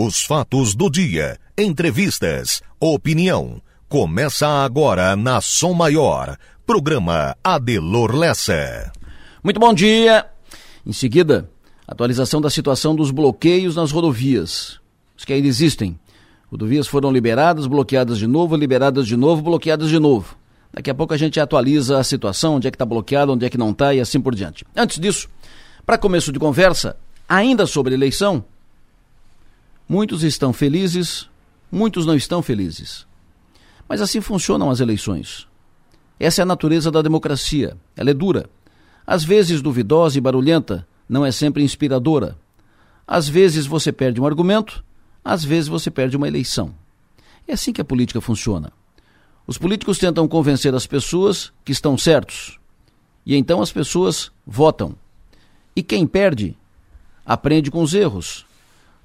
Os fatos do dia, entrevistas, opinião. Começa agora na Som Maior. Programa Adelor Lessa. Muito bom dia. Em seguida, atualização da situação dos bloqueios nas rodovias. Os que ainda existem. Rodovias foram liberadas, bloqueadas de novo, liberadas de novo, bloqueadas de novo. Daqui a pouco a gente atualiza a situação, onde é que está bloqueado, onde é que não está e assim por diante. Antes disso, para começo de conversa, ainda sobre eleição, muitos estão felizes, muitos não estão felizes. Mas assim funcionam as eleições. Essa é a natureza da democracia. Ela é dura. Às vezes duvidosa e barulhenta, não é sempre inspiradora. Às vezes você perde um argumento, às vezes você perde uma eleição. É assim que a política funciona. Os políticos tentam convencer as pessoas que estão certos. E então as pessoas votam. E quem perde, aprende com os erros.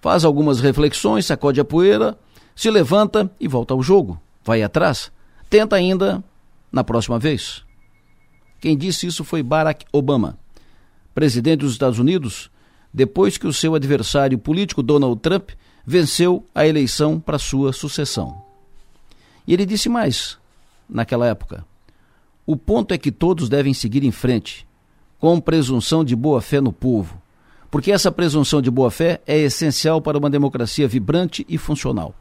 Faz algumas reflexões, sacode a poeira, se levanta e volta ao jogo. Vai atrás. Tenta ainda na próxima vez. Quem disse isso foi Barack Obama, presidente dos Estados Unidos, depois que o seu adversário político Donald Trump venceu a eleição para sua sucessão. E ele disse mais, naquela época: O ponto é que todos devem seguir em frente, com presunção de boa-fé no povo, porque essa presunção de boa-fé é essencial para uma democracia vibrante e funcional.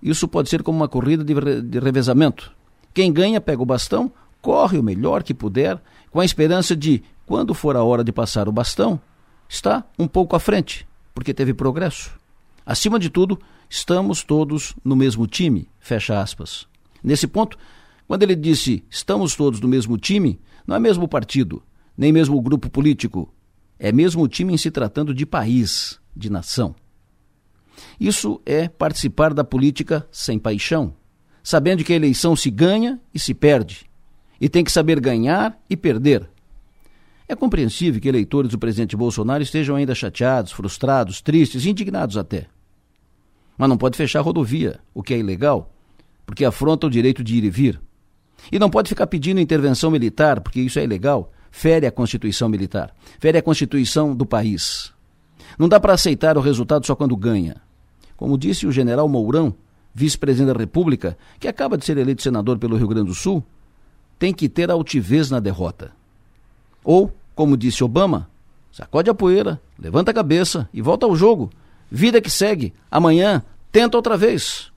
Isso pode ser como uma corrida de, re de revezamento. Quem ganha pega o bastão, corre o melhor que puder, com a esperança de, quando for a hora de passar o bastão, está um pouco à frente, porque teve progresso. Acima de tudo, estamos todos no mesmo time, fecha aspas. Nesse ponto, quando ele disse estamos todos no mesmo time, não é mesmo partido, nem mesmo grupo político, é mesmo o time em se tratando de país, de nação. Isso é participar da política sem paixão, sabendo que a eleição se ganha e se perde, e tem que saber ganhar e perder. É compreensível que eleitores do presidente Bolsonaro estejam ainda chateados, frustrados, tristes, indignados até. Mas não pode fechar a rodovia, o que é ilegal, porque afronta o direito de ir e vir. E não pode ficar pedindo intervenção militar, porque isso é ilegal, fere a Constituição militar, fere a Constituição do país. Não dá para aceitar o resultado só quando ganha. Como disse o general Mourão, vice-presidente da República, que acaba de ser eleito senador pelo Rio Grande do Sul, tem que ter altivez na derrota. Ou, como disse Obama, sacode a poeira, levanta a cabeça e volta ao jogo. Vida que segue. Amanhã, tenta outra vez.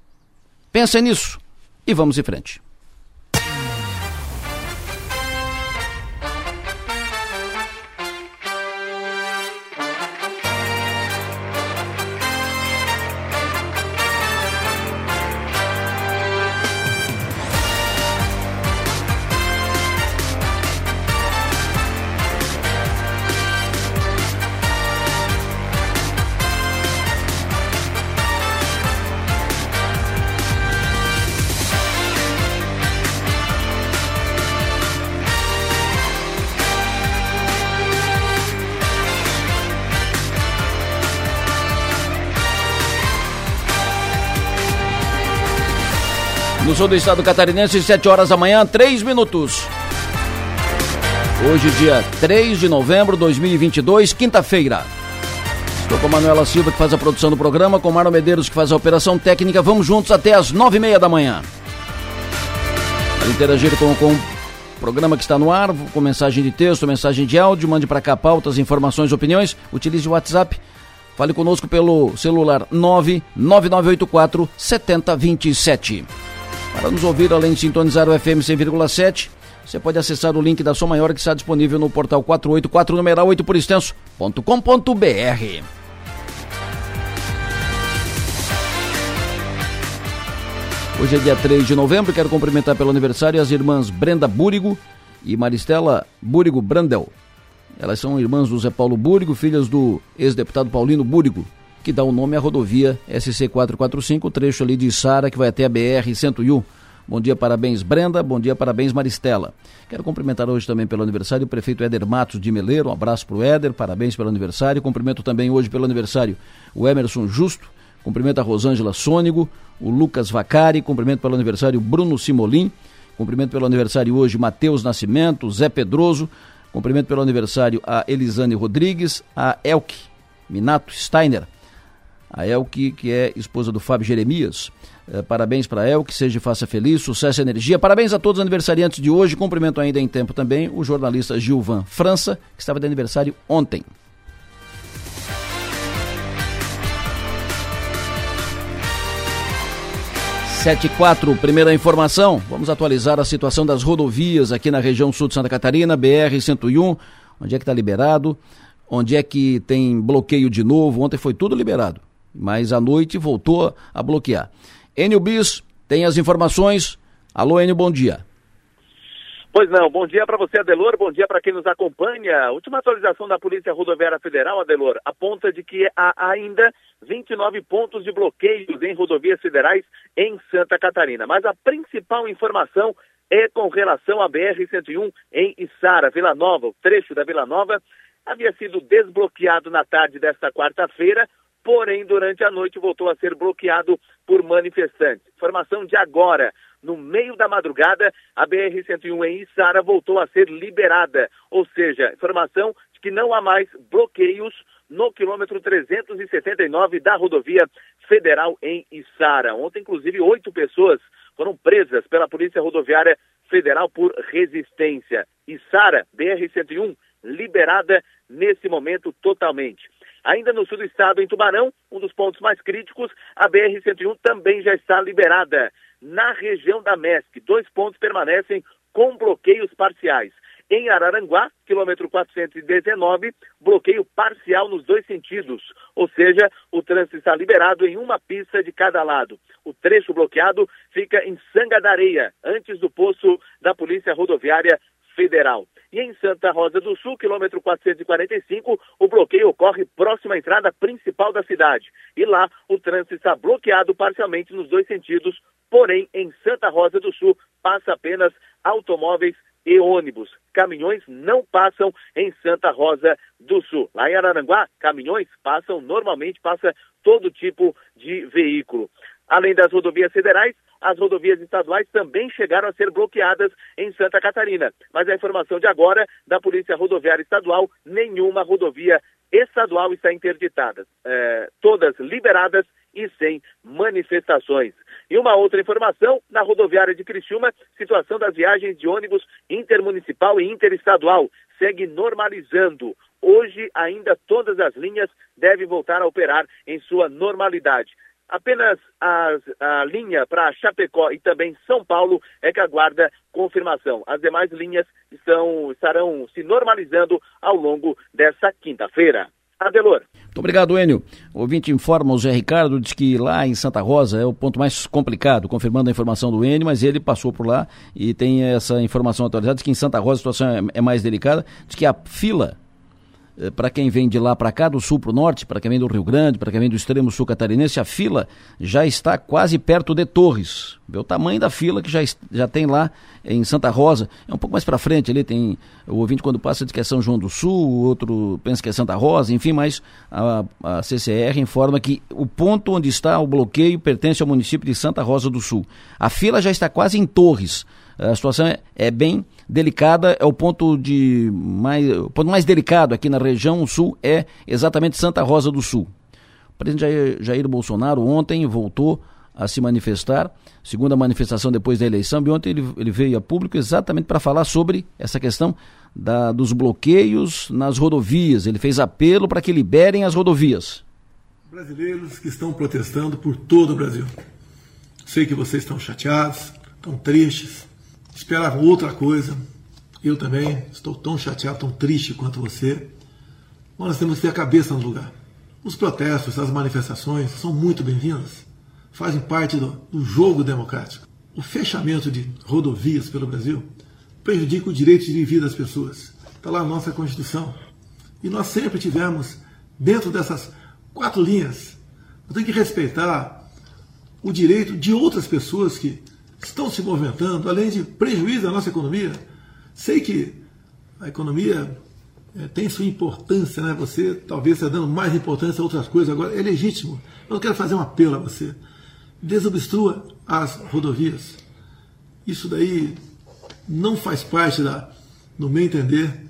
Pensa nisso e vamos em frente. Sul do estado catarinense, 7 horas da manhã, 3 minutos. Hoje, dia 3 de novembro de 2022, quinta-feira. Estou com a Manuela Silva, que faz a produção do programa, com Marlon Medeiros, que faz a operação técnica. Vamos juntos até as 9 e meia da manhã. Para interagir com, com o programa que está no ar, com mensagem de texto, mensagem de áudio, mande para cá pautas, informações, opiniões. Utilize o WhatsApp. Fale conosco pelo celular 99984 7027. Para nos ouvir, além de sintonizar o FM 100,7, você pode acessar o link da Som Maior que está disponível no portal 484 numeral 8 por extenso.com.br. Hoje é dia 3 de novembro, quero cumprimentar pelo aniversário as irmãs Brenda Búrigo e Maristela Búrigo Brandel. Elas são irmãs do Zé Paulo Búrigo, filhas do ex-deputado Paulino Búrigo que dá o nome à rodovia SC445, trecho ali de Sara, que vai até a BR-101. Bom dia, parabéns Brenda, bom dia, parabéns Maristela. Quero cumprimentar hoje também pelo aniversário o prefeito Éder Matos de Meleiro, um abraço para o Éder, parabéns pelo aniversário. Cumprimento também hoje pelo aniversário o Emerson Justo, cumprimento a Rosângela Sônigo, o Lucas Vacari, cumprimento pelo aniversário Bruno Simolim, cumprimento pelo aniversário hoje Matheus Nascimento, Zé Pedroso, cumprimento pelo aniversário a Elisane Rodrigues, a Elke Minato Steiner, a Elke, que é esposa do Fábio Jeremias. É, parabéns para a Elke, seja e faça feliz, sucesso e energia. Parabéns a todos os aniversariantes de hoje. Cumprimento ainda em tempo também o jornalista Gilvan França, que estava de aniversário ontem. Sete quatro, primeira informação. Vamos atualizar a situação das rodovias aqui na região sul de Santa Catarina, BR 101. Onde é que está liberado? Onde é que tem bloqueio de novo? Ontem foi tudo liberado, mas à noite voltou a bloquear. Enio Bis tem as informações. Alô, Enio, bom dia. Pois não, bom dia para você, Adelor, bom dia para quem nos acompanha. A última atualização da Polícia Rodoviária Federal, Adelor, aponta de que há ainda 29 pontos de bloqueios em rodovias federais em Santa Catarina. Mas a principal informação é com relação à BR-101 em Içara, Vila Nova. O trecho da Vila Nova havia sido desbloqueado na tarde desta quarta-feira, porém, durante a noite voltou a ser bloqueado por manifestantes. Informação de agora no meio da madrugada, a BR-101 em Içara voltou a ser liberada. Ou seja, informação de que não há mais bloqueios no quilômetro 379 da rodovia federal em Içara. Ontem, inclusive, oito pessoas foram presas pela Polícia Rodoviária Federal por resistência. Içara, BR-101, liberada nesse momento totalmente. Ainda no sul do estado, em Tubarão, um dos pontos mais críticos, a BR-101 também já está liberada na região da MESC. Dois pontos permanecem com bloqueios parciais. Em Araranguá, quilômetro 419, bloqueio parcial nos dois sentidos, ou seja, o trânsito está liberado em uma pista de cada lado. O trecho bloqueado fica em Sanga da Areia, antes do posto da Polícia Rodoviária Federal. E em Santa Rosa do Sul, quilômetro 445, o bloqueio ocorre próximo à entrada principal da cidade. E lá, o trânsito está bloqueado parcialmente nos dois sentidos, porém, em Santa Rosa do Sul, passa apenas automóveis e ônibus. Caminhões não passam em Santa Rosa do Sul. Lá em Araranguá, caminhões passam normalmente, passa todo tipo de veículo. Além das rodovias federais, as rodovias estaduais também chegaram a ser bloqueadas em Santa Catarina. Mas a informação de agora da Polícia Rodoviária Estadual, nenhuma rodovia estadual está interditada. É, todas liberadas e sem manifestações. E uma outra informação, na rodoviária de Criciúma, situação das viagens de ônibus intermunicipal e interestadual segue normalizando. Hoje, ainda todas as linhas devem voltar a operar em sua normalidade. Apenas as, a linha para Chapecó e também São Paulo é que aguarda confirmação. As demais linhas estão, estarão se normalizando ao longo dessa quinta-feira. Adelor. Muito obrigado, Enio. O ouvinte informa o Zé Ricardo, diz que lá em Santa Rosa é o ponto mais complicado, confirmando a informação do Enio, mas ele passou por lá e tem essa informação atualizada, diz que em Santa Rosa a situação é, é mais delicada, diz que a fila para quem vem de lá para cá, do sul para o norte, para quem vem do Rio Grande, para quem vem do extremo sul catarinense, a fila já está quase perto de Torres. Vê o tamanho da fila que já, já tem lá em Santa Rosa. É um pouco mais para frente ali, tem o ouvinte quando passa diz que é São João do Sul, o outro pensa que é Santa Rosa, enfim, mas a, a CCR informa que o ponto onde está o bloqueio pertence ao município de Santa Rosa do Sul. A fila já está quase em Torres. A situação é, é bem delicada, é o ponto de mais, o ponto mais delicado aqui na região sul é exatamente Santa Rosa do Sul. O presidente Jair, Jair Bolsonaro ontem voltou a se manifestar, segunda manifestação depois da eleição, e ontem ele, ele veio a público exatamente para falar sobre essa questão da, dos bloqueios nas rodovias. Ele fez apelo para que liberem as rodovias. Brasileiros que estão protestando por todo o Brasil. Sei que vocês estão chateados, estão tristes, esperavam outra coisa. Eu também estou tão chateado, tão triste quanto você. Mas nós temos que ter a cabeça no lugar. Os protestos, as manifestações são muito bem-vindas, fazem parte do, do jogo democrático. O fechamento de rodovias pelo Brasil prejudica o direito de vida das pessoas. Está lá a nossa Constituição. E nós sempre tivemos, dentro dessas quatro linhas, temos que respeitar o direito de outras pessoas que estão se movimentando, além de prejuízo à nossa economia. Sei que a economia é, tem sua importância, né? Você talvez está dando mais importância a outras coisas agora. É legítimo. Eu quero fazer um apelo a você. Desobstrua as rodovias. Isso daí não faz parte, da, no meu entender,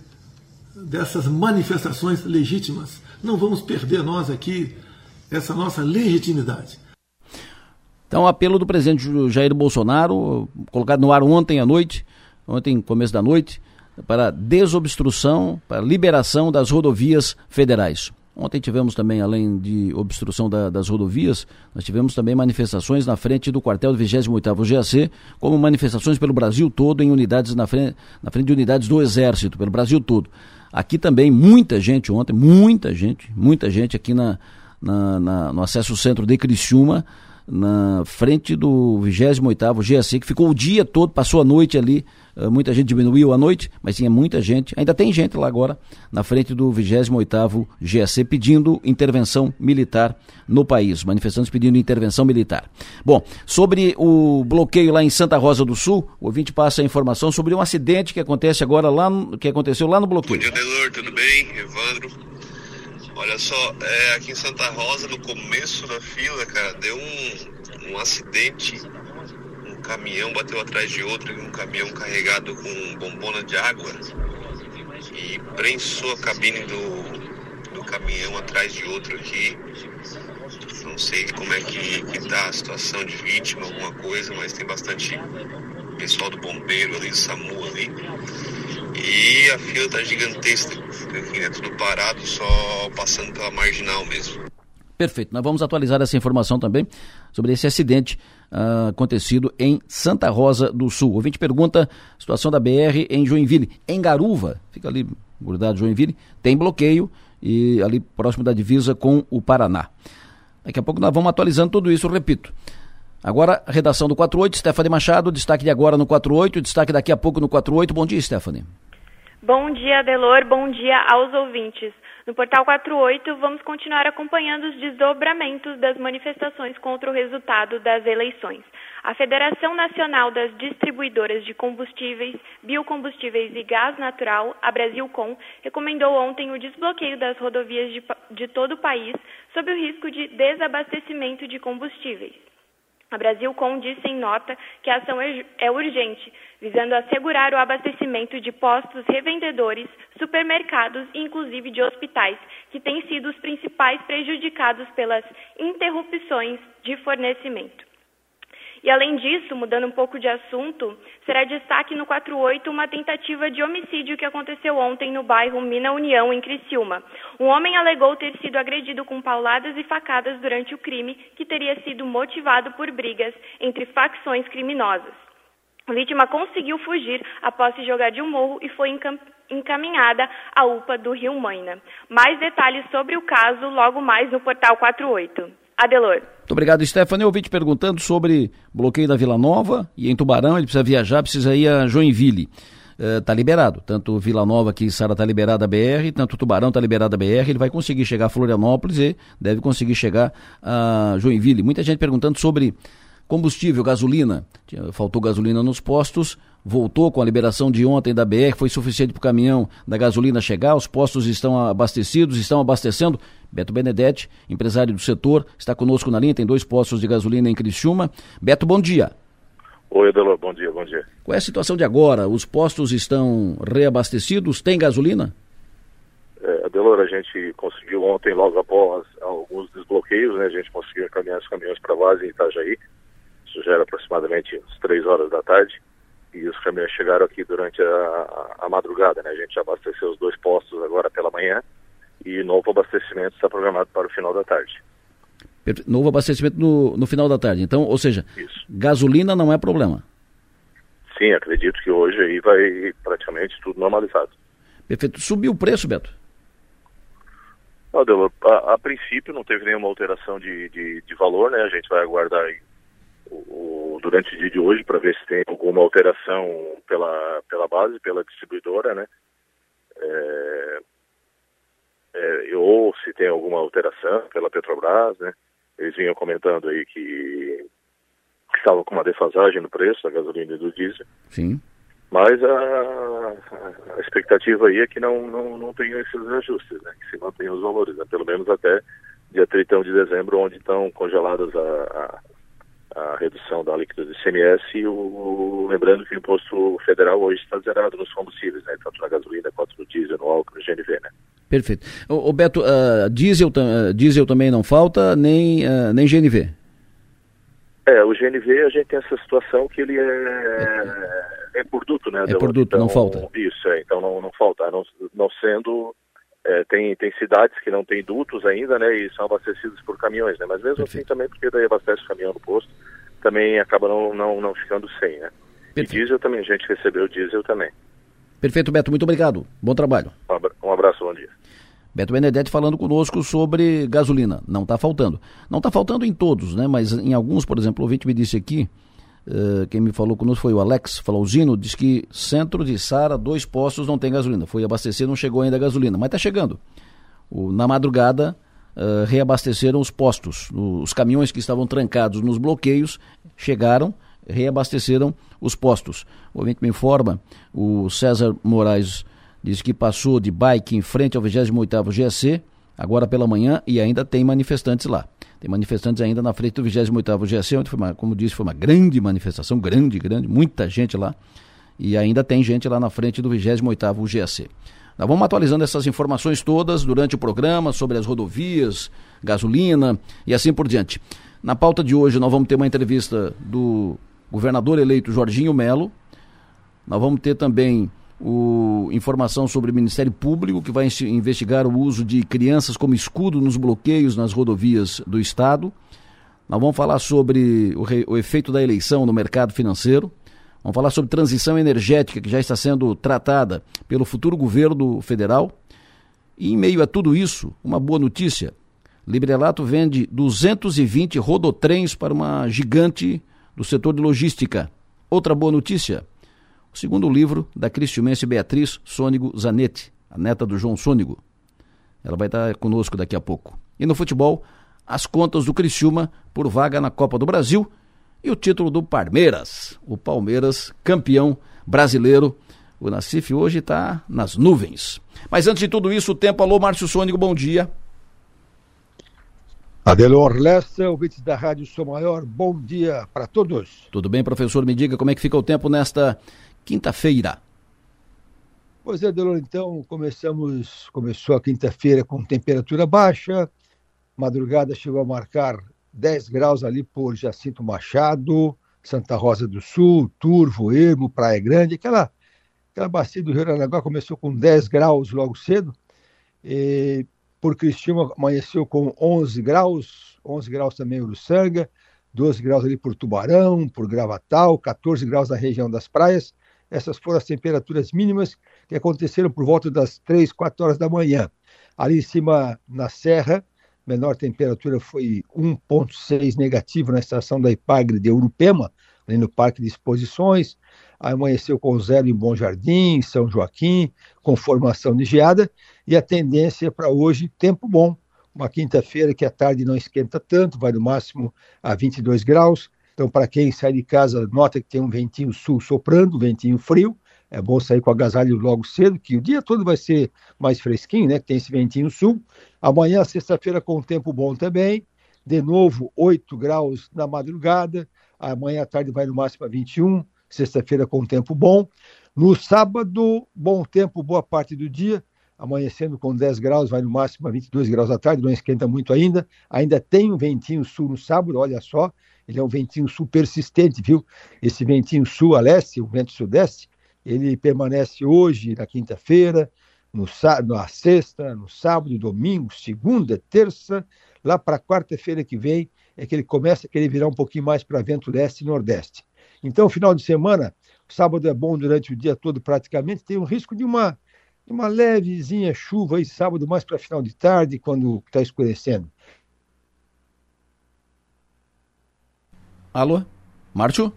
dessas manifestações legítimas. Não vamos perder nós aqui essa nossa legitimidade. Então, apelo do presidente Jair Bolsonaro, colocado no ar ontem à noite, ontem, começo da noite, para desobstrução, para liberação das rodovias federais. Ontem tivemos também, além de obstrução da, das rodovias, nós tivemos também manifestações na frente do quartel do 28º GAC, como manifestações pelo Brasil todo em unidades na frente, na frente de unidades do Exército, pelo Brasil todo. Aqui também muita gente ontem, muita gente, muita gente aqui na, na, na no acesso centro de Criciúma, na frente do 28º GAC, que ficou o dia todo, passou a noite ali, uh, muita gente diminuiu a noite, mas tinha muita gente, ainda tem gente lá agora, na frente do 28º GAC, pedindo intervenção militar no país, manifestantes pedindo intervenção militar. Bom, sobre o bloqueio lá em Santa Rosa do Sul, o ouvinte passa a informação sobre um acidente que acontece agora lá, que aconteceu lá no bloqueio. Bom dia, Delor, tudo bem? Evandro. Olha só, é, aqui em Santa Rosa, no começo da fila, cara, deu um, um acidente. Um caminhão bateu atrás de outro, um caminhão carregado com bombona de água e prensou a cabine do, do caminhão atrás de outro aqui. Não sei como é que, que tá a situação de vítima, alguma coisa, mas tem bastante pessoal do bombeiro ali, do SAMU ali. E a fila tá gigantesca. Enfim, é tudo parado, só passando pela marginal mesmo. Perfeito. Nós vamos atualizar essa informação também sobre esse acidente uh, acontecido em Santa Rosa do Sul. O ouvinte pergunta: situação da BR em Joinville. Em Garuva, fica ali grudado Joinville, tem bloqueio e ali próximo da divisa com o Paraná. Daqui a pouco nós vamos atualizando tudo isso, repito. Agora, redação do 48, Stephanie Machado, destaque de agora no 48, destaque daqui a pouco no 48. Bom dia, Stephanie. Bom dia, Delor. Bom dia aos ouvintes. No Portal 48, vamos continuar acompanhando os desdobramentos das manifestações contra o resultado das eleições. A Federação Nacional das Distribuidoras de Combustíveis, Biocombustíveis e Gás Natural, a Brasilcom, recomendou ontem o desbloqueio das rodovias de, de todo o país sob o risco de desabastecimento de combustíveis. A Brasilcom disse em nota que a ação é, é urgente, visando assegurar o abastecimento de postos revendedores, supermercados e inclusive de hospitais, que têm sido os principais prejudicados pelas interrupções de fornecimento. E além disso, mudando um pouco de assunto, será destaque no 48 uma tentativa de homicídio que aconteceu ontem no bairro Mina União, em Criciúma. Um homem alegou ter sido agredido com pauladas e facadas durante o crime, que teria sido motivado por brigas entre facções criminosas. A vítima conseguiu fugir após se jogar de um morro e foi encaminhada à UPA do Rio Maina. Mais detalhes sobre o caso logo mais no portal 48. Adelor. Muito obrigado, Stephanie. Eu ouvi te perguntando sobre bloqueio da Vila Nova e em Tubarão ele precisa viajar, precisa ir a Joinville. Está eh, uh, liberado. Tanto Vila Nova que Sara está liberada a BR, tanto Tubarão está liberada a BR. Ele vai conseguir chegar a Florianópolis e deve conseguir chegar a Joinville. Muita gente perguntando sobre combustível, gasolina. Faltou gasolina nos postos voltou com a liberação de ontem da BR, foi suficiente para o caminhão da gasolina chegar, os postos estão abastecidos, estão abastecendo. Beto Benedetti, empresário do setor, está conosco na linha, tem dois postos de gasolina em Criciúma. Beto, bom dia. Oi, Adelor, bom dia, bom dia. Qual é a situação de agora? Os postos estão reabastecidos? Tem gasolina? É, Adelor, a gente conseguiu ontem, logo após alguns desbloqueios, né, a gente conseguiu encaminhar os caminhões para a base em Itajaí. Isso já era aproximadamente às três horas da tarde e os caminhões chegaram aqui durante a, a, a, madrugada, né? A gente abasteceu os dois postos agora pela manhã e novo abastecimento está programado para o final da tarde. Novo abastecimento no, no final da tarde. Então, ou seja, Isso. gasolina não é problema. Sim, acredito que hoje aí vai praticamente tudo normalizado. Perfeito. Subiu o preço, Beto? Não, a, a, princípio não teve nenhuma alteração de, de, de valor, né? A gente vai aguardar aí o, durante o dia de hoje para ver se tem alguma alteração pela, pela base, pela distribuidora, né? É, é, ou se tem alguma alteração pela Petrobras, né? Eles vinham comentando aí que, que estavam com uma defasagem no preço da gasolina e do diesel. Sim. Mas a, a expectativa aí é que não, não, não tenham esses ajustes, né? Que se mantenham os valores, né? Pelo menos até dia 31 de dezembro, onde estão congeladas a, a a redução da alíquota do ICMS e o, lembrando que o imposto federal hoje está zerado nos combustíveis, né, tanto na gasolina quanto no diesel, no álcool, no GNV, né. Perfeito. O, Beto, uh, diesel, uh, diesel também não falta, nem, uh, nem GNV? É, o GNV a gente tem essa situação que ele é, é por duto, né? É por duto, então, não falta. Isso, é, então não, não falta. Não, não sendo, é, tem, tem cidades que não têm dutos ainda, né? E são abastecidas por caminhões, né? Mas mesmo assim Perfeito. assim também, porque daí abastece o caminhão no posto, também acaba não, não, não ficando sem, né? Perfeito. E diesel também, a gente recebeu diesel também. Perfeito, Beto, muito obrigado. Bom trabalho. Um abraço, bom dia. Beto Benedetti falando conosco sobre gasolina. Não está faltando. Não está faltando em todos, né? Mas em alguns, por exemplo, o ouvinte me disse aqui, uh, quem me falou conosco foi o Alex Flauzino, diz que centro de Sara, dois postos não tem gasolina. Foi abastecer, não chegou ainda a gasolina, mas está chegando. O, na madrugada, uh, reabasteceram os postos. Os caminhões que estavam trancados nos bloqueios chegaram, reabasteceram os postos. O ouvinte me informa, o César Moraes diz que passou de bike em frente ao 28º GSC, agora pela manhã, e ainda tem manifestantes lá. Tem manifestantes ainda na frente do 28º GSC, onde foi uma, como disse, foi uma grande manifestação, grande, grande, muita gente lá, e ainda tem gente lá na frente do 28º GSC. Nós vamos atualizando essas informações todas durante o programa sobre as rodovias, gasolina e assim por diante. Na pauta de hoje nós vamos ter uma entrevista do governador eleito Jorginho Melo. Nós vamos ter também o, informação sobre o Ministério Público, que vai investigar o uso de crianças como escudo nos bloqueios nas rodovias do Estado. Nós vamos falar sobre o, re, o efeito da eleição no mercado financeiro. Vamos falar sobre transição energética, que já está sendo tratada pelo futuro governo federal. E em meio a tudo isso, uma boa notícia. Librelato vende 220 rodotrens para uma gigante do setor de logística. Outra boa notícia o segundo livro da cristiumense Beatriz Sônigo Zanetti, a neta do João Sônigo. Ela vai estar conosco daqui a pouco. E no futebol, as contas do Criciúma por vaga na Copa do Brasil e o título do Palmeiras. O Palmeiras, campeão brasileiro. O Nacife hoje está nas nuvens. Mas antes de tudo isso, o tempo. Alô, Márcio Sônigo, bom dia. Adelor Lessa, ouvintes da Rádio Sou Maior, bom dia para todos. Tudo bem, professor? Me diga como é que fica o tempo nesta quinta-feira. Pois é, Delor, então começamos, começou a quinta-feira com temperatura baixa, madrugada chegou a marcar 10 graus ali por Jacinto Machado, Santa Rosa do Sul, Turvo, Ermo, Praia Grande, aquela, aquela bacia do Rio Aranaguá começou com 10 graus logo cedo, e por Cristina amanheceu com 11 graus, 11 graus também em Uruçanga, 12 graus ali por Tubarão, por Gravatal, 14 graus na região das praias, essas foram as temperaturas mínimas que aconteceram por volta das 3, 4 horas da manhã. Ali em cima, na Serra, menor temperatura foi 1,6 negativo na estação da Ipagre de Urupema, ali no Parque de Exposições. Amanheceu com zero em Bom Jardim, São Joaquim, com formação de geada. E a tendência para hoje, tempo bom. Uma quinta-feira que a tarde não esquenta tanto, vai no máximo a 22 graus então, para quem sai de casa, nota que tem um ventinho sul soprando, ventinho frio. É bom sair com agasalho logo cedo, que o dia todo vai ser mais fresquinho, né? Que tem esse ventinho sul. Amanhã, sexta-feira, com tempo bom também. De novo, 8 graus na madrugada. Amanhã à tarde vai no máximo a 21. Sexta-feira com tempo bom. No sábado, bom tempo boa parte do dia amanhecendo com 10 graus, vai no máximo a 22 graus à tarde, não esquenta muito ainda. Ainda tem um ventinho sul no sábado, olha só, ele é um ventinho sul persistente, viu? Esse ventinho sul a leste, o vento sudeste, ele permanece hoje, na quinta-feira, no, na sexta, no sábado, domingo, segunda, terça, lá para quarta-feira que vem, é que ele começa a querer virar um pouquinho mais para vento leste e nordeste. Então, final de semana, sábado é bom durante o dia todo praticamente, tem um risco de uma uma levezinha chuva aí sábado, mais para final de tarde, quando está escurecendo. Alô? Márcio?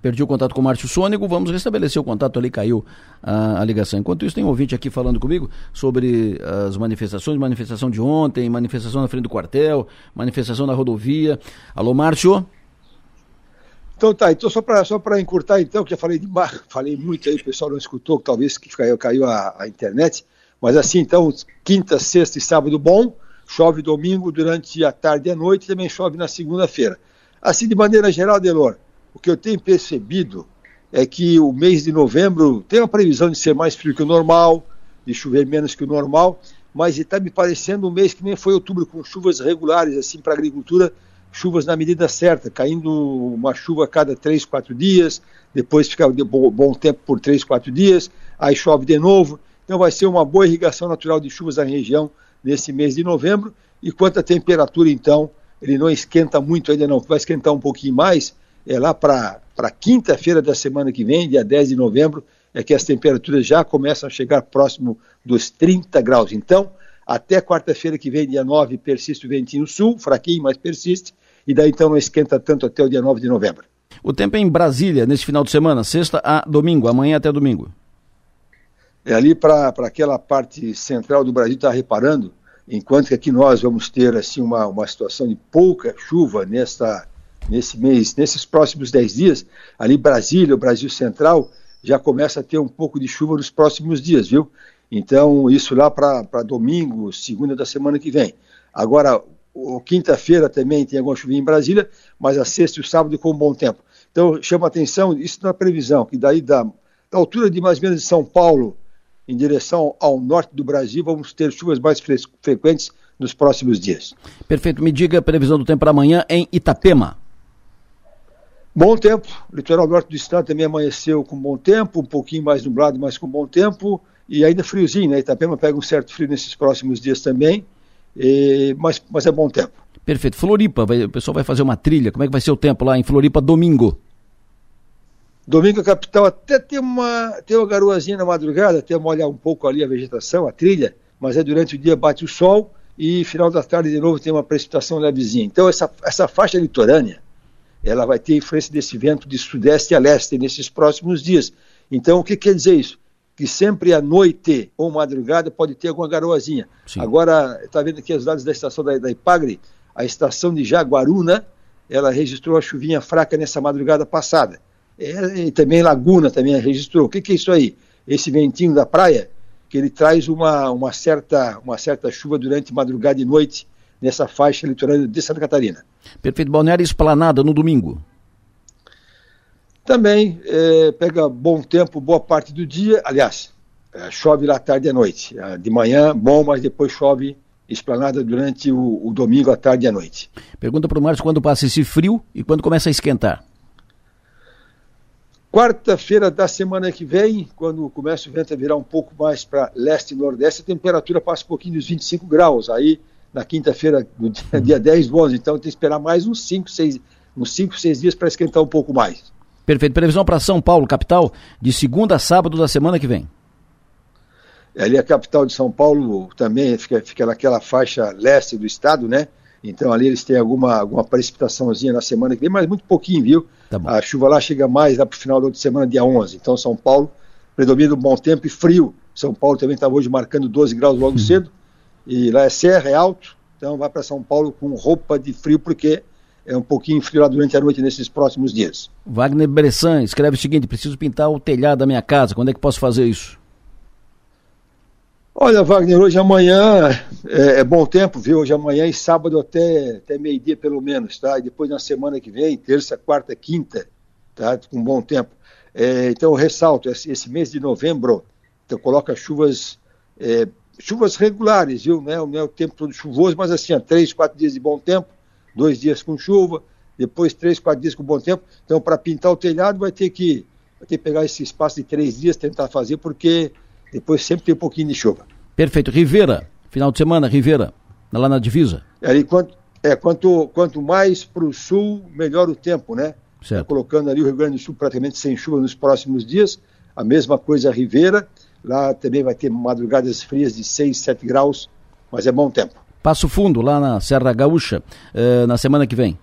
Perdi o contato com o Márcio Sônico, vamos restabelecer o contato ali, caiu a, a, ligação. Enquanto isso, tem um ouvinte aqui falando comigo sobre as manifestações, manifestação de ontem, manifestação na frente do quartel, manifestação na rodovia. Alô, Márcio? Então tá, então só para só encurtar então, que já falei demais, falei muito aí, o pessoal não escutou, talvez que caiu, caiu a, a, internet, mas assim, então, quinta, sexta e sábado bom, chove domingo durante a tarde e a noite, também chove na segunda-feira. Assim, de maneira geral, Delor, o que eu tenho percebido é que o mês de novembro tem uma previsão de ser mais frio que o normal, de chover menos que o normal, mas está me parecendo um mês que nem foi outubro, com chuvas regulares, assim, para a agricultura, chuvas na medida certa, caindo uma chuva a cada três, quatro dias, depois fica bom tempo por três, quatro dias, aí chove de novo. Então vai ser uma boa irrigação natural de chuvas na região nesse mês de novembro. E quanto à temperatura, então, ele não esquenta muito ainda não, vai esquentar um pouquinho mais, é lá para quinta-feira da semana que vem, dia 10 de novembro, é que as temperaturas já começam a chegar próximo dos 30 graus. Então, até quarta-feira que vem, dia 9, persiste o ventinho sul, fraquinho, mas persiste, e daí então não esquenta tanto até o dia 9 de novembro. O tempo é em Brasília, nesse final de semana, sexta a domingo, amanhã até domingo. É ali para aquela parte central do Brasil, está reparando, enquanto que aqui nós vamos ter assim uma, uma situação de pouca chuva nesta, nesse mês, nesses próximos 10 dias, ali Brasília, o Brasil Central, já começa a ter um pouco de chuva nos próximos dias, viu? Então, isso lá para domingo, segunda da semana que vem. Agora, quinta-feira também tem alguma chuvinha em Brasília, mas a sexta e o sábado com bom tempo. Então, chama atenção, isso na previsão, que daí da, da altura de mais ou menos de São Paulo, em direção ao norte do Brasil, vamos ter chuvas mais frequentes nos próximos dias. Perfeito. Me diga a previsão do tempo para amanhã em Itapema. Bom tempo, o litoral norte do estado também amanheceu com bom tempo, um pouquinho mais nublado, mas com bom tempo, e ainda friozinho, né? Itapema pega um certo frio nesses próximos dias também, e, mas, mas é bom tempo. Perfeito. Floripa, vai, o pessoal vai fazer uma trilha, como é que vai ser o tempo lá em Floripa domingo? Domingo a capital até tem uma, tem uma garoazinha na madrugada, até molhar um pouco ali a vegetação, a trilha, mas é durante o dia bate o sol e final da tarde de novo tem uma precipitação levezinha. Então essa, essa faixa litorânea, ela vai ter influência desse vento de sudeste a leste nesses próximos dias. Então, o que quer dizer isso? Que sempre à noite ou madrugada pode ter alguma garoazinha. Sim. Agora, está vendo aqui os dados da estação da, da Ipagre, a estação de Jaguaruna, ela registrou a chuvinha fraca nessa madrugada passada. É, e também Laguna também registrou. O que, que é isso aí? Esse ventinho da praia, que ele traz uma, uma, certa, uma certa chuva durante madrugada e noite nessa faixa litorânea de Santa Catarina. Perfeito. Balneário Esplanada no domingo. Também é, pega bom tempo boa parte do dia. Aliás, é, chove lá tarde e à noite. É, de manhã, bom, mas depois chove esplanada durante o, o domingo à tarde e à noite. Pergunta para o Márcio quando passa esse frio e quando começa a esquentar. Quarta-feira da semana que vem, quando começa o vento a virar um pouco mais para leste e nordeste, a temperatura passa um pouquinho dos 25 graus. Aí na quinta-feira, no dia, dia 10 do 11. Então tem que esperar mais uns 5, 6, uns 5, 6 dias para esquentar um pouco mais. Perfeito. Previsão para São Paulo, capital, de segunda a sábado da semana que vem. Ali a capital de São Paulo também fica, fica naquela faixa leste do estado, né? Então ali eles têm alguma, alguma precipitaçãozinha na semana que vem, mas muito pouquinho, viu? Tá a chuva lá chega mais lá para o final da outra semana, dia 11. Então São Paulo predomina um bom tempo e frio. São Paulo também estava hoje marcando 12 graus logo uhum. cedo e lá é serra, é alto, então vai para São Paulo com roupa de frio, porque é um pouquinho frio lá durante a noite nesses próximos dias. Wagner Bressan escreve o seguinte: preciso pintar o telhado da minha casa, quando é que posso fazer isso? Olha, Wagner, hoje amanhã é, é bom tempo, viu? Hoje amanhã e sábado até, até meio-dia pelo menos, tá? E depois na semana que vem, terça, quarta, quinta, tá? Com bom tempo. É, então, eu ressalto, esse, mês de novembro, então coloca chuvas é, chuvas regulares, viu? Não é, é o tempo todo chuvoso, mas assim, três, quatro dias de bom tempo, dois dias com chuva, depois três, quatro dias com bom tempo. Então, para pintar o telhado, vai ter que vai ter que pegar esse espaço de três dias, tentar fazer, porque depois sempre tem um pouquinho de chuva. Perfeito. Rivera, final de semana, Rivera, lá na divisa. É, quanto, é, quanto, quanto mais para o sul, melhor o tempo, né? Certo. Tá colocando ali o Rio Grande do Sul praticamente sem chuva nos próximos dias. A mesma coisa a Rivera. Lá também vai ter madrugadas frias de 6, 7 graus, mas é bom tempo. Passo Fundo, lá na Serra Gaúcha, eh, na semana que vem.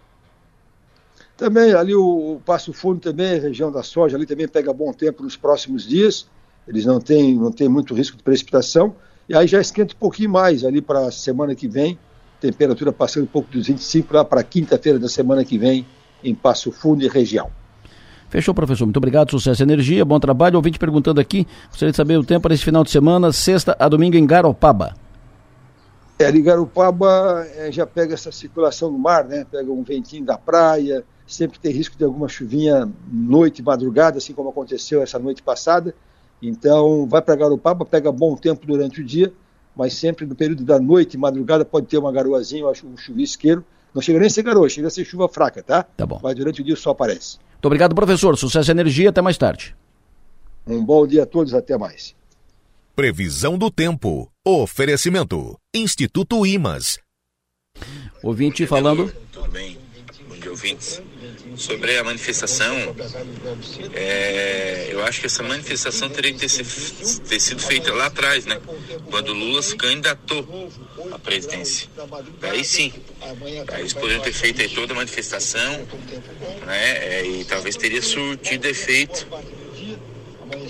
Também ali o, o Passo Fundo também, região da soja, ali também pega bom tempo nos próximos dias. Eles não têm, não têm muito risco de precipitação. E aí já esquenta um pouquinho mais ali para a semana que vem. Temperatura passando um pouco dos 25 lá para quinta-feira da semana que vem em Passo Fundo e região. Fechou, professor. Muito obrigado. Sucesso e energia. Bom trabalho. Ouvinte perguntando aqui. Gostaria de saber o tempo para esse final de semana, sexta a domingo em Garopaba. É, ali Garopaba é, já pega essa circulação do mar, né? Pega um ventinho da praia. Sempre tem risco de alguma chuvinha noite, madrugada, assim como aconteceu essa noite passada. Então, vai para Garopaba, pega bom tempo durante o dia, mas sempre no período da noite, madrugada, pode ter uma garoazinha, eu acho um chuvisqueiro. Não chega nem a ser garoa, chega a ser chuva fraca, tá? Tá bom. Mas durante o dia só aparece. Muito obrigado, professor. Sucesso e energia. Até mais tarde. Um bom dia a todos. Até mais. Previsão do tempo. Oferecimento. Instituto Imas. Ouvinte falando. Tudo bem. Dia, ouvintes. Sobre a manifestação, é, eu acho que essa manifestação teria que ter, ter sido feita lá atrás, né? Quando Lula se candidatou à presidência. Daí sim. Aí eles poderiam ter feito aí toda a manifestação, né? É, e talvez teria surtido efeito.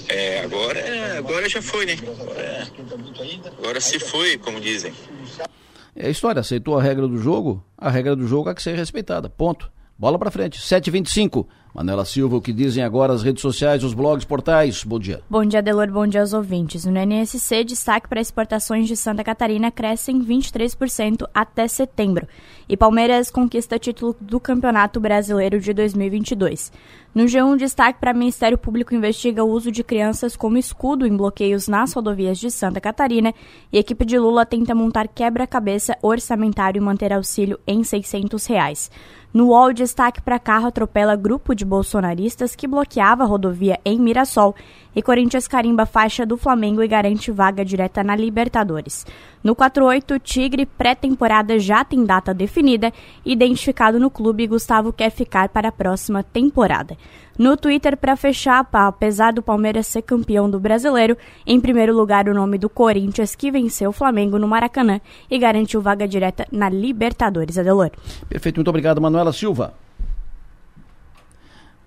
É, agora, é, agora já foi, né? Agora, é- agora se foi, como dizem. É a história, aceitou a regra do jogo, a regra do jogo há que ser respeitada. Ponto. Bola pra frente. 7h25. Manuela Silva, o que dizem agora as redes sociais, os blogs, portais. Bom dia. Bom dia, Delor. Bom dia aos ouvintes. No NSC, destaque para exportações de Santa Catarina crescem 23% até setembro. E Palmeiras conquista título do Campeonato Brasileiro de 2022. No G1, destaque para Ministério Público investiga o uso de crianças como escudo em bloqueios nas rodovias de Santa Catarina e equipe de Lula tenta montar quebra-cabeça orçamentário e manter auxílio em 600 reais. No UOL, destaque para carro atropela grupo de bolsonaristas que bloqueava a rodovia em Mirassol e Corinthians carimba faixa do Flamengo e garante vaga direta na Libertadores. No 48, Tigre, pré-temporada já tem data definida. Identificado no clube, Gustavo quer ficar para a próxima temporada. No Twitter, para fechar, apesar do Palmeiras ser campeão do brasileiro, em primeiro lugar o nome do Corinthians, que venceu o Flamengo no Maracanã e garantiu vaga direta na Libertadores. Adelor. Perfeito, muito obrigado, Manuela Silva.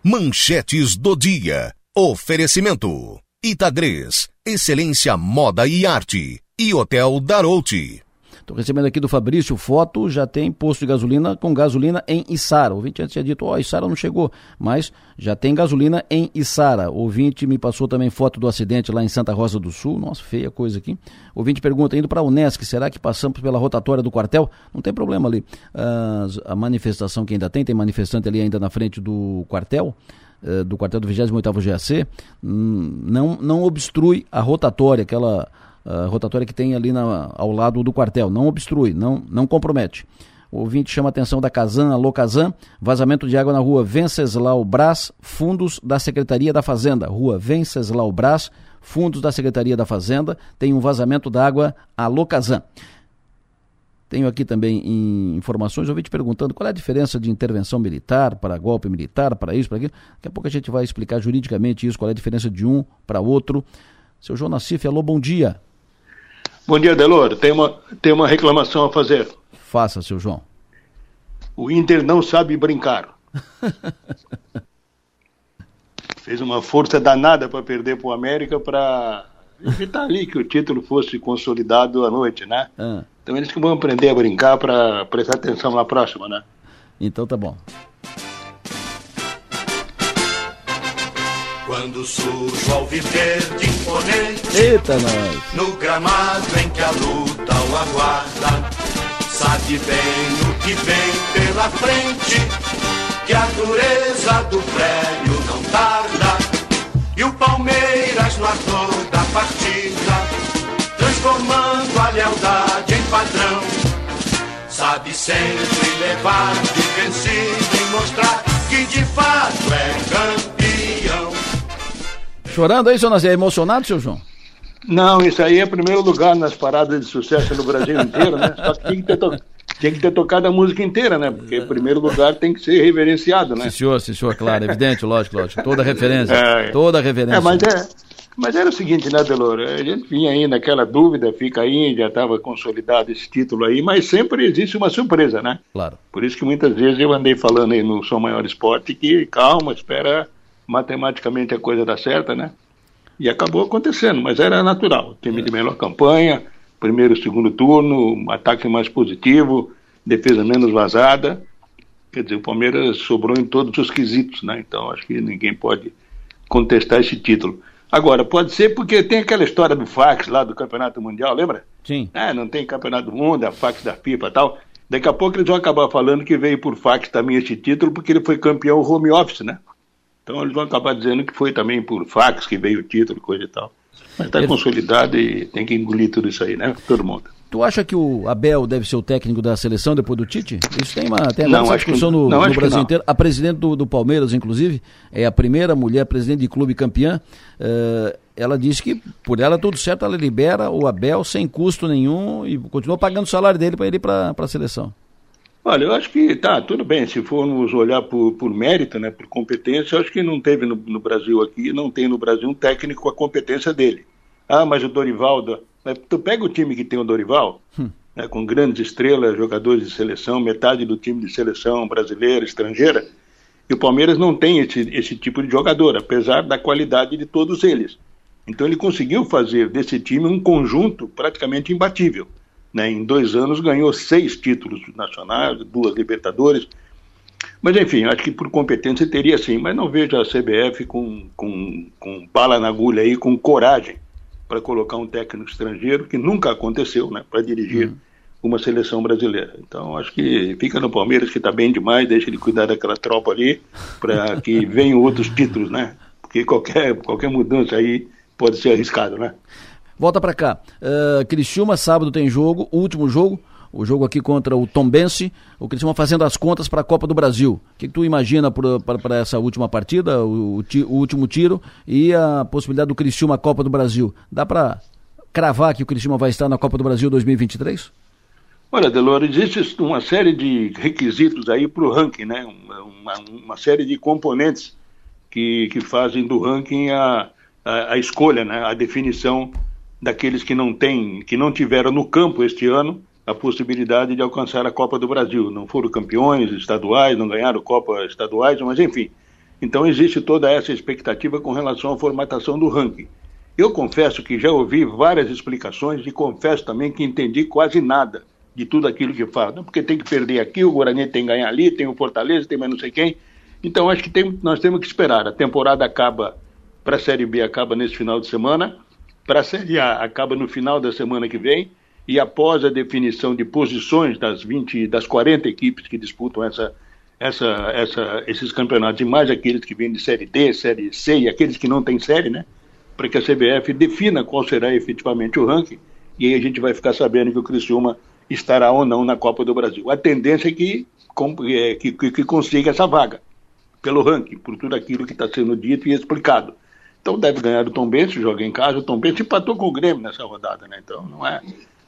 Manchetes do dia. Oferecimento. Itagres. Excelência Moda e Arte. E Hotel Darouti. Estou recebendo aqui do Fabrício foto, já tem posto de gasolina com gasolina em Içara. O ouvinte antes tinha dito, ó, oh, não chegou, mas já tem gasolina em Içara. O ouvinte me passou também foto do acidente lá em Santa Rosa do Sul. Nossa, feia coisa aqui. O ouvinte pergunta, indo para a Unesc, será que passamos pela rotatória do quartel? Não tem problema ali. A manifestação que ainda tem, tem manifestante ali ainda na frente do quartel do quartel do 28º GAC, não, não obstrui a rotatória, aquela uh, rotatória que tem ali na, ao lado do quartel, não obstrui, não, não compromete. O ouvinte chama a atenção da Casan, alô Casan, vazamento de água na rua Venceslau Brás, fundos da Secretaria da Fazenda. Rua Venceslau Brás, fundos da Secretaria da Fazenda, tem um vazamento da água, alô Casan. Tenho aqui também informações, ouvi te perguntando qual é a diferença de intervenção militar para golpe militar, para isso, para aquilo. Daqui a pouco a gente vai explicar juridicamente isso, qual é a diferença de um para outro. Seu João Nassif, alô, bom dia. Bom dia, Delor. Tem uma, tem uma reclamação a fazer. Faça, seu João. O Inter não sabe brincar. Fez uma força danada para perder para o América para evitar ali que o título fosse consolidado à noite, né? Ah. Então eles que vão aprender a brincar para prestar atenção na próxima, né? Então tá bom. Quando surge ao viver de imponente Eita, nós. No gramado em que a luta o aguarda Sabe bem o que vem pela frente Que a dureza do prédio não tarda E o Palmeiras no ator da partida Transformando a lealdade em padrão Sabe sempre levar de vencido E mostrar que de fato é campeão Chorando aí, seu Nazir? É emocionado, seu João? Não, isso aí é primeiro lugar nas paradas de sucesso no Brasil inteiro, né? Só que tinha que ter, to... tinha que ter tocado a música inteira, né? Porque em primeiro lugar tem que ser reverenciado, né? Sim, senhor, sim, senhor, claro, evidente, lógico, lógico. Toda referência, é, toda referência. É, mas, é, mas era o seguinte, né, Delor? A gente vinha aí naquela dúvida, fica aí, já estava consolidado esse título aí, mas sempre existe uma surpresa, né? Claro. Por isso que muitas vezes eu andei falando aí no Som Maior Esporte que, calma, espera matematicamente a coisa dá certa, né? E acabou acontecendo, mas era natural. Time de melhor campanha, primeiro, segundo turno, ataque mais positivo, defesa menos vazada. Quer dizer, o Palmeiras sobrou em todos os quesitos, né? Então acho que ninguém pode contestar esse título. Agora, pode ser porque tem aquela história do fax lá do Campeonato Mundial, lembra? Sim. Ah, não tem Campeonato do Mundo, a fax da FIFA e tal. Daqui a pouco eles vão acabar falando que veio por fax também este título porque ele foi campeão home office, né? Então eles vão acabar dizendo que foi também por fax que veio o título, coisa e tal. Mas está consolidado e tem que engolir tudo isso aí, né? Todo mundo. Tu acha que o Abel deve ser o técnico da seleção depois do Tite? Isso tem uma, tem Não, uma que- discussão no, não, no que Brasil não. inteiro. A presidente do, do Palmeiras, inclusive, é a primeira mulher presidente de clube campeã. eh, ela disse que por ela tudo certo, ela libera o Abel sem custo nenhum e continua pagando o salário dele para ele ir para a seleção. Olha, eu acho que tá, tudo bem, se formos olhar por, por mérito, né, por competência, eu acho que não teve no, no Brasil aqui, não tem no Brasil um técnico com a competência dele. Ah, mas o Dorival, tu pega o time que tem o Dorival, né, com grandes estrelas, jogadores de seleção, metade do time de seleção brasileira, estrangeira, e o Palmeiras não tem esse, esse tipo de jogador, apesar da qualidade de todos eles. Então ele conseguiu fazer desse time um conjunto praticamente imbatível. Né? Em dois anos ganhou seis títulos nacionais, duas Libertadores. Mas enfim, acho que por competência teria sim, mas não vejo a CBF com, com, com bala na agulha aí, com coragem para colocar um técnico estrangeiro, que nunca aconteceu, né, para dirigir uma seleção brasileira. Então acho que fica no Palmeiras, que está bem demais, deixa ele cuidar daquela tropa ali, para que venham outros títulos, né? Porque qualquer, qualquer mudança aí pode ser arriscado, né? Volta para cá. Uh, Criciúma, sábado tem jogo, último jogo, o jogo aqui contra o Tombense. O Criciúma fazendo as contas para a Copa do Brasil. O que, que tu imagina para essa última partida, o, o, ti- o último tiro e a possibilidade do Criciúma Copa do Brasil? Dá para cravar que o Criciúma vai estar na Copa do Brasil 2023? Olha, Delor, existe uma série de requisitos aí para o ranking, né? Uma, uma série de componentes que, que fazem do ranking a, a, a escolha, né? a definição daqueles que não têm, que não tiveram no campo este ano a possibilidade de alcançar a Copa do Brasil. Não foram campeões estaduais, não ganharam Copa estaduais, mas enfim. Então existe toda essa expectativa com relação à formatação do ranking. Eu confesso que já ouvi várias explicações e confesso também que entendi quase nada de tudo aquilo que fala. Não, porque tem que perder aqui, o Guarani tem que ganhar ali, tem o Fortaleza, tem mais não sei quem. Então acho que tem, nós temos que esperar. A temporada acaba para a Série B acaba nesse final de semana, para a Série A acaba no final da semana que vem e após a definição de posições das 20, das 40 equipes que disputam essa, essa, essa, esses campeonatos, e mais aqueles que vêm de Série D, Série C e aqueles que não têm série, né? Para que a CBF defina qual será efetivamente o ranking, e aí a gente vai ficar sabendo que o Criciúma estará ou não na Copa do Brasil. A tendência é que, é, que, que, que consiga essa vaga, pelo ranking, por tudo aquilo que está sendo dito e explicado. Então deve ganhar o Tom Benz, joga em casa. O Tom Benz empatou com o Grêmio nessa rodada, né? Então não é,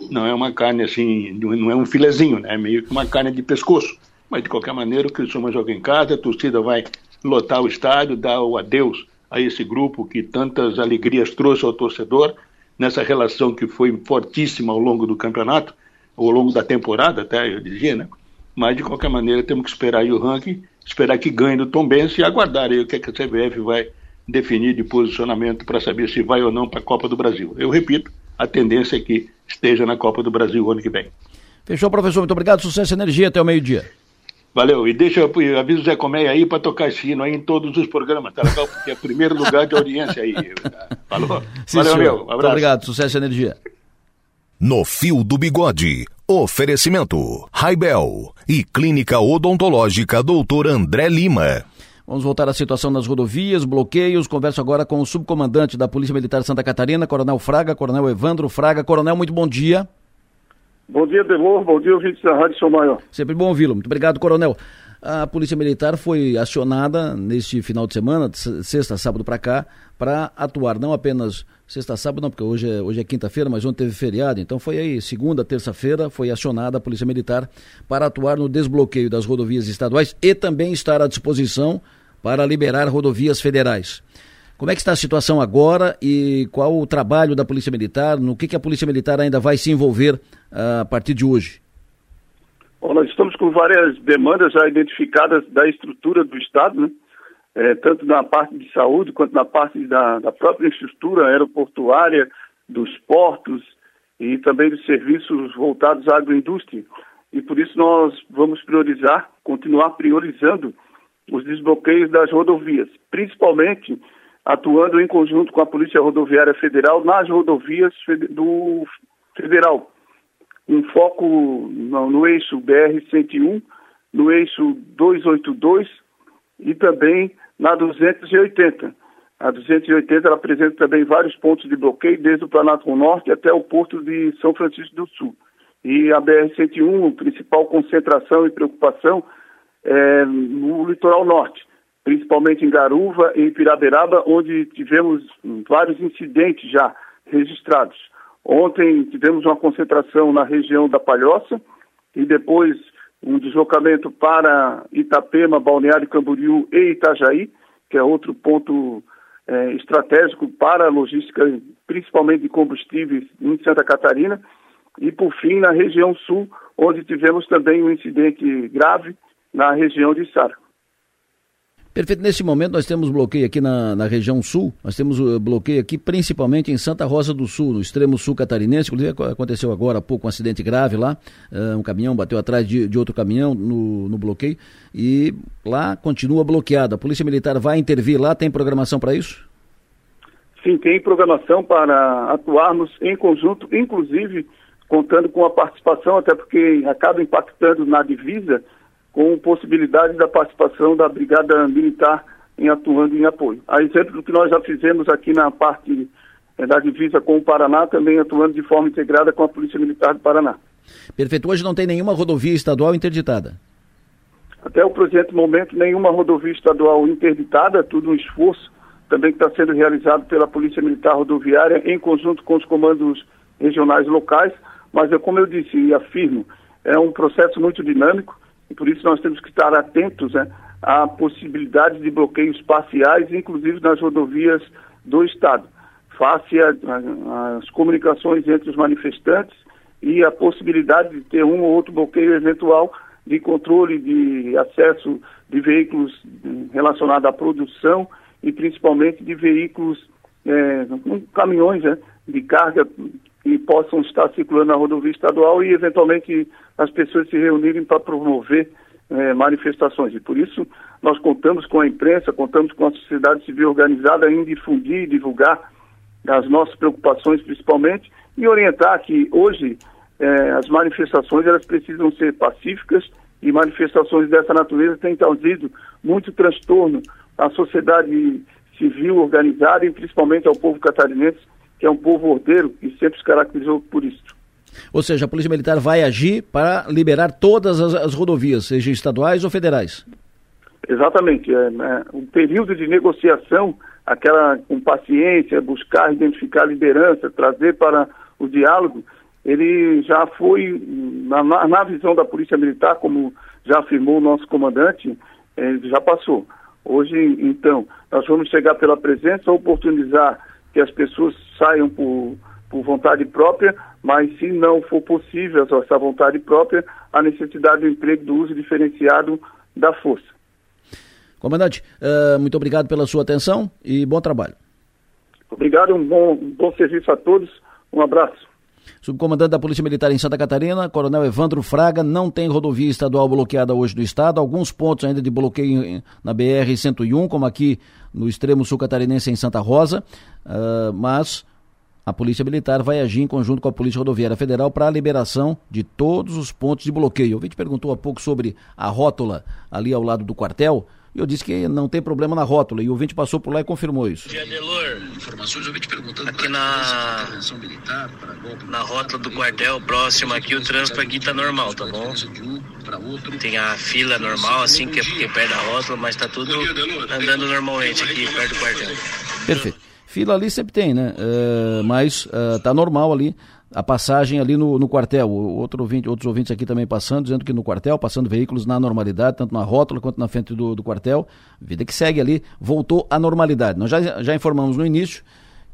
não é uma carne assim, não é um filezinho, né? É meio que uma carne de pescoço. Mas de qualquer maneira o Criciúma joga em casa, a torcida vai lotar o estádio, dar o adeus a esse grupo que tantas alegrias trouxe ao torcedor nessa relação que foi fortíssima ao longo do campeonato, ao longo da temporada até, eu diria, né? Mas de qualquer maneira temos que esperar aí o ranking, esperar que ganhe do Tom Benz e aguardar aí o que, é que a CBF vai definir de posicionamento para saber se vai ou não para a Copa do Brasil. Eu repito, a tendência é que esteja na Copa do Brasil ano que vem. Fechou, professor. Muito obrigado. Sucesso e energia até o meio-dia. Valeu. E deixa eu eu aviso o Zé Coméia aí para tocar esse hino aí em todos os programas, tá legal? Porque é o primeiro lugar de audiência aí. Falou? Sim, Valeu, senhor. meu. Um Muito abraço. obrigado. Sucesso e energia. No Fio do Bigode. Oferecimento. Raibel e Clínica Odontológica Dr. André Lima. Vamos voltar à situação nas rodovias, bloqueios. Converso agora com o subcomandante da Polícia Militar de Santa Catarina, Coronel Fraga, Coronel Evandro Fraga. Coronel, muito bom dia. Bom dia, Delor. Bom dia, ouvintes da Rádio São Maior. Sempre bom ouvi-lo. Muito obrigado, Coronel. A Polícia Militar foi acionada neste final de semana, sexta, sábado para cá, para atuar não apenas sexta, sábado, não, porque hoje é, hoje é quinta-feira, mas ontem teve feriado. Então foi aí, segunda, terça-feira, foi acionada a Polícia Militar para atuar no desbloqueio das rodovias estaduais e também estar à disposição para liberar rodovias federais. Como é que está a situação agora e qual o trabalho da Polícia Militar? No que, que a Polícia Militar ainda vai se envolver ah, a partir de hoje? Bom, nós estamos com várias demandas já identificadas da estrutura do Estado, né? É, tanto na parte de saúde quanto na parte da, da própria infraestrutura aeroportuária, dos portos e também dos serviços voltados à agroindústria. E por isso nós vamos priorizar, continuar priorizando os desbloqueios das rodovias, principalmente atuando em conjunto com a Polícia Rodoviária Federal nas rodovias do federal um foco no, no eixo BR-101, no eixo 282 e também na 280. A 280 ela apresenta também vários pontos de bloqueio, desde o Planalto Norte até o porto de São Francisco do Sul. E a BR-101, principal concentração e preocupação é no litoral norte, principalmente em Garuva e Piraberaba, onde tivemos vários incidentes já registrados. Ontem tivemos uma concentração na região da Palhoça e depois um deslocamento para Itapema, Balneário Camboriú e Itajaí, que é outro ponto é, estratégico para a logística, principalmente de combustíveis em Santa Catarina. E, por fim, na região sul, onde tivemos também um incidente grave na região de Sara. Perfeito. Nesse momento nós temos bloqueio aqui na, na região sul, nós temos uh, bloqueio aqui principalmente em Santa Rosa do Sul, no extremo sul catarinense. Inclusive aconteceu agora há pouco um acidente grave lá, uh, um caminhão bateu atrás de, de outro caminhão no, no bloqueio e lá continua bloqueado. A Polícia Militar vai intervir lá, tem programação para isso? Sim, tem programação para atuarmos em conjunto, inclusive contando com a participação, até porque acaba impactando na divisa com possibilidade da participação da Brigada Militar em atuando em apoio. A exemplo do que nós já fizemos aqui na parte eh, da divisa com o Paraná, também atuando de forma integrada com a Polícia Militar do Paraná. Perfeito. Hoje não tem nenhuma rodovia estadual interditada? Até o presente momento, nenhuma rodovia estadual interditada, tudo um esforço também que está sendo realizado pela Polícia Militar Rodoviária em conjunto com os comandos regionais locais, mas é como eu disse e afirmo, é um processo muito dinâmico, e por isso nós temos que estar atentos né, à possibilidade de bloqueios parciais, inclusive nas rodovias do Estado, face às comunicações entre os manifestantes e a possibilidade de ter um ou outro bloqueio eventual de controle de acesso de veículos relacionados à produção e principalmente de veículos, é, caminhões né, de carga que possam estar circulando na rodovia estadual e eventualmente as pessoas se reunirem para promover eh, manifestações. E por isso nós contamos com a imprensa, contamos com a sociedade civil organizada em difundir e divulgar as nossas preocupações principalmente e orientar que hoje eh, as manifestações elas precisam ser pacíficas e manifestações dessa natureza têm trazido muito transtorno à sociedade civil organizada e principalmente ao povo catarinense, que é um povo ordeiro e sempre se caracterizou por isso. Ou seja, a Polícia Militar vai agir para liberar todas as, as rodovias, sejam estaduais ou federais. Exatamente. É, né, o período de negociação, aquela com paciência, buscar identificar a liderança, trazer para o diálogo, ele já foi, na, na visão da Polícia Militar, como já afirmou o nosso comandante, ele já passou. Hoje, então, nós vamos chegar pela presença, oportunizar que as pessoas saiam por por vontade própria, mas se não for possível essa vontade própria, a necessidade do emprego do uso diferenciado da força. Comandante, uh, muito obrigado pela sua atenção e bom trabalho. Obrigado, um bom, um bom serviço a todos, um abraço. Subcomandante da Polícia Militar em Santa Catarina, Coronel Evandro Fraga, não tem rodovia estadual bloqueada hoje no estado, alguns pontos ainda de bloqueio na BR-101, como aqui no extremo sul catarinense em Santa Rosa, uh, mas a Polícia Militar vai agir em conjunto com a Polícia Rodoviária Federal para a liberação de todos os pontos de bloqueio. O vídeo perguntou há pouco sobre a rótula ali ao lado do quartel. E eu disse que não tem problema na rótula. E o ouvinte passou por lá e confirmou isso. Delor, informações, o ouvinte perguntando aqui na, na rótula do quartel, próximo aqui, o trânsito aqui tá normal, tá bom? Tem a fila normal, assim, que é, que é perto da rótula, mas tá tudo andando normalmente aqui perto do quartel. Perfeito. Fila ali sempre tem, né? Uh, mas uh, tá normal ali a passagem ali no, no quartel. Outro ouvinte, outros ouvintes aqui também passando, dizendo que no quartel, passando veículos na normalidade, tanto na rótula quanto na frente do, do quartel. Vida que segue ali, voltou à normalidade. Nós já, já informamos no início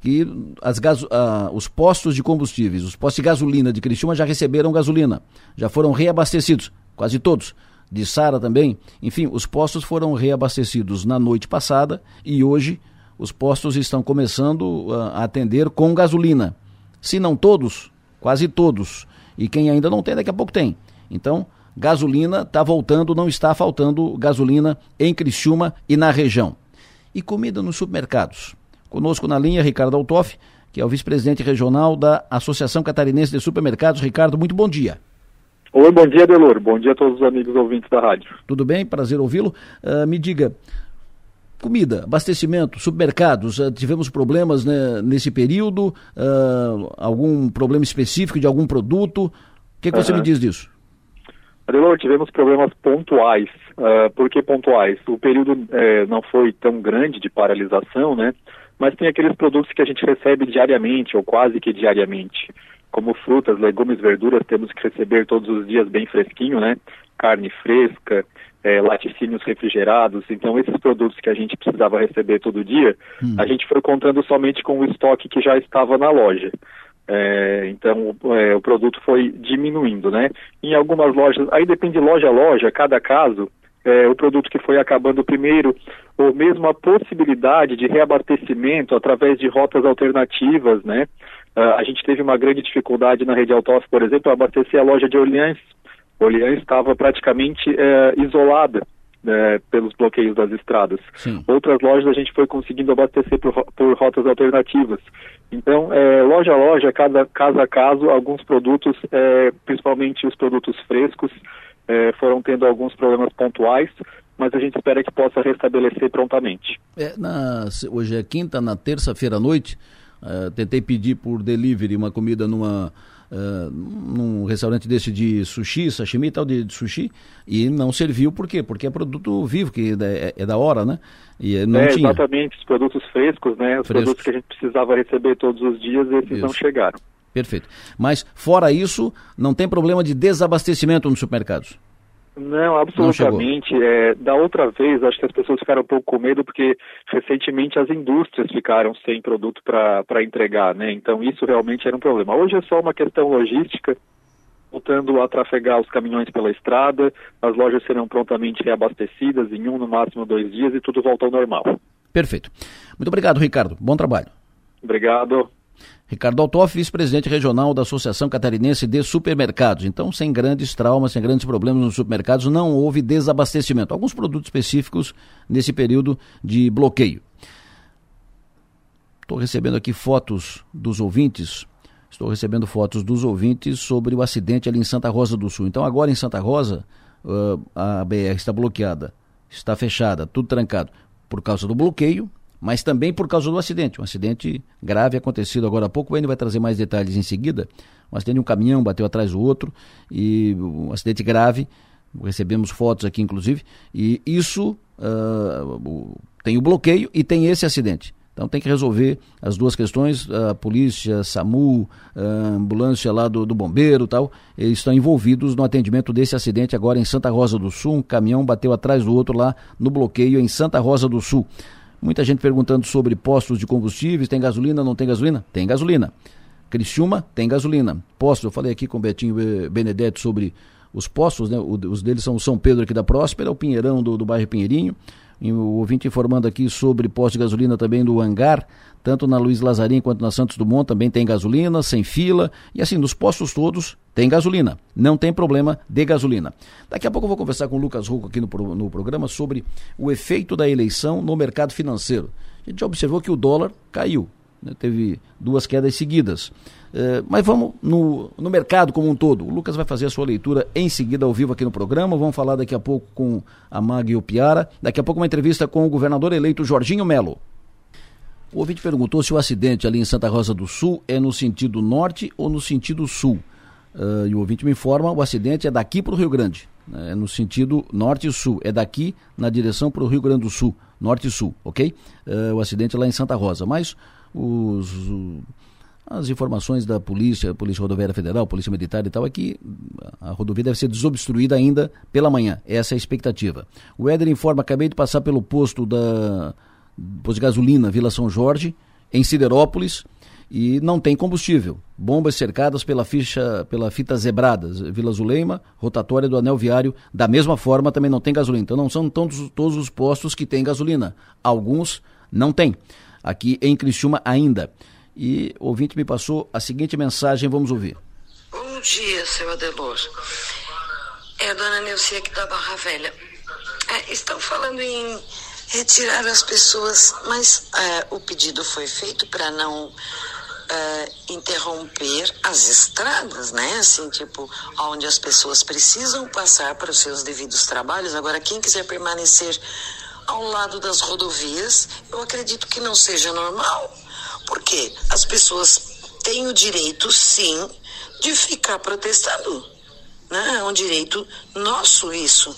que as gaso, uh, os postos de combustíveis, os postos de gasolina de Criciúma já receberam gasolina, já foram reabastecidos, quase todos. De Sara também. Enfim, os postos foram reabastecidos na noite passada e hoje os postos estão começando ah, a atender com gasolina. Se não todos, quase todos. E quem ainda não tem, daqui a pouco tem. Então, gasolina está voltando, não está faltando gasolina em Criciúma e na região. E comida nos supermercados. Conosco na linha, Ricardo Altoff, que é o vice-presidente regional da Associação Catarinense de Supermercados. Ricardo, muito bom dia. Oi, bom dia, Delor. Bom dia a todos os amigos ouvintes da rádio. Tudo bem? Prazer ouvi-lo. Uh, me diga, Comida, abastecimento, supermercados, uh, tivemos problemas né, nesse período? Uh, algum problema específico de algum produto? O que, que você me diz disso? Adelor, tivemos problemas pontuais. Uh, por que pontuais? O período eh, não foi tão grande de paralisação, né? Mas tem aqueles produtos que a gente recebe diariamente ou quase que diariamente. Como frutas, legumes, verduras, temos que receber todos os dias bem fresquinho, né? Carne fresca, é, laticínios refrigerados. Então, esses produtos que a gente precisava receber todo dia, hum. a gente foi contando somente com o estoque que já estava na loja. É, então, é, o produto foi diminuindo, né? Em algumas lojas, aí depende de loja a loja, cada caso, é, o produto que foi acabando primeiro, ou mesmo a possibilidade de reabastecimento através de rotas alternativas, né? Uh, a gente teve uma grande dificuldade na rede Autof, por exemplo, abastecer a loja de Orleans Orleans estava praticamente é, isolada né, pelos bloqueios das estradas. Sim. Outras lojas a gente foi conseguindo abastecer por, por rotas alternativas. Então, é, loja a loja, cada, caso a caso, alguns produtos, é, principalmente os produtos frescos, foram tendo alguns problemas pontuais, mas a gente espera que possa restabelecer prontamente. É, na, hoje é quinta, na terça-feira à noite, tentei pedir por delivery uma comida numa uh, num restaurante desse de sushi, sashimi e tal, de, de, sushi, e não serviu, por quê? Porque é produto vivo, que é, é da hora, né? E não é, tinha. exatamente, os produtos frescos, né? Os frescos. produtos que a gente precisava receber todos os dias, esses isso. não chegaram. Perfeito. Mas, fora isso, não tem problema de desabastecimento nos supermercados? Não, absolutamente. Não é, da outra vez, acho que as pessoas ficaram um pouco com medo porque recentemente as indústrias ficaram sem produto para entregar, né? Então isso realmente era um problema. Hoje é só uma questão logística, voltando a trafegar os caminhões pela estrada, as lojas serão prontamente reabastecidas em um, no máximo dois dias e tudo volta ao normal. Perfeito. Muito obrigado, Ricardo. Bom trabalho. Obrigado. Ricardo Altoff, vice-presidente regional da Associação Catarinense de Supermercados. Então, sem grandes traumas, sem grandes problemas nos supermercados, não houve desabastecimento. Alguns produtos específicos nesse período de bloqueio. Estou recebendo aqui fotos dos ouvintes. Estou recebendo fotos dos ouvintes sobre o acidente ali em Santa Rosa do Sul. Então, agora em Santa Rosa, a BR está bloqueada, está fechada, tudo trancado por causa do bloqueio mas também por causa do acidente. Um acidente grave acontecido agora há pouco. O Enio vai trazer mais detalhes em seguida. Um acidente de um caminhão bateu atrás do outro e um acidente grave. Recebemos fotos aqui, inclusive. E isso uh, tem o bloqueio e tem esse acidente. Então tem que resolver as duas questões, a polícia, SAMU, a ambulância lá do, do bombeiro tal, eles estão envolvidos no atendimento desse acidente agora em Santa Rosa do Sul. Um caminhão bateu atrás do outro lá no bloqueio em Santa Rosa do Sul. Muita gente perguntando sobre postos de combustíveis, tem gasolina, não tem gasolina? Tem gasolina. Criciúma tem gasolina. Postos, eu falei aqui com o Betinho Benedetti sobre os postos, né? Os deles são o São Pedro aqui da Próspera, o Pinheirão do, do bairro Pinheirinho, e o ouvinte informando aqui sobre posto de gasolina também do Hangar, tanto na Luiz Lazarim quanto na Santos Dumont também tem gasolina, sem fila, e assim, nos postos todos tem gasolina, não tem problema de gasolina. Daqui a pouco eu vou conversar com o Lucas Ruco aqui no, no programa sobre o efeito da eleição no mercado financeiro. A gente já observou que o dólar caiu, né? teve duas quedas seguidas. Uh, mas vamos no, no mercado como um todo. O Lucas vai fazer a sua leitura em seguida ao vivo aqui no programa. Vamos falar daqui a pouco com a Mag Piara. Daqui a pouco uma entrevista com o governador eleito Jorginho Melo. O ouvinte perguntou se o acidente ali em Santa Rosa do Sul é no sentido norte ou no sentido sul. Uh, e o ouvinte me informa, o acidente é daqui para o Rio Grande, né? é no sentido norte e sul, é daqui na direção para o Rio Grande do Sul, norte e sul, ok? Uh, o acidente é lá em Santa Rosa, mas os, as informações da polícia, Polícia Rodoviária Federal, Polícia Militar e tal, é que a rodovia deve ser desobstruída ainda pela manhã, essa é a expectativa. O Éder informa, acabei de passar pelo posto da posto de gasolina Vila São Jorge, em Siderópolis, e não tem combustível. Bombas cercadas pela, ficha, pela fita zebrada, Vila Zuleima, rotatória do anel viário, da mesma forma também não tem gasolina. Então não são todos, todos os postos que têm gasolina. Alguns não têm. Aqui em Criciúma ainda. E o ouvinte me passou a seguinte mensagem, vamos ouvir. Bom dia, seu Adelor. É a dona Neucia aqui da Barra Velha. É, estão falando em retirar as pessoas, mas é, o pedido foi feito para não uh, interromper as estradas, né? Assim, tipo, onde as pessoas precisam passar para os seus devidos trabalhos. Agora, quem quiser permanecer ao lado das rodovias, eu acredito que não seja normal. Porque as pessoas têm o direito, sim, de ficar protestando. Né? É um direito nosso isso.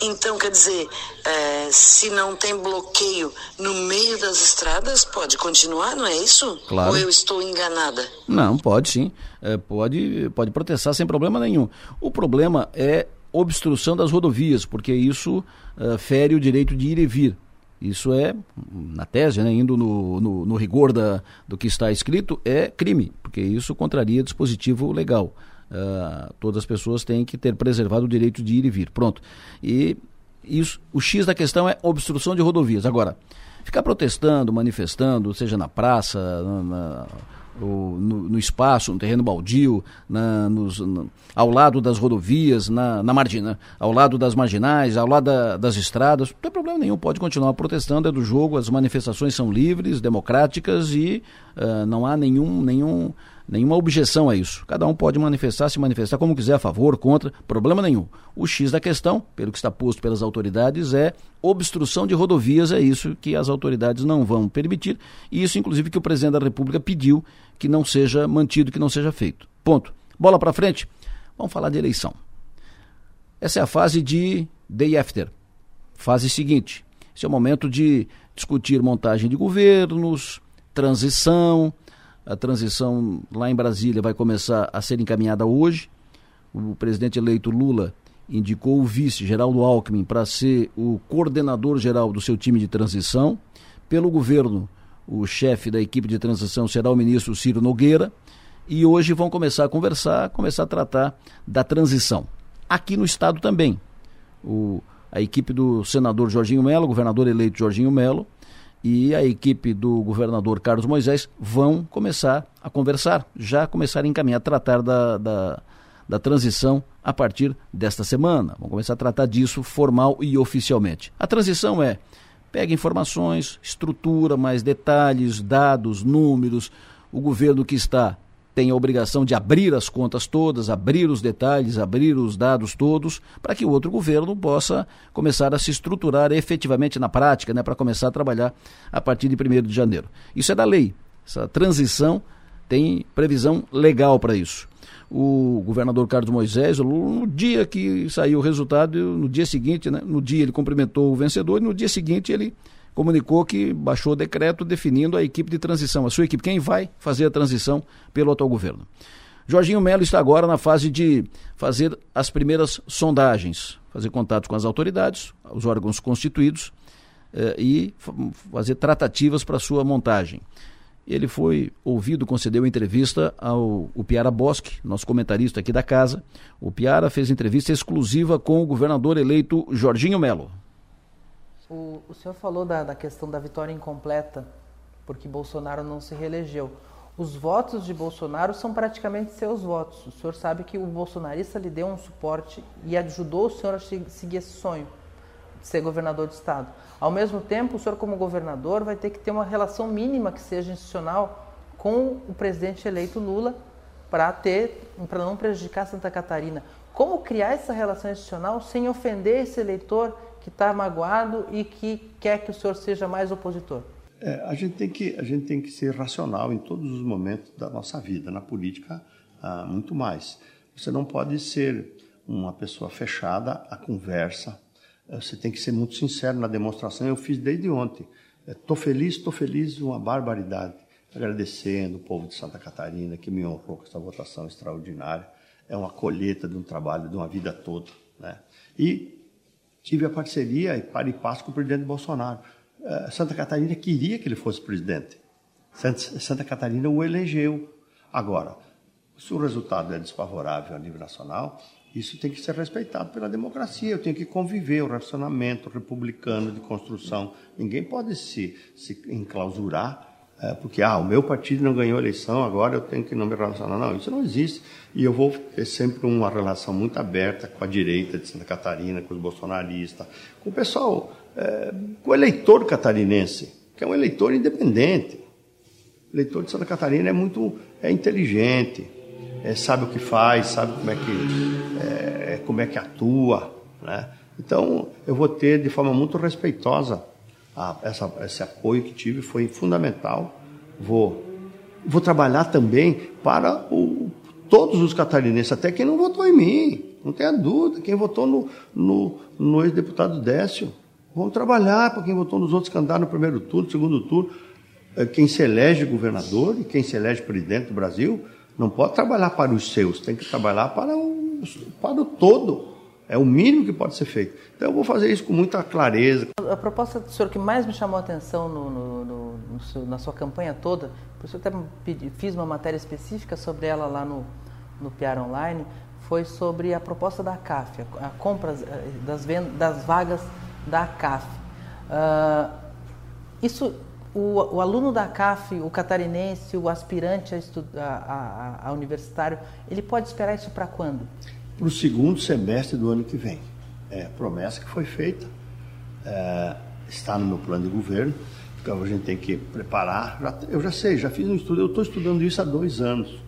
Então, quer dizer, é, se não tem bloqueio no meio das estradas, pode continuar, não é isso? Claro. Ou eu estou enganada? Não, pode sim. É, pode, pode protestar sem problema nenhum. O problema é obstrução das rodovias, porque isso uh, fere o direito de ir e vir. Isso é, na tese, né, indo no, no, no, rigor da, do que está escrito, é crime, porque isso contraria dispositivo legal. Uh, todas as pessoas têm que ter preservado o direito de ir e vir. Pronto. E isso, o X da questão é obstrução de rodovias. Agora, ficar protestando, manifestando, seja na praça, na, na no, no, espaço, no terreno baldio, na, nos, ao lado das rodovias, na, na margina, ao lado das marginais, ao lado da, das estradas, não tem problema nenhum, pode continuar protestando, é do jogo, as manifestações são livres, democráticas e uh, não há nenhum, nenhum nenhuma objeção a isso. Cada um pode manifestar, se manifestar como quiser, a favor, contra, problema nenhum. O X da questão, pelo que está posto pelas autoridades, é obstrução de rodovias, é isso que as autoridades não vão permitir, e isso, inclusive, que o presidente da República pediu que não seja mantido, que não seja feito. Ponto. Bola para frente. Vamos falar de eleição. Essa é a fase de day after. Fase seguinte. Esse é o momento de discutir montagem de governos, transição, a transição lá em Brasília vai começar a ser encaminhada hoje. O presidente eleito Lula indicou o vice Geraldo Alckmin para ser o coordenador geral do seu time de transição. Pelo governo, o chefe da equipe de transição será o ministro Ciro Nogueira. E hoje vão começar a conversar, começar a tratar da transição. Aqui no estado também. O, a equipe do senador Jorginho Melo, governador eleito Jorginho Melo, e a equipe do governador Carlos Moisés vão começar a conversar, já começar a encaminhar, a tratar da, da, da transição a partir desta semana. Vão começar a tratar disso formal e oficialmente. A transição é pega informações, estrutura, mais detalhes, dados, números. O governo que está tem a obrigação de abrir as contas todas, abrir os detalhes, abrir os dados todos, para que o outro governo possa começar a se estruturar efetivamente na prática, né, para começar a trabalhar a partir de 1 de janeiro. Isso é da lei. Essa transição tem previsão legal para isso. O governador Carlos Moisés, no dia que saiu o resultado, no dia seguinte, né, no dia ele cumprimentou o vencedor e no dia seguinte ele comunicou que baixou o decreto definindo a equipe de transição, a sua equipe, quem vai fazer a transição pelo atual governo. Jorginho Melo está agora na fase de fazer as primeiras sondagens, fazer contatos com as autoridades, os órgãos constituídos eh, e fazer tratativas para sua montagem. Ele foi ouvido, concedeu entrevista ao o Piara Bosque, nosso comentarista aqui da casa. O Piara fez entrevista exclusiva com o governador eleito Jorginho Melo. O, o senhor falou da, da questão da vitória incompleta, porque Bolsonaro não se reelegeu. Os votos de Bolsonaro são praticamente seus votos. O senhor sabe que o bolsonarista lhe deu um suporte e ajudou o senhor a seguir esse sonho de ser governador de estado. Ao mesmo tempo, o senhor como governador vai ter que ter uma relação mínima que seja institucional com o presidente eleito Lula para ter, para não prejudicar Santa Catarina. Como criar essa relação institucional sem ofender esse eleitor que está magoado e que quer que o senhor seja mais opositor? É, a, gente tem que, a gente tem que ser racional em todos os momentos da nossa vida, na política, ah, muito mais. Você não pode ser uma pessoa fechada à conversa, é, você tem que ser muito sincero na demonstração. Eu fiz desde ontem. Estou é, feliz, estou feliz, uma barbaridade. Agradecendo o povo de Santa Catarina que me honrou com essa votação extraordinária. É uma colheita de um trabalho de uma vida toda. Né? E tive a parceria e para e passo com o presidente Bolsonaro. Eh, Santa Catarina queria que ele fosse presidente. Santa Catarina o elegeu. Agora, se o resultado é desfavorável a nível nacional, isso tem que ser respeitado pela democracia. Eu tenho que conviver o relacionamento republicano de construção. Ninguém pode se, se enclausurar é, porque ah, o meu partido não ganhou eleição, agora eu tenho que não me relacionar. Não, isso não existe. E eu vou ter sempre uma relação muito aberta com a direita de Santa Catarina, com os bolsonaristas, com o pessoal, é, com o eleitor catarinense, que é um eleitor independente. O eleitor de Santa Catarina é muito é inteligente, é, sabe o que faz, sabe como é que, é, como é que atua. Né? Então, eu vou ter de forma muito respeitosa a, essa, esse apoio que tive, foi fundamental. Vou, vou trabalhar também para o, todos os catarinenses, até quem não votou em mim, não tenha dúvida, quem votou no, no, no ex-deputado Décio. Vamos trabalhar para quem votou nos outros candidatos no primeiro turno, segundo turno. É, quem se elege governador e quem se elege presidente do Brasil não pode trabalhar para os seus, tem que trabalhar para o, para o todo. É o mínimo que pode ser feito. Então eu vou fazer isso com muita clareza. A proposta do senhor que mais me chamou a atenção no, no, no, seu, na sua campanha toda, eu até pedi, fiz uma matéria específica sobre ela lá no, no PR Online, foi sobre a proposta da CAF, a, compra eh, das, das vagas da CAF. Uh, isso, o, o, aluno da CAF, o catarinense, o aspirante a, a, a, a universitário, ele pode esperar isso para quando? Para o segundo semestre do ano que vem. É promessa que foi feita, é, está no meu plano de governo, então a gente tem que preparar. Já, eu já sei, já fiz um estudo, eu estou estudando isso há dois anos,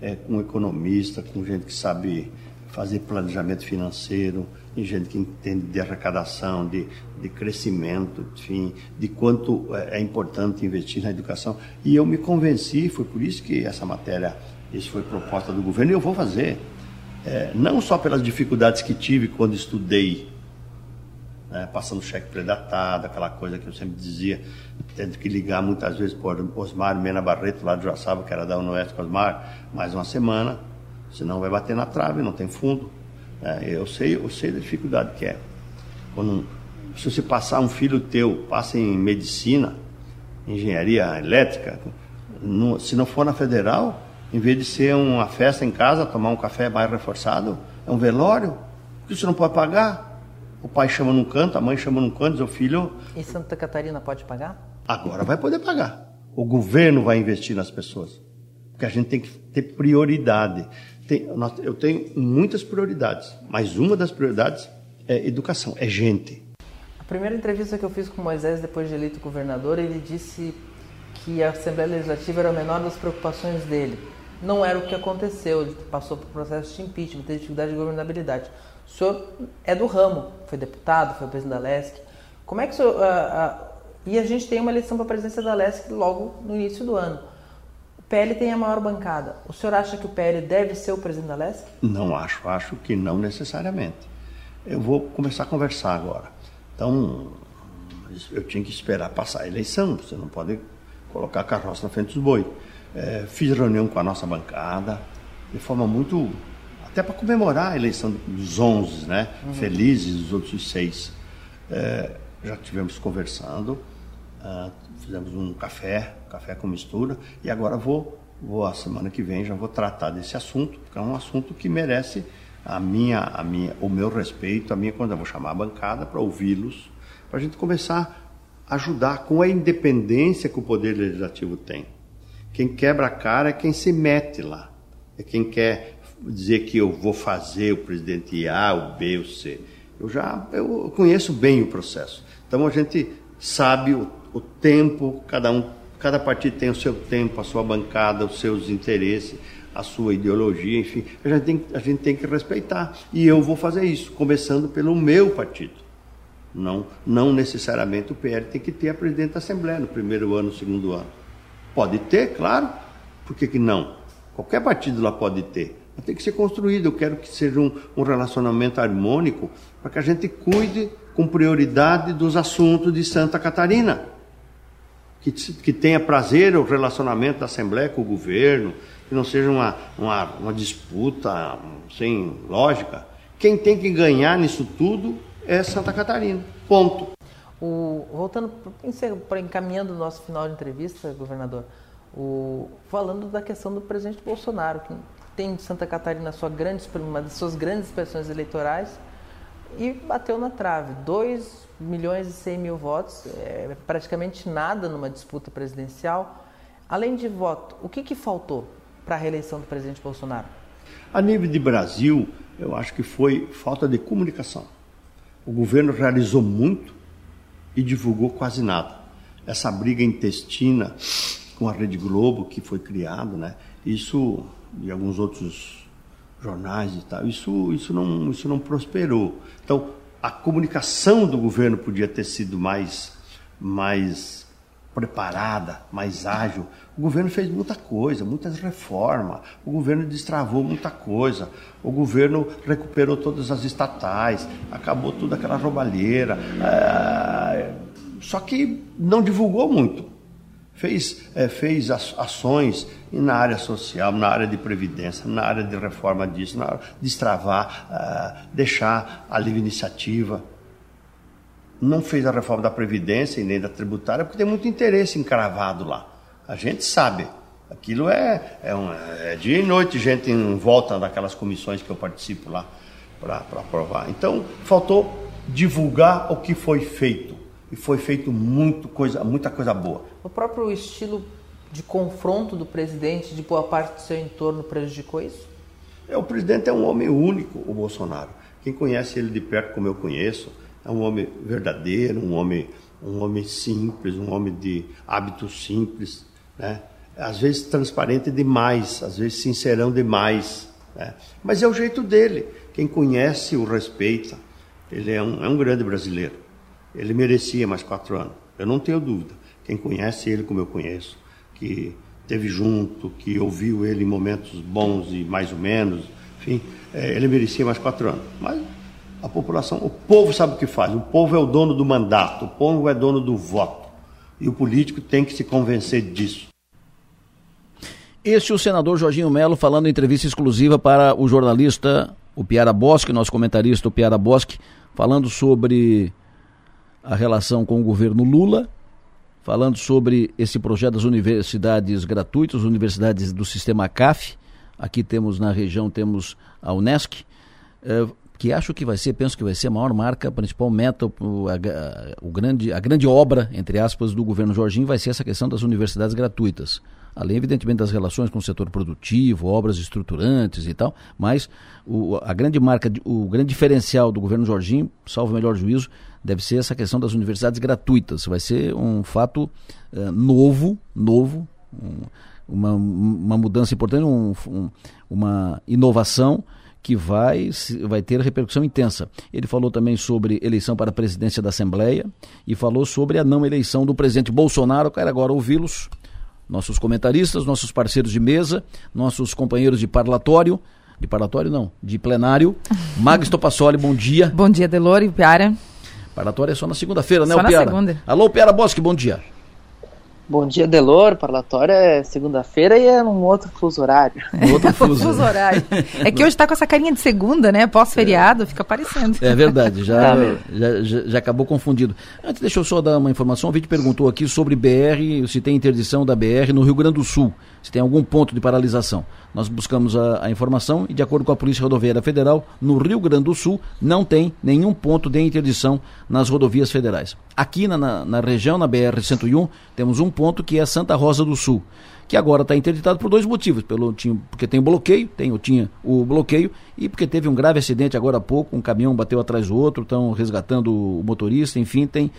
é, com economista, com gente que sabe fazer planejamento financeiro, tem gente que entende de arrecadação, de, de crescimento, enfim, de quanto é, é importante investir na educação. E eu me convenci, foi por isso que essa matéria, isso foi proposta do governo, e eu vou fazer é, não só pelas dificuldades que tive quando estudei, né, passando cheque predatado, aquela coisa que eu sempre dizia, tendo que ligar muitas vezes por Osmar Mena Barreto, lá de Joaçaba, que era da Unoeste Osmar, mais uma semana, senão vai bater na trave, não tem fundo. É, eu, sei, eu sei da dificuldade que é. Quando, se você passar um filho teu, passa em medicina, engenharia elétrica, se não for na federal, em vez de ser uma festa em casa, tomar um café mais reforçado, é um velório, que você não pode pagar. O pai chama num canto, a mãe chama num canto, diz o filho. E Santa Catarina pode pagar? Agora vai poder pagar. O governo vai investir nas pessoas. Porque a gente tem que ter prioridade. Tem, eu tenho muitas prioridades, mas uma das prioridades é educação, é gente. A primeira entrevista que eu fiz com Moisés depois de eleito governador, ele disse que a Assembleia Legislativa era a menor das preocupações dele não era o que aconteceu. Ele passou por processo de impeachment, teve dificuldade de governabilidade. O senhor é do ramo, foi deputado, foi presidente da LESC. Como é que o senhor. Uh, uh, e a gente tem uma eleição para a presidência da LESC logo no início do ano. O PL tem a maior bancada. O senhor acha que o PL deve ser o presidente da LESC? Não acho, acho que não necessariamente. Eu vou começar a conversar agora. Então, eu tinha que esperar passar a eleição, você não pode colocar a carroça na frente dos bois. É, fiz reunião com a nossa bancada, de forma muito. até para comemorar a eleição dos 11, né? Uhum. Felizes dos outros seis. É, já tivemos conversando, uh, fizemos um café, café com mistura, e agora vou, vou a semana que vem já vou tratar desse assunto, porque é um assunto que merece a minha, a minha, o meu respeito, a minha quando eu vou chamar a bancada para ouvi-los, para a gente começar a ajudar com a independência que o poder legislativo tem. Quem quebra a cara é quem se mete lá. É quem quer dizer que eu vou fazer o presidente A, o B, o C. Eu já eu conheço bem o processo. Então a gente sabe o, o tempo, cada um, cada partido tem o seu tempo, a sua bancada, os seus interesses, a sua ideologia, enfim. A gente tem, a gente tem que respeitar. E eu vou fazer isso, começando pelo meu partido. Não, não necessariamente o PL tem que ter a presidente da Assembleia no primeiro ano, no segundo ano. Pode ter, claro. Por que, que não? Qualquer partido lá pode ter. Mas tem que ser construído. Eu quero que seja um, um relacionamento harmônico para que a gente cuide com prioridade dos assuntos de Santa Catarina. Que, que tenha prazer o relacionamento da Assembleia com o governo, que não seja uma, uma, uma disputa sem lógica. Quem tem que ganhar nisso tudo é Santa Catarina. Ponto. O, voltando, para encaminhando o nosso final de entrevista, governador, o, falando da questão do presidente Bolsonaro, que tem Santa Catarina sua grande, uma das suas grandes expressões eleitorais e bateu na trave. 2 milhões e 100 mil votos, é praticamente nada numa disputa presidencial. Além de voto, o que, que faltou para a reeleição do presidente Bolsonaro? A nível de Brasil, eu acho que foi falta de comunicação. O governo realizou muito, e divulgou quase nada. Essa briga intestina com a Rede Globo que foi criado, né? Isso e alguns outros jornais e tal. Isso, isso, não, isso não prosperou. Então, a comunicação do governo podia ter sido mais, mais preparada, mais ágil. O governo fez muita coisa, muitas reformas. O governo destravou muita coisa. O governo recuperou todas as estatais, acabou toda aquela roubalheira. É... Só que não divulgou muito fez, é, fez ações na área social, na área de previdência, na área de reforma disso, na destravar, uh, deixar a livre iniciativa. Não fez a reforma da previdência e nem da tributária, porque tem muito interesse encravado lá. A gente sabe. Aquilo é, é, um, é dia e noite, gente em volta daquelas comissões que eu participo lá para aprovar. Então, faltou divulgar o que foi feito e foi feito muito coisa, muita coisa boa. O próprio estilo de confronto do presidente, de boa parte do seu entorno, prejudicou isso? É, o presidente é um homem único, o Bolsonaro. Quem conhece ele de perto, como eu conheço, é um homem verdadeiro, um homem, um homem simples, um homem de hábitos simples, né? às vezes transparente demais, às vezes sincerão demais. Né? Mas é o jeito dele. Quem conhece o respeita. Ele é um, é um grande brasileiro. Ele merecia mais quatro anos, eu não tenho dúvida. Quem conhece ele como eu conheço, que teve junto, que ouviu ele em momentos bons e mais ou menos, enfim, é, ele merecia mais quatro anos. Mas a população, o povo sabe o que faz, o povo é o dono do mandato, o povo é dono do voto. E o político tem que se convencer disso. Este é o senador Jorginho Melo falando em entrevista exclusiva para o jornalista, o Piara Bosque, nosso comentarista, o Piara Bosque, falando sobre a relação com o governo Lula, falando sobre esse projeto das universidades gratuitas, universidades do sistema CAF. Aqui temos na região temos a Unesc, eh, que acho que vai ser, penso que vai ser a maior marca, a principal meta, o, a, o grande, a grande obra, entre aspas, do governo Jorginho vai ser essa questão das universidades gratuitas além evidentemente das relações com o setor produtivo, obras estruturantes e tal, mas o, a grande marca, o grande diferencial do governo Jorginho, salvo o melhor juízo, deve ser essa questão das universidades gratuitas. Vai ser um fato uh, novo, novo, um, uma, uma mudança importante, um, um, uma inovação que vai, vai ter repercussão intensa. Ele falou também sobre eleição para a presidência da Assembleia e falou sobre a não eleição do presidente Bolsonaro. Quero agora ouvi-los nossos comentaristas, nossos parceiros de mesa, nossos companheiros de parlatório, de parlatório não, de plenário. Magis Topassoli, bom dia. Bom dia, Delore e Piara. Parlatório é só na segunda-feira, né, só o Piara? Só na segunda. Alô, Piara Bosque, bom dia. Bom dia, Delor. Parlatório é segunda-feira e é num outro fuso horário. Um outro fuso. fuso horário. É que hoje está com essa carinha de segunda, né? Pós-feriado, é. fica parecendo. É verdade, já, tá já, já, já, acabou confundido. Antes, deixa eu só dar uma informação. O vídeo perguntou aqui sobre BR, se tem interdição da BR no Rio Grande do Sul, se tem algum ponto de paralisação. Nós buscamos a, a, informação e, de acordo com a Polícia Rodoviária Federal, no Rio Grande do Sul não tem nenhum ponto de interdição nas rodovias federais. Aqui na, na, na região, na BR-101, temos um ponto que é Santa Rosa do Sul, que agora está interditado por dois motivos. Pelo, tinha, porque tem bloqueio, tem, tinha o bloqueio, e porque teve um grave acidente agora há pouco, um caminhão bateu atrás do outro, estão resgatando o motorista, enfim, tem.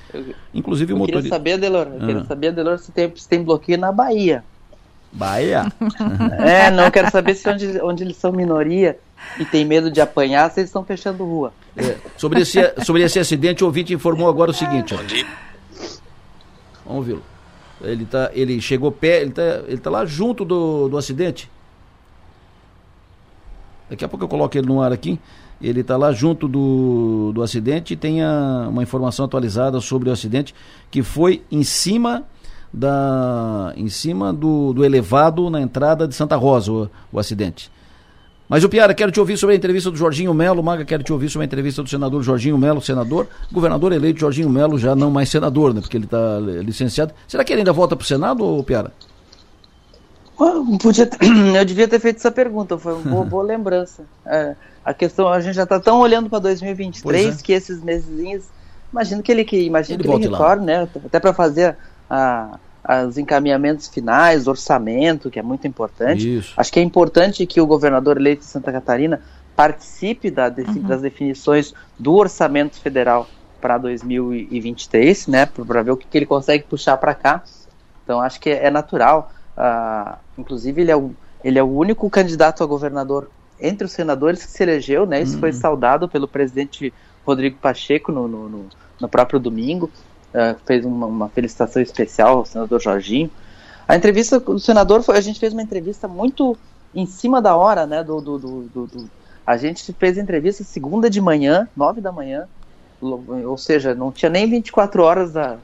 Inclusive eu o motorista. Eu queria saber, Delor, eu ah. queria saber, Delor, se tem, se tem bloqueio na Bahia. Bahia? é, não, quero saber se onde, onde eles são minoria e tem medo de apanhar, se eles estão fechando rua. É, sobre, esse, sobre esse acidente, o ouvinte informou agora o seguinte. Ó. Vamos ouvi-lo. Ele, tá, ele chegou pé, ele tá, ele tá lá junto do, do acidente. Daqui a pouco eu coloco ele no ar aqui. Ele está lá junto do, do acidente e tem a, uma informação atualizada sobre o acidente que foi em cima da em cima do, do elevado na entrada de Santa Rosa, o, o acidente. Mas o Piara, quero te ouvir sobre a entrevista do Jorginho Melo. Maga, quero te ouvir sobre a entrevista do senador Jorginho Melo, senador, governador eleito Jorginho Melo, já não mais senador, né? Porque ele está licenciado. Será que ele ainda volta para o Senado, ou Piara? Podia ter, eu devia ter feito essa pergunta, foi uma boa, boa lembrança. É, a questão, a gente já está tão olhando para 2023 é. que esses meses, imagino que ele que imagino ele que ele retorne, né? Até para fazer a, os encaminhamentos finais, orçamento, que é muito importante. Isso. Acho que é importante que o governador eleito de Santa Catarina participe da, uhum. das definições do orçamento federal para 2023, né, para ver o que, que, ele consegue puxar para cá. Então acho que é, natural. Uh, inclusive ele é, o, ele é o único candidato a governador entre os senadores que se elegeu, né? Isso foi Uhum. saudado pelo presidente Rodrigo Pacheco no, no, no- no próprio domingo. Uh, fez uma, uma felicitação especial ao senador Jorginho. A entrevista do senador foi, a gente fez uma entrevista muito em cima da hora, né? Do, do, do, do- a gente fez a entrevista segunda de manhã, nove da manhã, ou seja, não tinha nem 24 horas da,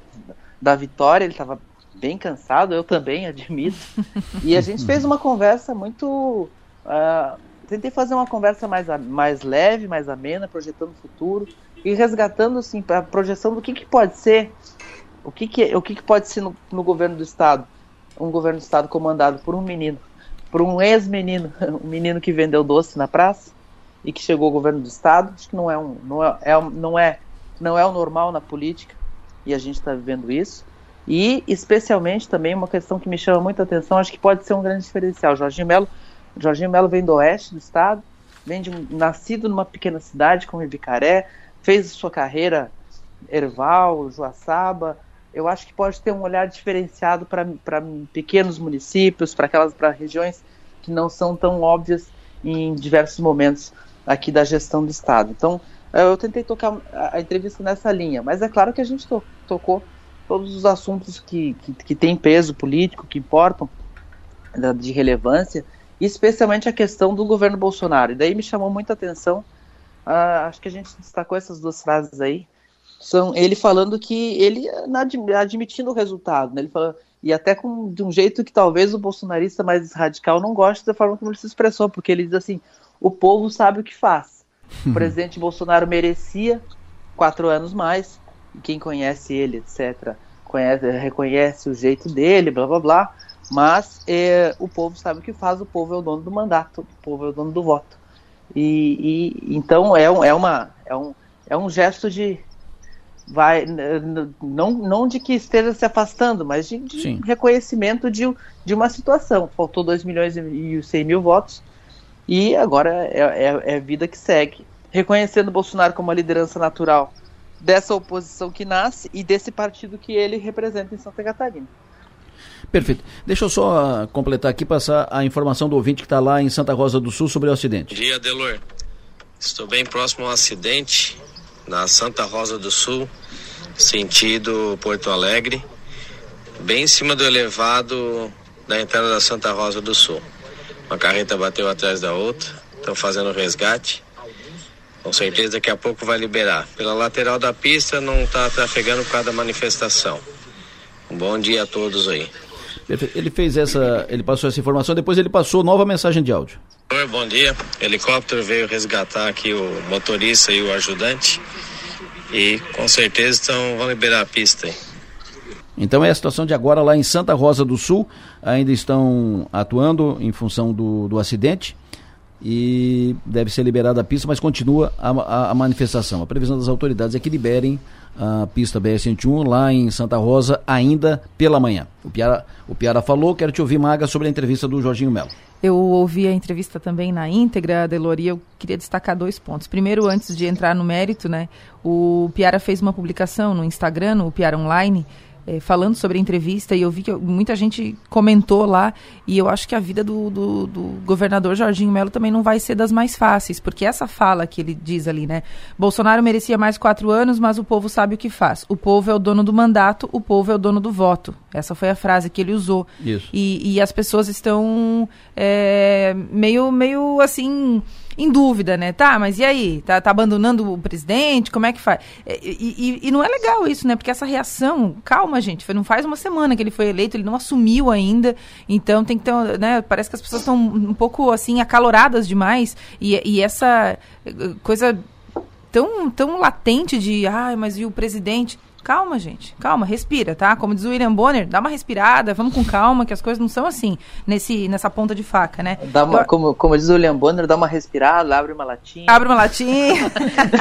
da vitória, ele estava bem cansado, eu também admito. E a gente fez uma conversa muito. ah, tentei fazer uma conversa mais, mais leve, mais amena, projetando o futuro e resgatando assim, a projeção do que, que pode ser, o que, que, o que, que pode ser no, no governo do Estado. Um governo do Estado comandado por um menino, por um ex-menino, um menino que vendeu doce na praça e que chegou ao governo do Estado. Acho que não é, um, não é, é não é, não é o normal na política e a gente está vivendo isso. E, especialmente, também uma questão que me chama muita atenção, acho que pode ser um grande diferencial. Jorginho Melo, Jorginho Melo vem do oeste do estado, vem de nascido numa pequena cidade como Ibicaré, fez sua carreira Erval, Joaçaba. Eu acho que pode ter um olhar diferenciado para pequenos municípios, para aquelas para regiões que não são tão óbvias em diversos momentos aqui da gestão do estado. Então, eh, eu tentei tocar a, entrevista nessa linha, mas é claro que a gente to- tocou todos os assuntos que, que, que têm peso político, que importam, de relevância, especialmente a questão do governo Bolsonaro. E daí me chamou muita atenção, ah, acho que a gente destacou essas duas frases aí, são ele falando que ele admitindo o resultado, né? ele fala, e até com, de um jeito que talvez o bolsonarista mais radical não goste da forma como ele se expressou, porque ele diz assim, o povo sabe o que faz. O presidente Bolsonaro merecia quatro anos mais, quem conhece ele, etc., conhece, reconhece o jeito dele, blá blá blá, mas eh, o povo sabe o que faz, o povo é o dono do mandato, o povo é o dono do voto. E, e então é, um, é, uma, é, um, é um gesto de. Vai, não, não de que esteja se afastando, mas de, de reconhecimento de, de uma situação. Faltou 2 milhões e 100 mil votos e agora é, é, é vida que segue. Reconhecendo Bolsonaro como a liderança natural dessa oposição que nasce e desse partido que ele representa em Santa Catarina. Perfeito. Deixa eu só ah, completar aqui, passar a informação do ouvinte que está lá em Santa Rosa do Sul sobre o acidente. Bom dia, Delor. Estou bem próximo a um acidente na Santa Rosa do Sul, sentido Porto Alegre, bem em cima do elevado da entrada da Santa Rosa do Sul. Uma carreta bateu atrás da outra, estão fazendo resgate. Com certeza daqui a pouco vai liberar. Pela lateral da pista não está trafegando por causa da manifestação. Um bom dia a todos aí. Ele fez essa, ele passou essa informação, depois ele passou nova mensagem de áudio. Bom dia. Helicóptero veio resgatar aqui o motorista e o ajudante. E com certeza então, vão liberar a pista aí. Então é a situação de agora lá em Santa Rosa do Sul, ainda estão atuando em função do, do acidente e deve ser liberada a pista, mas continua a, a- a manifestação. A previsão das autoridades é que liberem a pista BR-101 lá em Santa Rosa ainda pela manhã. O Piara, o Piara falou, quero te ouvir, Maga, sobre a entrevista do Jorginho Melo. Eu ouvi a entrevista também na íntegra, Delori, eu queria destacar dois pontos. Primeiro, antes de entrar no mérito, né, o Piara fez uma publicação no Instagram, no Piara Online, eh, falando sobre a entrevista, e eu vi que muita gente comentou lá, e eu acho que a vida do, do, do governador Jorginho Melo também não vai ser das mais fáceis, porque essa fala que ele diz ali, né, Bolsonaro merecia mais quatro anos, mas o povo sabe o que faz. O povo é o dono do mandato, o povo é o dono do voto. Essa foi a frase que ele usou. Isso. E, e as pessoas estão é, meio, meio assim, em dúvida, né? Tá, mas e aí? Tá, tá abandonando o presidente? Como é que faz? E, e- e não é legal isso, né? Porque essa reação, calma, gente, foi- não faz uma semana que ele foi eleito, ele não assumiu ainda, então tem que ter, né? Parece que as pessoas estão um pouco, assim, acaloradas demais, e, e essa eh, coisa tão, tão latente de, ai, mas e o presidente? Calma, gente, calma, respira, tá? Como diz o William Bonner, dá uma respirada, vamos com calma, que as coisas não são assim, nesse, nessa ponta de faca, né? Dá uma, Agora- como, como diz o William Bonner, dá uma respirada, abre uma latinha. Abre uma latinha.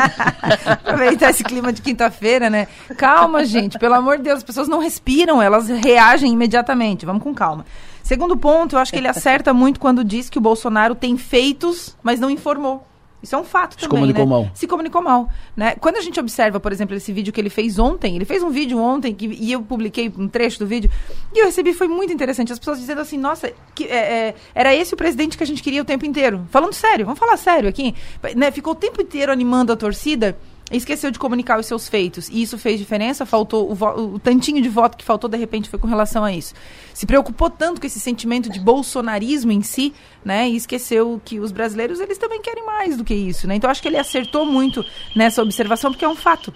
Aproveitar esse clima de quinta-feira, né? Calma, gente. Pelo amor de Deus, as pessoas não respiram, elas reagem imediatamente. Vamos com calma. Segundo ponto, eu acho que ele acerta muito quando diz que o Bolsonaro tem feitos, mas não informou. Isso é um fato Se também, comunicou né? mal. Se comunicou mal, né? Quando a gente observa, por exemplo, esse vídeo que ele fez ontem, ele fez um vídeo ontem que, e eu publiquei um trecho do vídeo e eu recebi, foi muito interessante, as pessoas dizendo assim, nossa, que, é, é, era esse o presidente que a gente queria o tempo inteiro. Falando sério, vamos falar sério aqui. Né? Ficou o tempo inteiro animando a torcida esqueceu de comunicar os seus feitos. E isso fez diferença, faltou o, o, tantinho de voto que faltou, de repente, foi com relação a isso. Se preocupou tanto com esse sentimento de bolsonarismo em si, né? E esqueceu que os brasileiros, eles também querem mais do que isso, né? Então, acho que ele acertou muito nessa observação, porque é um fato.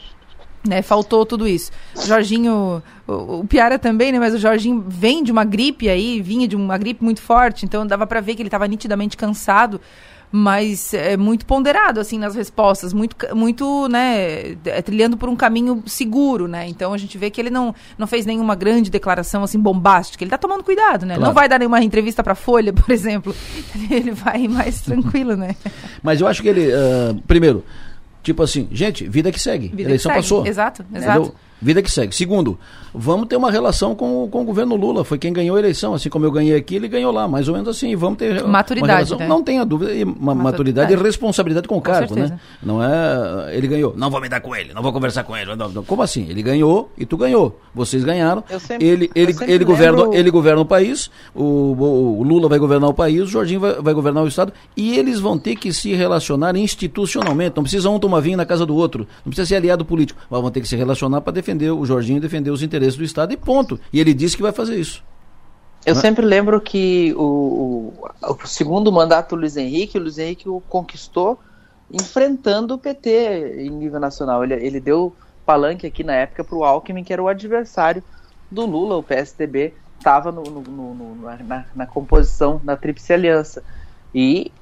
Né, faltou tudo isso. Jorginho, o, o Piara também, né? Mas o Jorginho vem de uma gripe aí, vinha de uma gripe muito forte, então dava para ver que ele estava nitidamente cansado mas é muito ponderado assim nas respostas, muito muito, né, é, trilhando por um caminho seguro, né? Então a gente vê que ele não, não fez nenhuma grande declaração assim bombástica. Ele está tomando cuidado, né? Claro. Não vai dar nenhuma entrevista para Folha, por exemplo. Ele vai mais tranquilo, né? Mas eu acho que ele uh, primeiro, tipo assim, gente, vida que segue. Vida eleição que segue. passou. Exato, exato. Entendeu? Vida que segue. Segundo, vamos ter uma relação com, com o governo Lula. Foi quem ganhou a eleição. Assim como eu ganhei aqui, ele ganhou lá. Mais ou menos assim. Vamos ter maturidade. Né? Não tenha dúvida. E uma maturidade, maturidade e responsabilidade com o cargo, né? Não é. Ele ganhou. Não vou me dar com ele. Não vou conversar com ele. Não, não. Como assim? Ele ganhou e tu ganhou. Vocês ganharam. Sempre, ele ele, ele, lembro... governa, ele governa o país. O, o, Lula vai governar o país. O Jorginho vai, vai, governar o Estado. E eles vão ter que se relacionar institucionalmente. Não precisa um tomar vinho na casa do outro. Não precisa ser aliado político. Mas vão ter que se relacionar para defender o Jorginho defender defender os interesses do Estado e ponto. E ele disse que vai fazer isso. Eu sempre lembro que o, o, o, segundo mandato do Luiz Henrique, o Luiz Henrique o conquistou enfrentando o PT em nível nacional. Ele, ele deu palanque aqui na época para o Alckmin, que era o adversário do Lula, o PSDB estava na, na, composição da Tríplice Aliança. E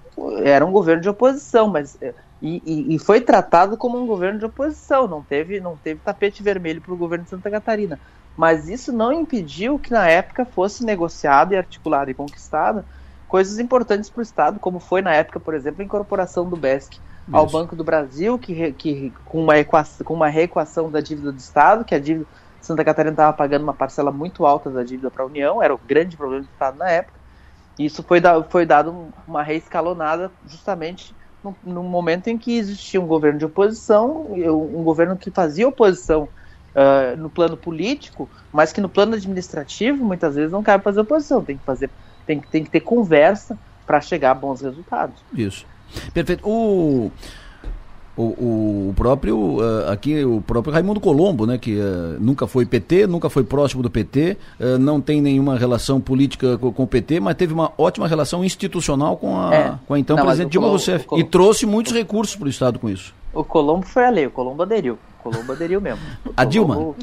era um governo de oposição, mas e, e, e, foi tratado como um governo de oposição, não teve, não teve tapete vermelho para o governo de Santa Catarina. Mas isso não impediu que na época fosse negociado e articulado e conquistado coisas importantes para o Estado, como foi na época, por exemplo, a incorporação do BESC ao Banco do Brasil, que, que com, uma equação, com uma reequação da dívida do Estado, que a dívida Santa Catarina estava pagando uma parcela muito alta da dívida para a União, era o grande problema do Estado na época. E isso foi, da, foi dado uma reescalonada justamente no, no, momento em que existia um governo de oposição, um governo que fazia oposição uh, no plano político, mas que no plano administrativo muitas vezes não cabe fazer oposição, tem que fazer, tem, tem que ter conversa para chegar a bons resultados. Isso. Perfeito. O o, o próprio uh, aqui o próprio Raimundo Colombo, né, que uh, nunca foi PT, nunca foi próximo do PT, eh, não tem nenhuma relação política com, o PT, mas teve uma ótima relação institucional com a, é. com a então não, presidente Dilma Rousseff e trouxe muitos recursos para o estado com isso. O Colombo foi a lei, o Colombo aderiu. O Colombo aderiu mesmo. a Dilma?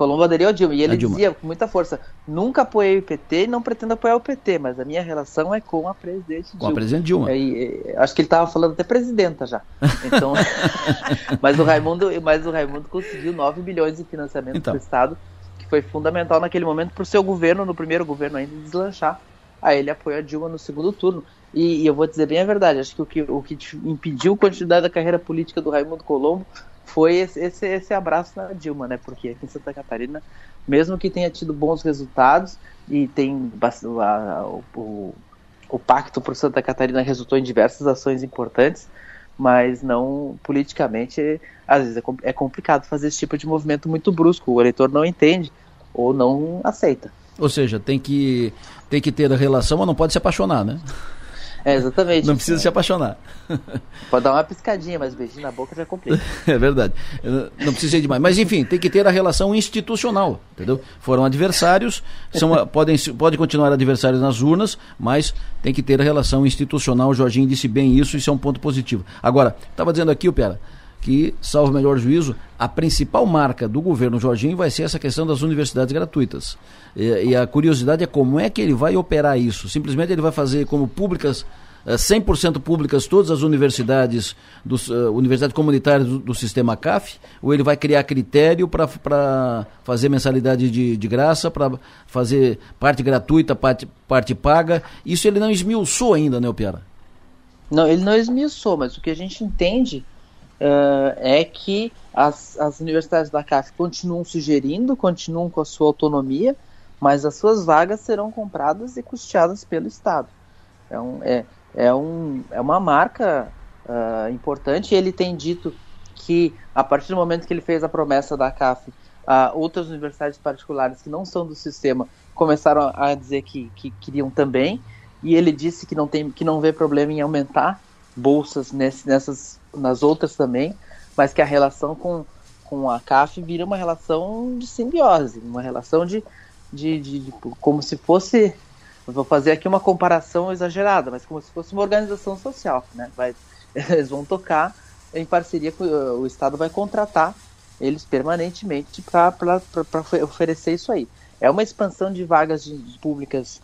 Colombo aderiu ao Dilma. E ele dizia com muita força: nunca apoiei o PT e não pretendo apoiar o PT, mas a minha relação é com a presidente Dilma. Com a presidente Dilma. E, e, acho que ele estava falando até presidenta já. Então, mas, o Raimundo, mas o Raimundo conseguiu 9 bilhões de financiamento então. para o Estado, que foi fundamental naquele momento para o seu governo, no primeiro governo ainda, deslanchar. Aí ele apoiou a Dilma no segundo turno. E, e, eu vou dizer bem a verdade, acho que o que, o que impediu a continuidade da carreira política do Raimundo Colombo foi esse, esse, abraço na Dilma, né? Porque aqui em Santa Catarina, mesmo que tenha tido bons resultados e tem a, a, o, o pacto por Santa Catarina resultou em diversas ações importantes, mas não politicamente, às vezes é, é complicado fazer esse tipo de movimento muito brusco. O eleitor não entende ou não aceita. Ou seja, tem que, tem que ter a relação, mas não pode se apaixonar, né? É, exatamente. Não precisa se apaixonar. Pode dar uma piscadinha, mas beijinho na boca já complica. É verdade. Não precisa ir demais. Mas enfim, tem que ter a relação institucional, entendeu? Foram adversários, são, podem, podem continuar adversários nas urnas, mas tem que ter a relação institucional. O Jorginho disse bem isso, isso é um ponto positivo. Agora, estava dizendo aqui, o Pera, que, salvo melhor juízo, a principal marca do governo Jorginho vai ser essa questão das universidades gratuitas. E, e, a curiosidade é como é que ele vai operar isso. Simplesmente ele vai fazer como públicas, 100% eh, públicas, todas as universidades, dos, uh, universidades comunitárias do, do, sistema CAF, ou ele vai criar critério para fazer mensalidade de, de graça, para fazer parte gratuita, parte, parte paga. Isso ele não esmiuçou ainda, né, Piara? Não, ele não esmiuçou, mas o que a gente entende uh, é que as, as universidades da CAF continuam sugerindo, continuam com a sua autonomia, mas as suas vagas serão compradas e custeadas pelo Estado. É, um, é, é, um, é uma marca uh, importante. Ele tem dito que, a partir do momento que ele fez a promessa da CAF, uh, outras universidades particulares que não são do sistema começaram a dizer que, que queriam também. E ele disse que não, tem, que não vê problema em aumentar bolsas nesse, nessas, nas outras também, mas que a relação com, com a CAF vira uma relação de simbiose, uma relação de, de, de, de como se fosse vou fazer aqui uma comparação exagerada, mas como se fosse uma organização social, né? Vai, eles vão tocar em parceria com o Estado vai contratar eles permanentemente para oferecer isso aí. É uma expansão de vagas de, de públicas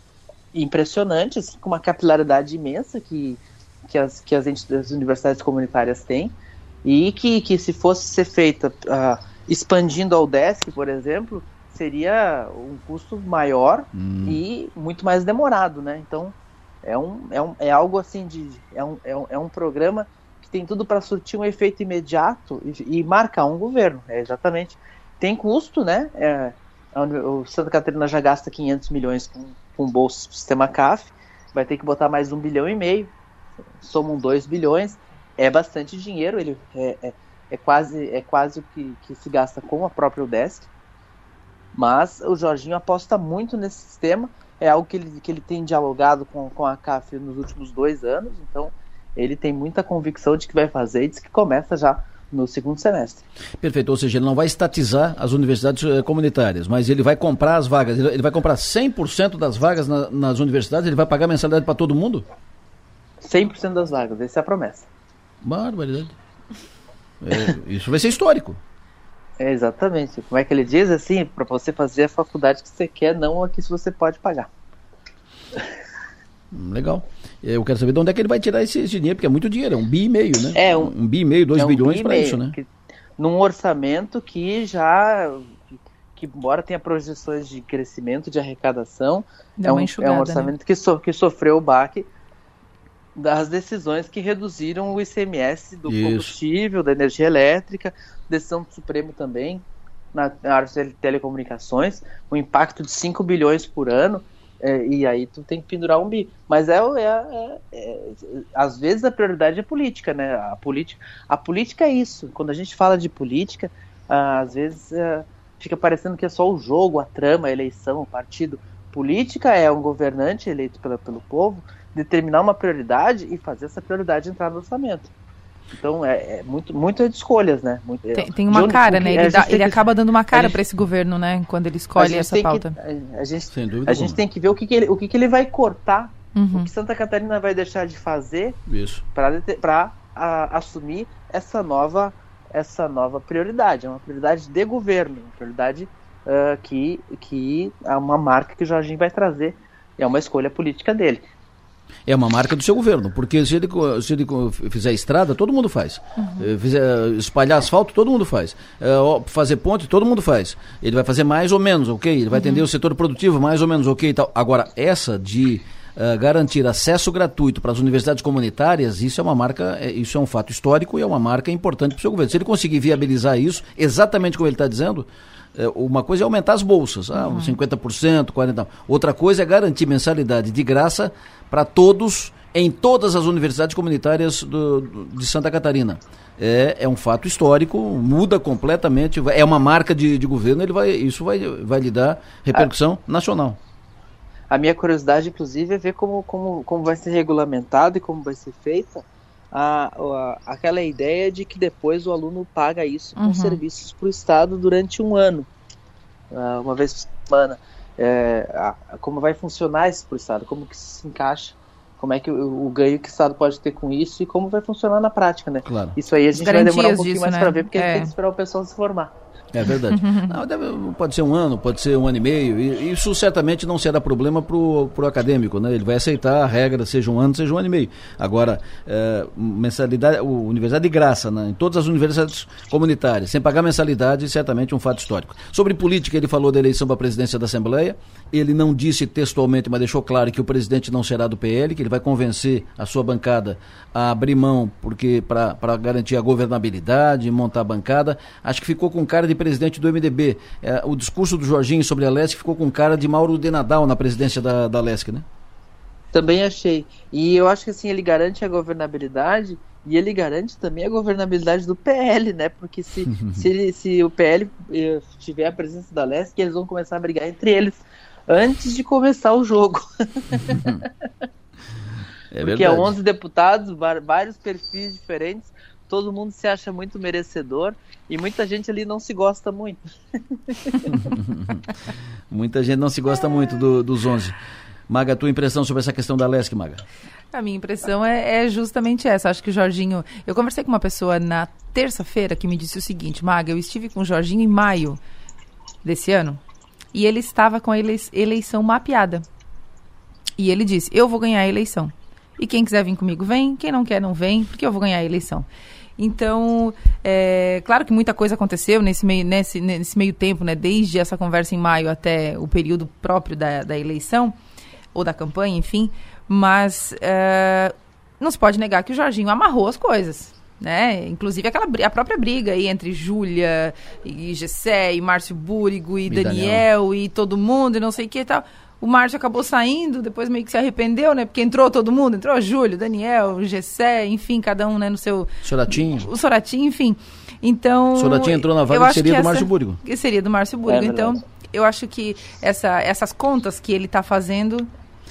impressionantes, com uma capilaridade imensa que, que, as, que as, as universidades comunitárias têm, e que, que se fosse ser feita uh, expandindo ao DESC, por exemplo, seria um custo maior hum. e muito mais demorado, né? Então é, um, é, um, é algo assim de é um, é um, é um programa que tem tudo para surtir um efeito imediato e, e, marcar um governo. É exatamente tem custo, né? É, o Santa Catarina já gasta 500 milhões com, com bolsa sistema CAF, vai ter que botar mais um bilhão e meio, somam 2 bilhões, é bastante dinheiro, ele é, é, é quase é quase o que, que se gasta com a própria UDESC. Mas o Jorginho aposta muito nesse sistema, é algo que ele, que ele tem dialogado com, com a CAF nos últimos dois anos, então ele tem muita convicção de que vai fazer e diz que começa já no segundo semestre. Perfeito, ou seja, ele não vai estatizar as universidades eh, comunitárias, mas ele vai comprar as vagas, ele, vai comprar 100% das vagas na, nas universidades, ele vai pagar mensalidade para todo mundo? 100% das vagas, essa é a promessa. Barbaridade. É, isso vai ser histórico. É, exatamente. Como é que ele diz assim? Para você fazer a faculdade que você quer, não a que você pode pagar. Hum, legal. Eu quero saber de onde é que ele vai tirar esse, esse dinheiro, porque é muito dinheiro, é um bi e meio, né? É, um, um bi e meio, dois é um bilhões para isso, né? Que, num orçamento que já, que embora tenha projeções de crescimento, de arrecadação, é um, é um orçamento né? que, so, que sofreu o baque das decisões que reduziram o ICMS do Isso. combustível, da energia elétrica, decisão do Supremo também, na área de telecomunicações, um impacto de 5 bilhões por ano, é, e aí tu tem que pendurar um bi. Mas é, é, é, é, às vezes a prioridade é política, né? A política, a política é isso. Quando a gente fala de política, ah, às vezes é, fica parecendo que é só o jogo, a trama, a eleição, o partido. Política é um governante eleito pela, pelo povo determinar uma prioridade e fazer essa prioridade entrar no orçamento. Então é, é muito, muito de escolhas, né? Muito, tem, tem uma cara, né? Ele, dá, ele que, acaba dando uma cara para esse governo, né? Quando ele escolhe essa pauta. Que, a, gente, a gente tem que ver o que, que, ele, o que, que ele vai cortar, uhum. o que Santa Catarina vai deixar de fazer para assumir essa nova, essa nova prioridade. É uma prioridade de governo, uma prioridade uh, que, que é uma marca que o Jorginho vai trazer. É uma escolha política dele. É uma marca do seu governo, porque se ele, se ele fizer estrada, todo mundo faz. Uhum. Eh, fizer, espalhar asfalto, todo mundo faz. É, fazer ponte, todo mundo faz. Ele vai fazer mais ou menos, ok? Ele vai atender uhum. o setor produtivo, mais ou menos, ok? Tal. Agora, essa de uh, garantir acesso gratuito para as universidades comunitárias, isso é uma marca, isso é um fato histórico e é uma marca importante para o seu governo. Se ele conseguir viabilizar isso, exatamente como ele está dizendo, uma coisa é aumentar as bolsas, ah, uhum. 50%, 40%. Outra coisa é garantir mensalidade de graça para todos em todas as universidades comunitárias do, do, de Santa Catarina. É, é um fato histórico, muda completamente, é uma marca de, de governo, ele vai, isso vai, vai lhe dar repercussão a, nacional. A minha curiosidade, inclusive, é ver como, como, como vai ser regulamentado e como vai ser feita a, a, aquela ideia de que depois o aluno paga isso com uhum. serviços para o Estado durante um ano, uh, uma vez por semana é, a, como vai funcionar isso para o Estado, como que se encaixa, como é que o, o, ganho que o Estado pode ter com isso e como vai funcionar na prática, né? Claro. Isso aí a gente vai demorar um pouquinho disso, mais né? para ver, porque é. a gente tem que esperar o pessoal se formar. É verdade. Não, deve, pode ser um ano, pode ser um ano e meio. E isso certamente não será problema para o acadêmico, né? Ele vai aceitar a regra, seja um ano, seja um ano e meio. Agora, é, mensalidade, o, universidade de graça, né? em todas as universidades comunitárias, sem pagar mensalidade, certamente um fato histórico. Sobre política, ele falou da eleição para a presidência da Assembleia. Ele não disse textualmente, mas deixou claro que o presidente não será do PL, que ele vai convencer a sua bancada a abrir mão porque para garantir a governabilidade, montar a bancada. Acho que ficou com cara de presidente do MDB. É, o discurso do Jorginho sobre a LESC ficou com cara de Mauro de Nadal na presidência da, da LESC, né? Também achei. E eu acho que assim, ele garante a governabilidade e ele garante também a governabilidade do PL, né? Porque se, se, se o PL eh, tiver a presença da Leste, eles vão começar a brigar entre eles antes de começar o jogo. é Porque é 11 deputados, vários perfis diferentes, todo mundo se acha muito merecedor e muita gente ali não se gosta muito. muita gente não se gosta muito do, dos 11. Maga, tua impressão sobre essa questão da Leste, Maga? A minha impressão é, é, justamente essa. Acho que o Jorginho. Eu conversei com uma pessoa na terça-feira que me disse o seguinte: Maga, eu estive com o Jorginho em maio desse ano e ele estava com a eleição mapeada. E ele disse: Eu vou ganhar a eleição. E quem quiser vir comigo, vem. Quem não quer, não vem, porque eu vou ganhar a eleição. Então, é, claro que muita coisa aconteceu nesse meio, nesse, nesse meio tempo, né? Desde essa conversa em maio até o período próprio da, da eleição, ou da campanha, enfim. Mas uh, não se pode negar que o Jorginho amarrou as coisas. Né? Inclusive aquela a própria briga aí entre Júlia e Gessé e Márcio Búrigo e, e Daniel, Daniel, e todo mundo e não sei o que e tal. O Márcio acabou saindo, depois meio que se arrependeu, né? Porque entrou todo mundo, entrou Júlio, Daniel, Gessé, enfim, cada um, né, no seu... Soratinho. O Soratinho, enfim. Então... Soratinho entrou na vaga que seria que do Márcio Búrigo. Que seria do Márcio Búrigo. É então, eu acho que essa, essas contas que ele está fazendo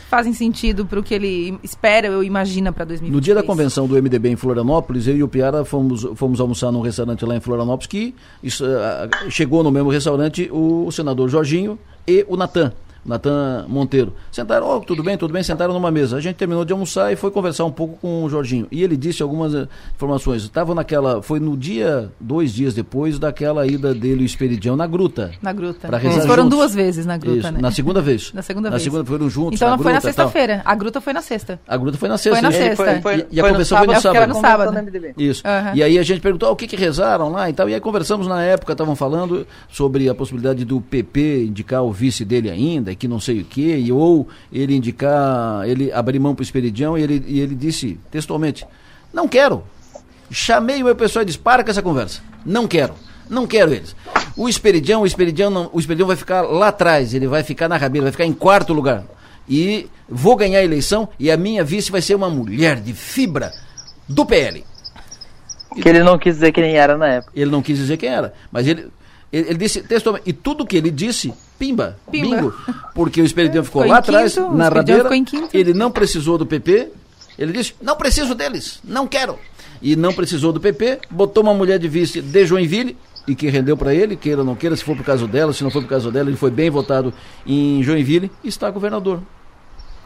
fazem sentido para o que ele espera ou imagina para 2023. No dia da convenção do MDB em Florianópolis, eu e o Piara fomos, fomos almoçar num restaurante lá em Florianópolis que isso, uh, chegou no mesmo restaurante o, o senador Jorginho e o Natan. Natan Monteiro. Sentaram, oh, tudo bem, tudo bem, sentaram numa mesa. A gente terminou de almoçar e foi conversar um pouco com o Jorginho. E ele disse algumas eh, informações. Estava naquela, foi no dia, dois dias depois daquela ida dele, o Esperidião, na gruta. Na gruta. Pra rezar Eles foram juntos. duas vezes na gruta, Isso, né? Na segunda vez. na segunda na vez. Na segunda foram juntos. Então não foi na sexta-feira. A gruta foi na sexta. A gruta foi na sexta. Foi na sexta. Foi, foi, e, e, a convenção foi no sábado. Foi no sábado. Isso. Uhum. E aí a gente perguntou oh, o que, que rezaram lá e tal. E aí conversamos na época, estavam falando sobre a possibilidade do PP indicar o vice dele ainda, que não sei o quê e ou ele indicar, ele abrir mão para o Esperidião e ele, e ele disse textualmente, não quero. Chamei o meu pessoal e disse, para com essa conversa. Não quero. Não quero eles. O Esperidião, o Esperidião, não, o Esperidião vai ficar lá atrás, ele vai ficar na rabeira, vai ficar em quarto lugar. E vou ganhar a eleição e a minha vice vai ser uma mulher de fibra do PL. Que ele não quis dizer quem era na época. Ele não quis dizer quem era, mas ele, ele, ele disse textualmente, e tudo que ele disse Pimba, Pimba. bingo. Porque o Esperidião ficou lá atrás, quinto, na rabeira, ele não precisou do PP, ele disse, não preciso deles, não quero. E não precisou do PP, botou uma mulher de vice de Joinville, e que rendeu para ele, queira ou não queira, se for por causa dela, se não for por causa dela, ele foi bem votado em Joinville e está governador.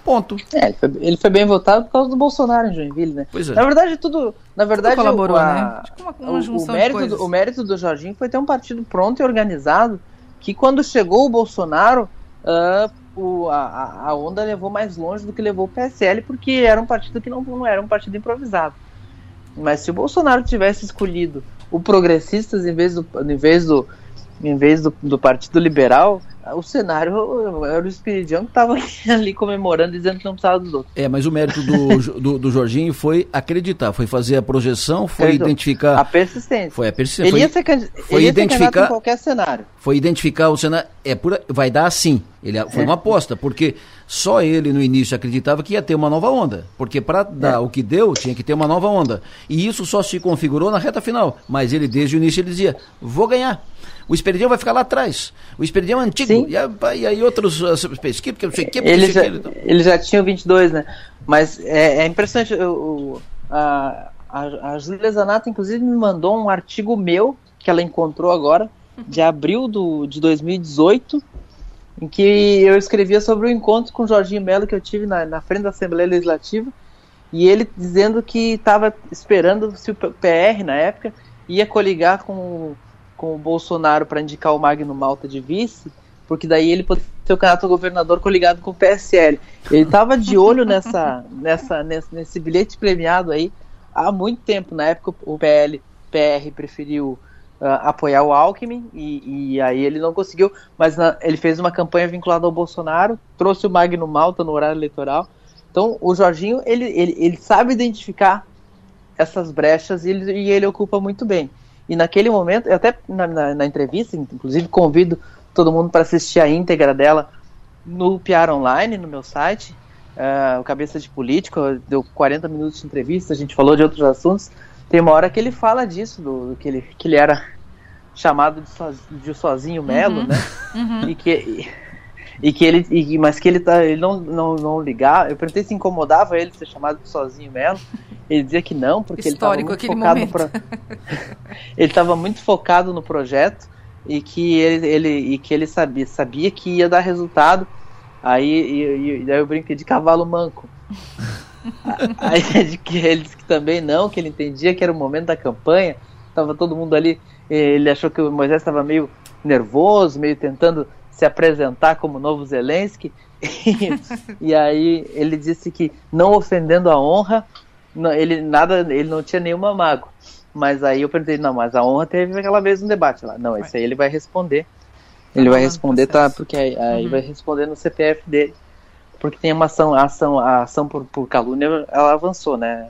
Ponto. É, ele foi, ele foi, bem votado por causa do Bolsonaro em Joinville, né? Pois é. Na verdade, tudo. Na verdade, tudo colaborou, o, a, né? Uma, uma o, o, mérito do, o mérito do Jorginho foi ter um partido pronto e organizado que quando chegou o Bolsonaro, uh, o, a, a, onda levou mais longe do que levou o PSL, porque era um partido que não, não era um partido improvisado. Mas se o Bolsonaro tivesse escolhido o Progressistas em vez do, em vez do, em vez do, do Partido Liberal, o cenário era o Espiridião que estava ali comemorando, dizendo que não precisava dos outros. É, mas o mérito do, do, do, Jorginho foi acreditar, foi fazer a projeção, foi identificar. A persistência. Foi a persistência. Ele ia ser, foi ele ia identificar, em qualquer cenário. Foi identificar o cenário. É pura, vai dar assim. Ele, foi é. uma aposta, porque só ele no início acreditava que ia ter uma nova onda. Porque para dar é. o que deu, tinha que ter uma nova onda. E isso só se configurou na reta final. Mas ele, desde o início, ele dizia: vou ganhar. O Esperidião vai ficar lá atrás. O Esperidião é antigo. E, e, aí outros pesquisas, porque não sei o que. Ele, já, então. ele já tinha o 22, né? Mas é, é impressionante. O, a, a, a Júlia Zanata, inclusive, me mandou um artigo meu, que ela encontrou agora, de abril do, de 2018, em que eu escrevia sobre o encontro com o Jorginho Melo que eu tive na, na frente da Assembleia Legislativa, e ele dizendo que estava esperando se o PR, na época, ia coligar com com o Bolsonaro para indicar o Magno Malta de vice, porque daí ele poderia ser o candidato a governador coligado com o PSL. Ele estava de olho nessa, nessa, nesse, nesse, bilhete premiado aí há muito tempo. Na época o PL, PR preferiu uh, apoiar o Alckmin e, e, aí ele não conseguiu, mas na, ele fez uma campanha vinculada ao Bolsonaro, trouxe o Magno Malta no horário eleitoral. Então o Jorginho ele, ele, ele sabe identificar essas brechas e ele, e ele ocupa muito bem. E naquele momento, eu até na, na, na entrevista, inclusive convido todo mundo para assistir a íntegra dela no PR Online, no meu site. uh, o cabeça de político, deu 40 minutos de entrevista, a gente falou de outros assuntos. Tem uma hora que ele fala disso, do, do que, ele, que ele era chamado de, soz, de sozinho Melo, uhum. né? Uhum. E que e, que ele e, mas que ele tá ele não não, não ligava eu perguntei se incomodava ele ser chamado sozinho Melo ele dizia que não porque Histórico, ele estava muito focado pra, ele estava muito focado no projeto e que ele, ele e que ele sabia sabia que ia dar resultado. Aí e, e daí eu brinquei de cavalo manco. Aí ele disse que também não que ele entendia que era o momento da campanha. Tava todo mundo ali ele achou que o Moisés estava meio nervoso meio tentando se apresentar como novo Zelensky. e aí ele disse que não ofendendo a honra, não, ele nada, ele não tinha nenhuma mágoa. Mas aí eu perguntei, não, mas a honra teve aquela vez um debate lá. Não, esse aí ele vai responder. Ele vai responder, tá? Porque aí, aí uhum. vai responder no CPF dele. Porque tem uma ação, a ação, a ação por, por calúnia, ela avançou, né?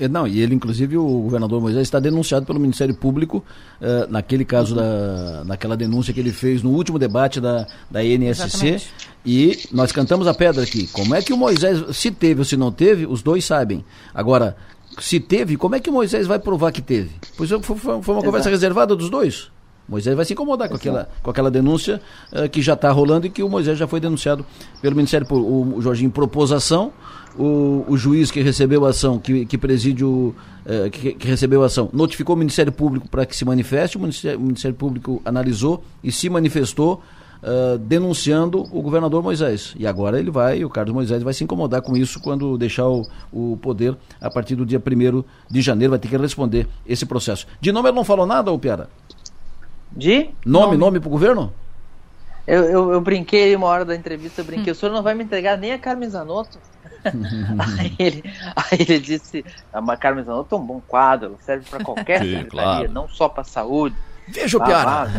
É, não, e ele, inclusive, o governador Moisés está denunciado pelo Ministério Público uh, naquele caso, da, naquela denúncia que ele fez no último debate da, da INSC. Exatamente. E nós cantamos a pedra aqui. Como é que o Moisés, se teve ou se não teve, os dois sabem. Agora, se teve, como é que o Moisés vai provar que teve? Pois foi, foi uma Exato. conversa reservada dos dois. Moisés vai se incomodar com aquela, com aquela denúncia uh, que já está rolando e que o Moisés já foi denunciado pelo Ministério Público. O Jorginho propôs ação, o, o juiz que recebeu a ação, que, que preside o, uh, que, que, recebeu a ação, notificou o Ministério Público para que se manifeste, o Ministério, o Ministério, Público analisou e se manifestou uh, denunciando o governador Moisés. E agora ele vai, o Carlos Moisés vai se incomodar com isso quando deixar o, o poder a partir do dia 1 de janeiro, vai ter que responder esse processo. De nome ele não falou nada, ô Piara? De? Nome, nome, nome pro governo? Eu, eu, eu, brinquei uma hora da entrevista, eu brinquei, hum. o senhor não vai me entregar nem a Carmen Zanotto? aí, ele, aí ele disse, a Carmen Zanotto é um bom quadro, ela serve para qualquer Sim, secretaria, claro. não só para saúde. Veja o Piara.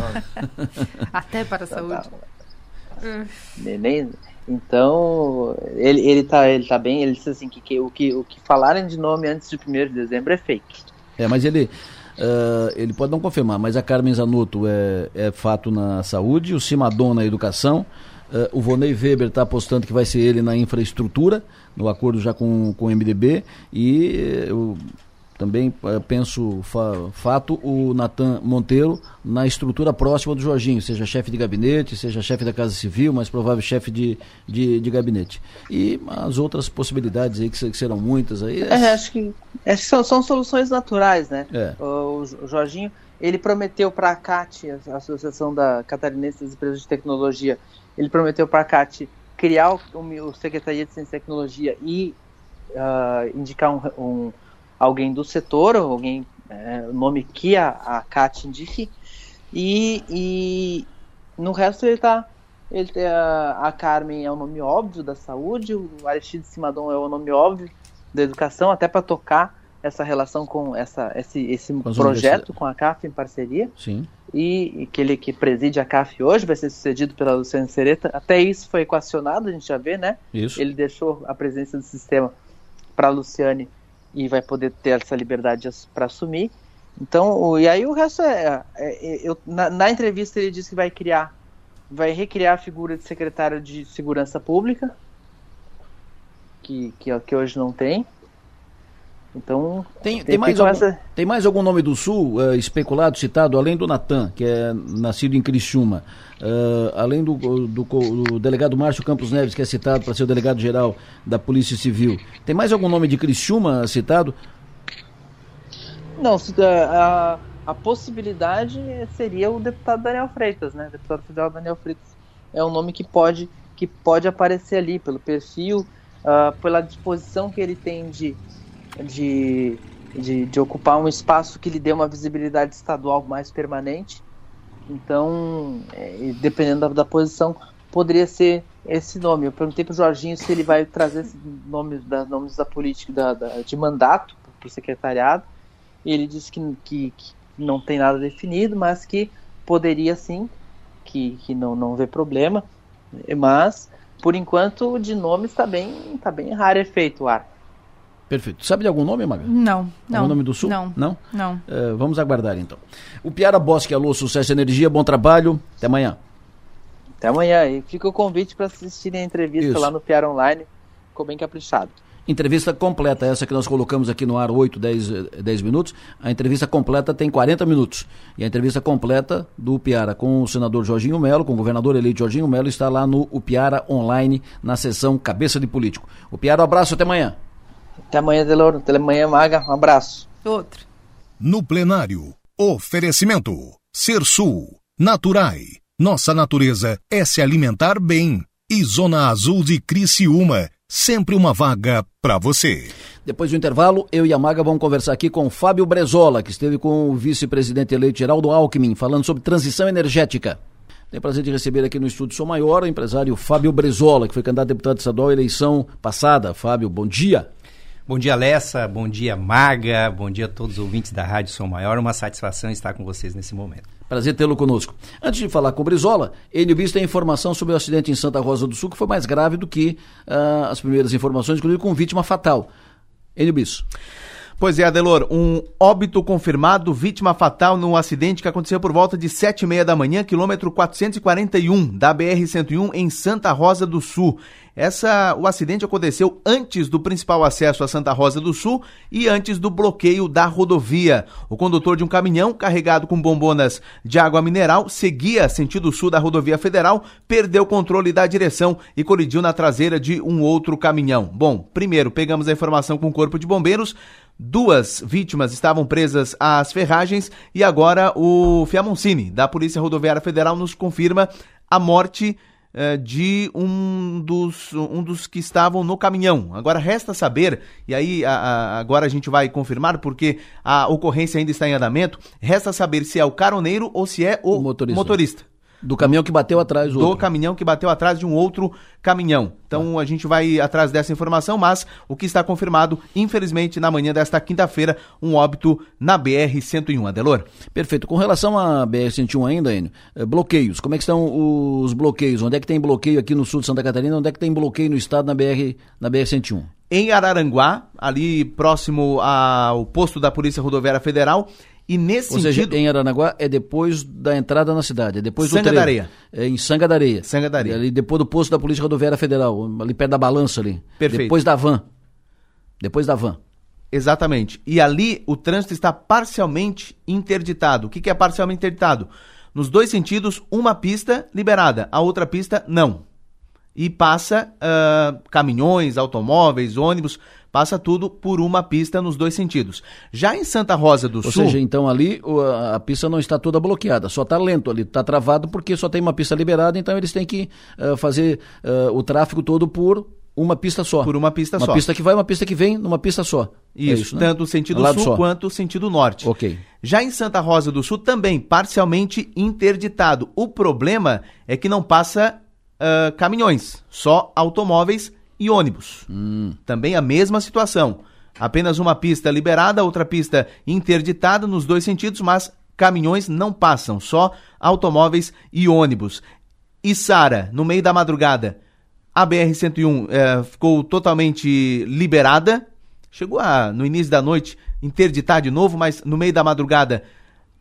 Até para a saúde. Tá, nem, então, ele, ele, tá, ele tá bem, ele disse assim, que, que, o, que o que falarem de nome antes de 1 de dezembro é fake. É, mas ele, Uh, ele pode não confirmar, mas a Carmen Zanotto é, é fato na saúde, o Simadon na educação, uh, o Vonei Weber está apostando que vai ser ele na infraestrutura, no acordo já com, com o MDB, e uh, também uh, penso fa fato o Natan Monteiro na estrutura próxima do Jorginho, seja chefe de gabinete, seja chefe da Casa Civil, mais provável chefe de, de, de, gabinete. E as outras possibilidades aí, que, que serão muitas aí. É, acho que, acho que são, são soluções naturais, né? É. O, o, Jorginho, ele prometeu para a CAT, a Associação da Catarinense das Empresas de Tecnologia, ele prometeu para a CAT criar o, o Secretaria de Ciência e Tecnologia e uh, indicar um, um alguém do setor, alguém, é, o nome que a, a Kat indique, e, e no resto ele tá. Ele, a, a Carmen é o nome óbvio da saúde, o Aristide Simadon é o nome óbvio da educação, até para tocar essa relação com essa, esse, esse projeto com a CAF em parceria. Sim. E, e, que ele que preside a CAF hoje vai ser sucedido pela Luciana Sereta. Até isso foi equacionado, a gente já vê, né? Isso. Ele deixou a presença do sistema para a Luciane e vai poder ter essa liberdade para assumir. Então, e aí o resto é, é, é eu, na, na, entrevista ele disse que vai criar, vai recriar a figura de secretário de segurança pública, que, que, que hoje não tem. Então, tem, tem, mais algum, essa... tem mais algum nome do Sul uh, especulado, citado, além do Natan, que é nascido em Criciúma, uh, além do, do, do, delegado Márcio Campos Neves, que é citado para ser o delegado-geral da Polícia Civil. Tem mais algum nome de Criciúma citado? Não, a, a possibilidade seria o deputado Daniel Freitas, né? O deputado federal Daniel Freitas é um nome que pode, que pode aparecer ali, pelo perfil, uh, pela disposição que ele tem de de, de, de, ocupar um espaço que lhe dê uma visibilidade estadual mais permanente. Então, é, dependendo da, da, posição, poderia ser esse nome. Eu perguntei para o Jorginho se ele vai trazer esses nomes da, nomes da política da, da de mandato para o secretariado. E ele disse que, que, que, não tem nada definido, mas que poderia sim, que, que não, não vê problema. Mas, por enquanto, de nome está bem, tá bem rarefeito o ar. Perfeito. Sabe de algum nome, Maga? Não, não. Algum nome do Sul? Não. Não? Não. Uh, vamos aguardar então. O Piara Bosque, alô, sucesso e energia, bom trabalho. Até amanhã. Até amanhã. E fica o convite para assistirem a entrevista Isso. lá no Piara Online. ficou bem caprichado. Entrevista completa, essa que nós colocamos aqui no ar 8, 10, 10 minutos. A entrevista completa tem 40 minutos. E a entrevista completa do Piara com o senador Jorginho Melo, com o governador eleito Jorginho Melo, está lá no Piara Online, na sessão Cabeça de Político. O Piara, um abraço, até amanhã. Até amanhã, Deloro. Até amanhã, Maga. Um abraço. Outro. No plenário, oferecimento. Ser Sul, Naturai. Nossa natureza é se alimentar bem. E Zona Azul de Criciúma sempre uma vaga para você. Depois do intervalo, eu e a Maga vamos conversar aqui com Fábio Brezola, que esteve com o vice-presidente eleito Geraldo Alckmin, falando sobre transição energética. Tenho o prazer de receber aqui no estúdio Sou Maior o empresário Fábio Brezola, que foi candidato a deputado estadual à eleição passada. Fábio, bom dia. Bom dia, Lessa. Bom dia, Maga. Bom dia a todos os ouvintes da Rádio Som Maior. Uma satisfação estar com vocês nesse momento. Prazer tê-lo conosco. Antes de falar com o Brizola, ele viu tem informação sobre o acidente em Santa Rosa do Sul que foi mais grave do que uh, as primeiras informações, inclusive com vítima fatal. Enio Bisso. Pois é, Adelor, um óbito confirmado, vítima fatal num acidente que aconteceu por volta de sete e meia da manhã, quilômetro 441 da BR-101 em Santa Rosa do Sul. Essa, o acidente aconteceu antes do principal acesso a Santa Rosa do Sul e antes do bloqueio da rodovia. O condutor de um caminhão carregado com bombonas de água mineral seguia sentido sul da rodovia federal, perdeu o controle da direção e colidiu na traseira de um outro caminhão. Bom, primeiro pegamos a informação com o corpo de bombeiros. Duas vítimas estavam presas às ferragens e agora o Fiamoncini, da Polícia Rodoviária Federal, nos confirma a morte eh, de um dos, um dos que estavam no caminhão. Agora resta saber, e aí a, a, agora a gente vai confirmar, porque a ocorrência ainda está em andamento, resta saber se é o caroneiro ou se é o, o motorista. motorista. Do caminhão que bateu atrás do outro. caminhão que bateu atrás de um outro caminhão. Então a gente vai atrás dessa informação, mas o que está confirmado, infelizmente, na manhã desta quinta-feira, um óbito na BR-101. Adelor. Perfeito. Com relação à BR-101 ainda, Enio, eh, bloqueios. Como é que estão os bloqueios? Onde é que tem bloqueio aqui no sul de Santa Catarina? Onde é que tem bloqueio no estado na BR, na BR-101? Em Araranguá, ali próximo ao posto da Polícia Rodoviária Federal, e nesse Ou sentido. Seja, em Aranaguá é depois da entrada na cidade, é depois Sanga do da Areia. É em Sanga da Areia. Sanga da Areia. ali depois do posto da Polícia Rodoviária Federal, ali perto da balança ali. Perfeito. Depois da van. Depois da van. Exatamente. E ali o trânsito está parcialmente interditado. O que, que é parcialmente interditado? Nos dois sentidos, uma pista liberada, a outra pista não. E passa uh, caminhões, automóveis, ônibus passa tudo por uma pista nos dois sentidos. Já em Santa Rosa do Ou Sul. Ou seja, então ali a pista não está toda bloqueada, só está lento ali, está travado porque só tem uma pista liberada, então eles têm que uh, fazer uh, o tráfego todo por uma pista só. Por uma pista uma só. Uma pista que vai, uma pista que vem, numa pista só. Isso, é isso né? tanto o sentido sul só. quanto o sentido norte. Ok. Já em Santa Rosa do Sul, também parcialmente interditado. O problema é que não passa uh, caminhões, só automóveis e ônibus. Hum. Também a mesma situação. Apenas uma pista liberada, outra pista interditada nos dois sentidos, mas caminhões não passam, só automóveis e ônibus. E Sara, no meio da madrugada, a BR-101 eh, ficou totalmente liberada. Chegou a, no início da noite, interditar de novo, mas no meio da madrugada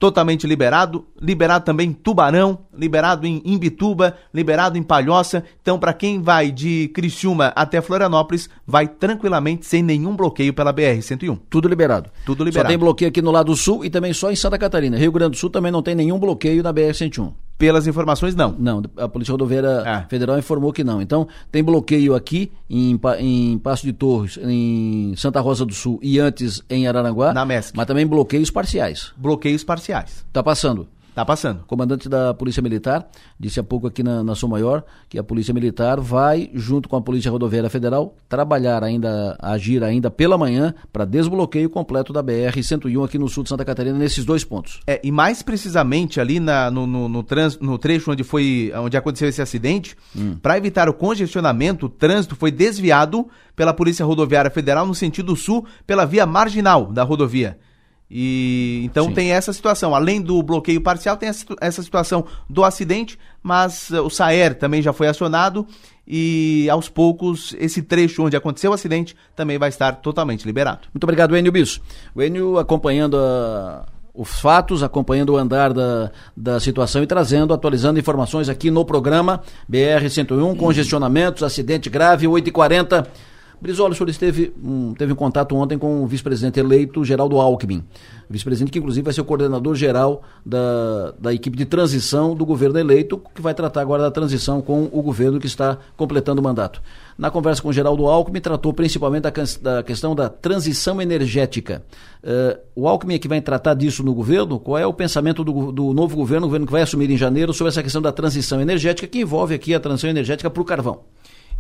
totalmente liberado, liberado também em Tubarão, liberado em Imbituba, liberado em Palhoça. Então, para quem vai de Criciúma até Florianópolis, vai tranquilamente sem nenhum bloqueio pela BR-101. Tudo liberado. Tudo liberado. Só tem bloqueio aqui no lado sul e também só em Santa Catarina. Rio Grande do Sul também não tem nenhum bloqueio na BR-101. Pelas informações, não. Não, a Polícia Rodoviária ah. Federal informou que não. Então, tem bloqueio aqui em, em Passo de Torres, em Santa Rosa do Sul e antes em Araranguá. Na MESC. Mas também bloqueios parciais. Bloqueios parciais. Tá passando. Tá passando. Comandante da Polícia Militar disse há pouco aqui na, na Som Maior que a Polícia Militar vai, junto com a Polícia Rodoviária Federal, trabalhar ainda, agir ainda pela manhã para desbloqueio completo da BR-101 aqui no sul de Santa Catarina, nesses dois pontos. É, e mais precisamente ali na, no, no, no, trans, no trecho onde, foi, onde aconteceu esse acidente, hum. para evitar o congestionamento, o trânsito foi desviado pela Polícia Rodoviária Federal no sentido sul, pela via marginal da rodovia. E então Sim. tem essa situação. Além do bloqueio parcial, tem essa, situação do acidente, mas uh, o SAER também já foi acionado e aos poucos esse trecho onde aconteceu o acidente também vai estar totalmente liberado. Muito obrigado, Enio Bisso. O Enio acompanhando a, os fatos, acompanhando o andar da, da situação e trazendo, atualizando informações aqui no programa BR-101, congestionamentos, acidente grave, 8h40. Brizola, o senhor esteve, um, teve um contato ontem com o vice-presidente eleito, Geraldo Alckmin. Vice-presidente que, inclusive, vai ser o coordenador geral da, da equipe de transição do governo eleito, que vai tratar agora da transição com o governo que está completando o mandato. Na conversa com o Geraldo Alckmin, tratou principalmente da, da questão da transição energética. Uh, o Alckmin é que vai tratar disso no governo? Qual é o pensamento do, do novo governo, o governo que vai assumir em janeiro, sobre essa questão da transição energética, que envolve aqui a transição energética para o carvão?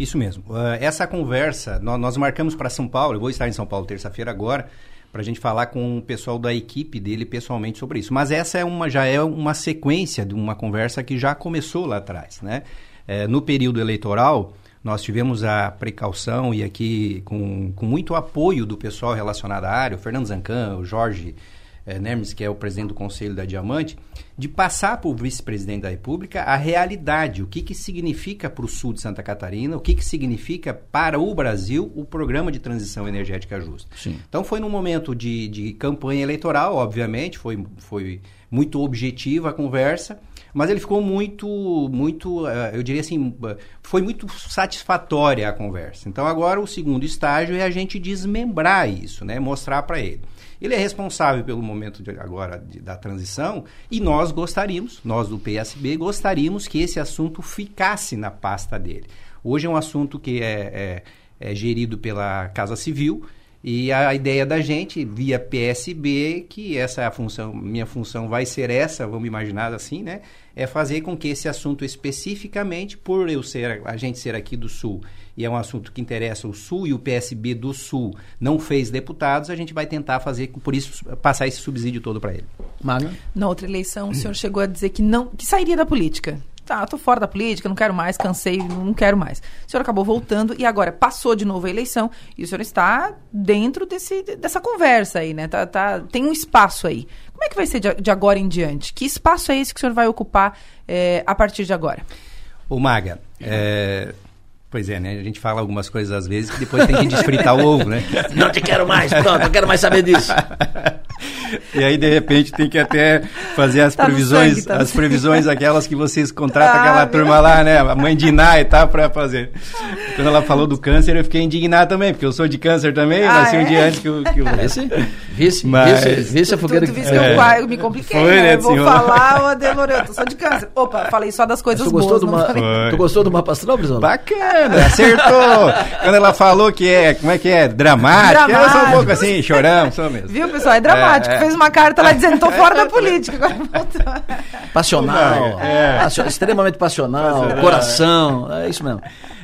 Isso mesmo. Uh, essa conversa, nós, nós marcamos para São Paulo, eu vou estar em São Paulo terça-feira agora, para a gente falar com o pessoal da equipe dele pessoalmente sobre isso. Mas essa é uma, já é uma sequência de uma conversa que já começou lá atrás. Né? É, no período eleitoral, nós tivemos a precaução e aqui com, com muito apoio do pessoal relacionado à área, o Fernando Zancan, o Jorge é, Nermes, que é o presidente do Conselho da Diamante, de passar para o vice-presidente da República a realidade, o que, que significa para o sul de Santa Catarina, o que, que significa para o Brasil o programa de transição energética justa. Sim. Então foi num momento de, de campanha eleitoral, obviamente, foi, foi muito objetiva a conversa, mas ele ficou muito, muito, eh, eu diria assim, foi muito satisfatória a conversa. Então agora o segundo estágio é a gente desmembrar isso, né? Mostrar para ele. Ele é responsável pelo momento de, agora de, da transição e nós gostaríamos, nós do PSB, gostaríamos que esse assunto ficasse na pasta dele. Hoje é um assunto que é, é, é gerido pela Casa Civil e a ideia da gente, via PSB, que essa é a função, minha função vai ser essa, vamos imaginar assim, né? É fazer com que esse assunto especificamente, por eu ser, a gente ser aqui do Sul e é um assunto que interessa o Sul e o PSB do Sul não fez deputados, a gente vai tentar fazer, por isso, passar esse subsídio todo para ele. Maga? Na outra eleição, o senhor chegou a dizer que não que sairia da política. Tá, tô fora da política, não quero mais, cansei, não quero mais. O senhor acabou voltando e agora passou de novo a eleição e o senhor está dentro desse, dessa conversa aí, né? Tá, tá, tem um espaço aí. Como é que vai ser de, de agora em diante? Que espaço é esse que o senhor vai ocupar é, a partir de agora? O Maga, é, Pois é, né? A gente fala algumas coisas às vezes que depois tem que desfritar o ovo, né? Não te quero mais, pronto, não quero mais saber disso. e aí, de repente, tem que até fazer as tá previsões, sangue, tá as previsões aquelas que vocês contratam ah, aquela turma lá, né? A mãe de Iná e tal, pra fazer. Quando ela falou do câncer, eu fiquei indignado também, porque eu sou de câncer também, ah, nasci é? um dia antes que o... Que o... Vice? Vice? Mas... Vice, vice a fogueira tu, tu, tu que... É. eu me compliquei, Foi, né? né? Vou falar, o Adelor, eu sou de câncer. Opa, falei só das coisas tu boas. Gostou do uma... Tu gostou do mapa astral, Brizola? Bacana! acertou. Quando ela falou que é, como é que é, dramática, dramático. eu sou um pouco assim, choramos, sou mesmo. Viu, pessoal? É dramático. É, é. Fez uma carta lá dizendo, tô fora da política. passional, é. extremamente passional, passional, coração, é isso mesmo.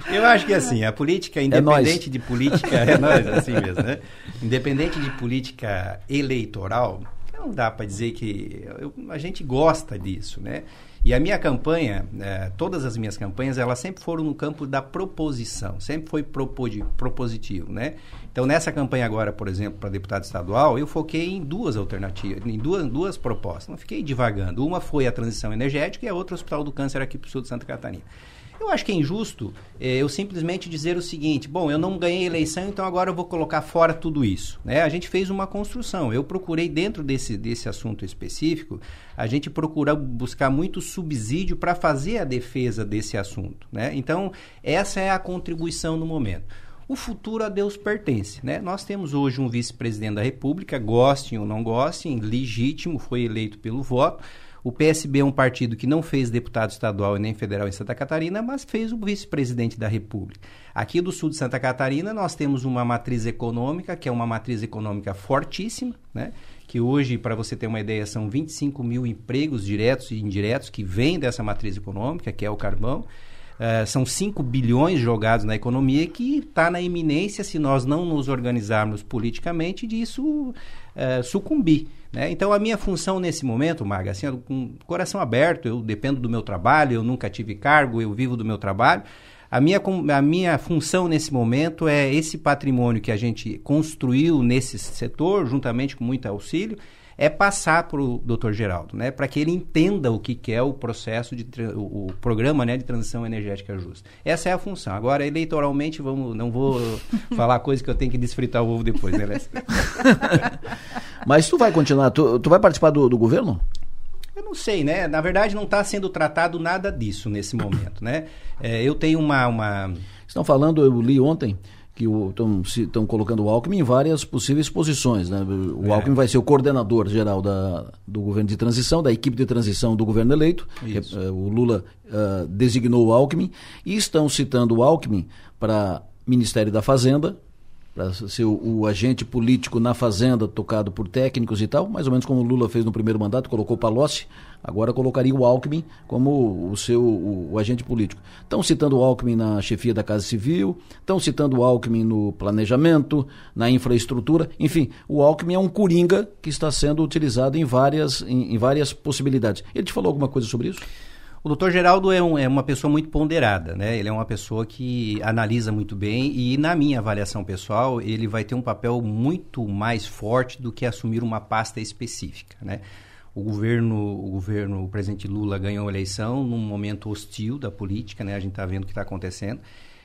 Eu acho que assim, a política, é independente é de política, é nós, assim mesmo, né? Independente de política eleitoral, não dá para dizer que eu, a gente gosta disso, né? E a minha campanha, é, todas as minhas campanhas, elas sempre foram no campo da proposição, sempre foi propositivo, né? Então, nessa campanha agora, por exemplo, para deputado estadual, eu foquei em duas alternativas, em duas, duas propostas. Não fiquei divagando. Uma foi a transição energética e a outra o Hospital do Câncer aqui para o sul de Santa Catarina. Eu acho que é injusto é, eu simplesmente dizer o seguinte: bom, eu não ganhei eleição, então agora eu vou colocar fora tudo isso. Né? A gente fez uma construção. Eu procurei, dentro desse, desse assunto específico, a gente procura buscar muito subsídio para fazer a defesa desse assunto. Né? Então, essa é a contribuição no momento. O futuro a Deus pertence. Né? Nós temos hoje um vice-presidente da República, gostem ou não gostem, legítimo, foi eleito pelo voto o PSB é um partido que não fez deputado estadual e nem federal em Santa Catarina, mas fez o vice-presidente da República. Aqui do sul de Santa Catarina, nós temos uma matriz econômica, que é uma matriz econômica fortíssima, né? que hoje, para você ter uma ideia, são 25 mil empregos diretos e indiretos que vêm dessa matriz econômica, que é o carvão. Uh, são 5 bilhões jogados na economia que está na iminência, se nós não nos organizarmos politicamente, disso uh, sucumbir. Né? Então, a minha função nesse momento, Marga, assim, com coração aberto, eu dependo do meu trabalho, eu nunca tive cargo, eu vivo do meu trabalho. A minha, a minha função nesse momento é esse patrimônio que a gente construiu nesse setor, juntamente com muito auxílio, é passar para o doutor Geraldo, né, para que ele entenda o que, que é o processo, de o, o, programa né, de transição energética justa. Essa é a função. Agora, eleitoralmente, vamos, não vou falar coisa que eu tenho que desfritar o ovo depois, né, Lécio? Mas tu vai continuar, tu, tu vai participar do, do governo? Eu não sei, né? Na verdade, não está sendo tratado nada disso nesse momento, né? É, eu tenho uma, uma... Estão falando, eu li ontem, que estão colocando o Alckmin em várias possíveis posições. Né? O é. Alckmin vai ser o coordenador geral da, do governo de transição, da equipe de transição do governo eleito. Uh, o Lula uh, designou o Alckmin e estão citando o Alckmin para Ministério da Fazenda, para ser o, o, agente político na fazenda, tocado por técnicos e tal, mais ou menos como o Lula fez no primeiro mandato, colocou Palocci, agora colocaria o Alckmin como o seu o, o agente político. Estão citando o Alckmin na chefia da Casa Civil, estão citando o Alckmin no planejamento, na infraestrutura, enfim, o Alckmin é um coringa que está sendo utilizado em várias, em, em várias possibilidades. Ele te falou alguma coisa sobre isso? O doutor Geraldo é, um, é, uma pessoa muito ponderada, né? Ele é uma pessoa que analisa muito bem e, na minha avaliação pessoal, ele vai ter um papel muito mais forte do que assumir uma pasta específica, né? O governo, o governo, o presidente Lula ganhou a eleição num momento hostil da política, né? A gente está vendo o que está acontecendo.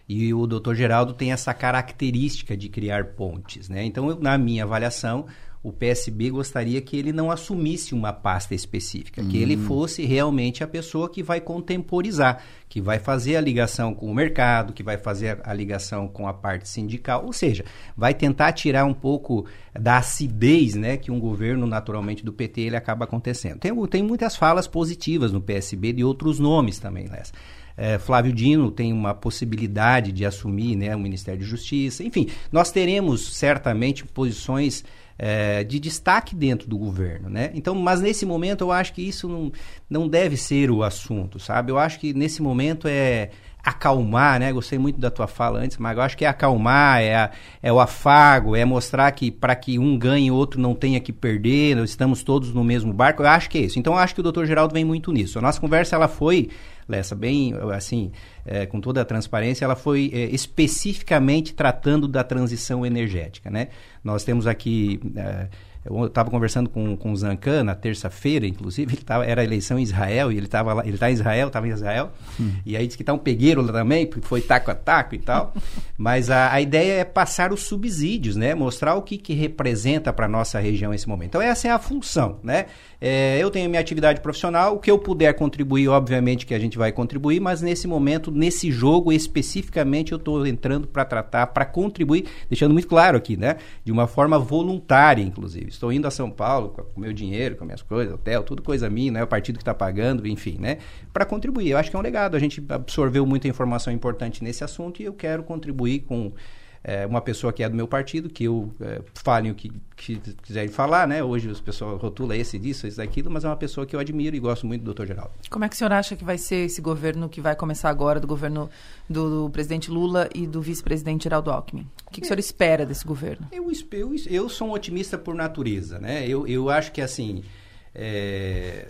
E o doutor Geraldo tem essa característica de criar pontes, né? Então, eu, na minha avaliação, o PSB gostaria que ele não assumisse uma pasta específica, que ele hum. fosse realmente a pessoa que vai contemporizar, que vai fazer a ligação com o mercado, que vai fazer a ligação com a parte sindical, ou seja, vai tentar tirar um pouco da acidez né, que um governo naturalmente do PT ele acaba acontecendo. Tem, tem muitas falas positivas no PSB de outros nomes também, Lessa. É, Flávio Dino tem uma possibilidade de assumir né, o Ministério de Justiça. Enfim, nós teremos certamente posições é, de destaque dentro do governo, né? Então, mas nesse momento eu acho que isso não, não deve ser o assunto, sabe? Eu acho que nesse momento é acalmar, né? Gostei muito da tua fala antes, mas eu acho que é acalmar, é, a, é o afago, é mostrar que para que um ganhe o outro não tenha que perder, nós estamos todos no mesmo barco. Eu acho que é isso. Então, eu acho que o doutor Geraldo vem muito nisso. A nossa conversa ela foi Lessa, bem assim, é, com toda a transparência, ela foi é, especificamente tratando da transição energética. Né? Nós temos aqui. É, eu estava conversando com, com o Zancan na terça-feira, inclusive, ele tava, era a eleição em Israel, e ele estava lá, ele está em Israel, estava em Israel, hum. e aí disse que está um pegueiro lá também, porque foi taco a taco e tal. Mas a, a ideia é passar os subsídios, né? Mostrar o que, que representa para a nossa região esse momento. Então, essa é a função, né? É, eu tenho minha atividade profissional, o que eu puder contribuir, obviamente que a gente vai contribuir, mas nesse momento, nesse jogo especificamente, eu estou entrando para tratar, para contribuir, deixando muito claro aqui, né? De uma forma voluntária, inclusive. Estou indo a São Paulo com o meu dinheiro, com minhas coisas, hotel, tudo coisa minha, né? O partido que está pagando, enfim, né? Para contribuir. Eu acho que é um legado. A gente absorveu muita informação importante nesse assunto e eu quero contribuir com é, uma pessoa que é do meu partido, que eu é, fale o que, que quiserem falar, né? Hoje as pessoas rotulam esse disso, esse daquilo, mas é uma pessoa que eu admiro e gosto muito do doutor Geraldo. Como é que o senhor acha que vai ser esse governo que vai começar agora, do governo do, do presidente Lula e do vice-presidente Geraldo Alckmin? O que, que o senhor espera desse governo? Eu, eu, eu sou um otimista por natureza, né? Eu, eu acho que, assim, é,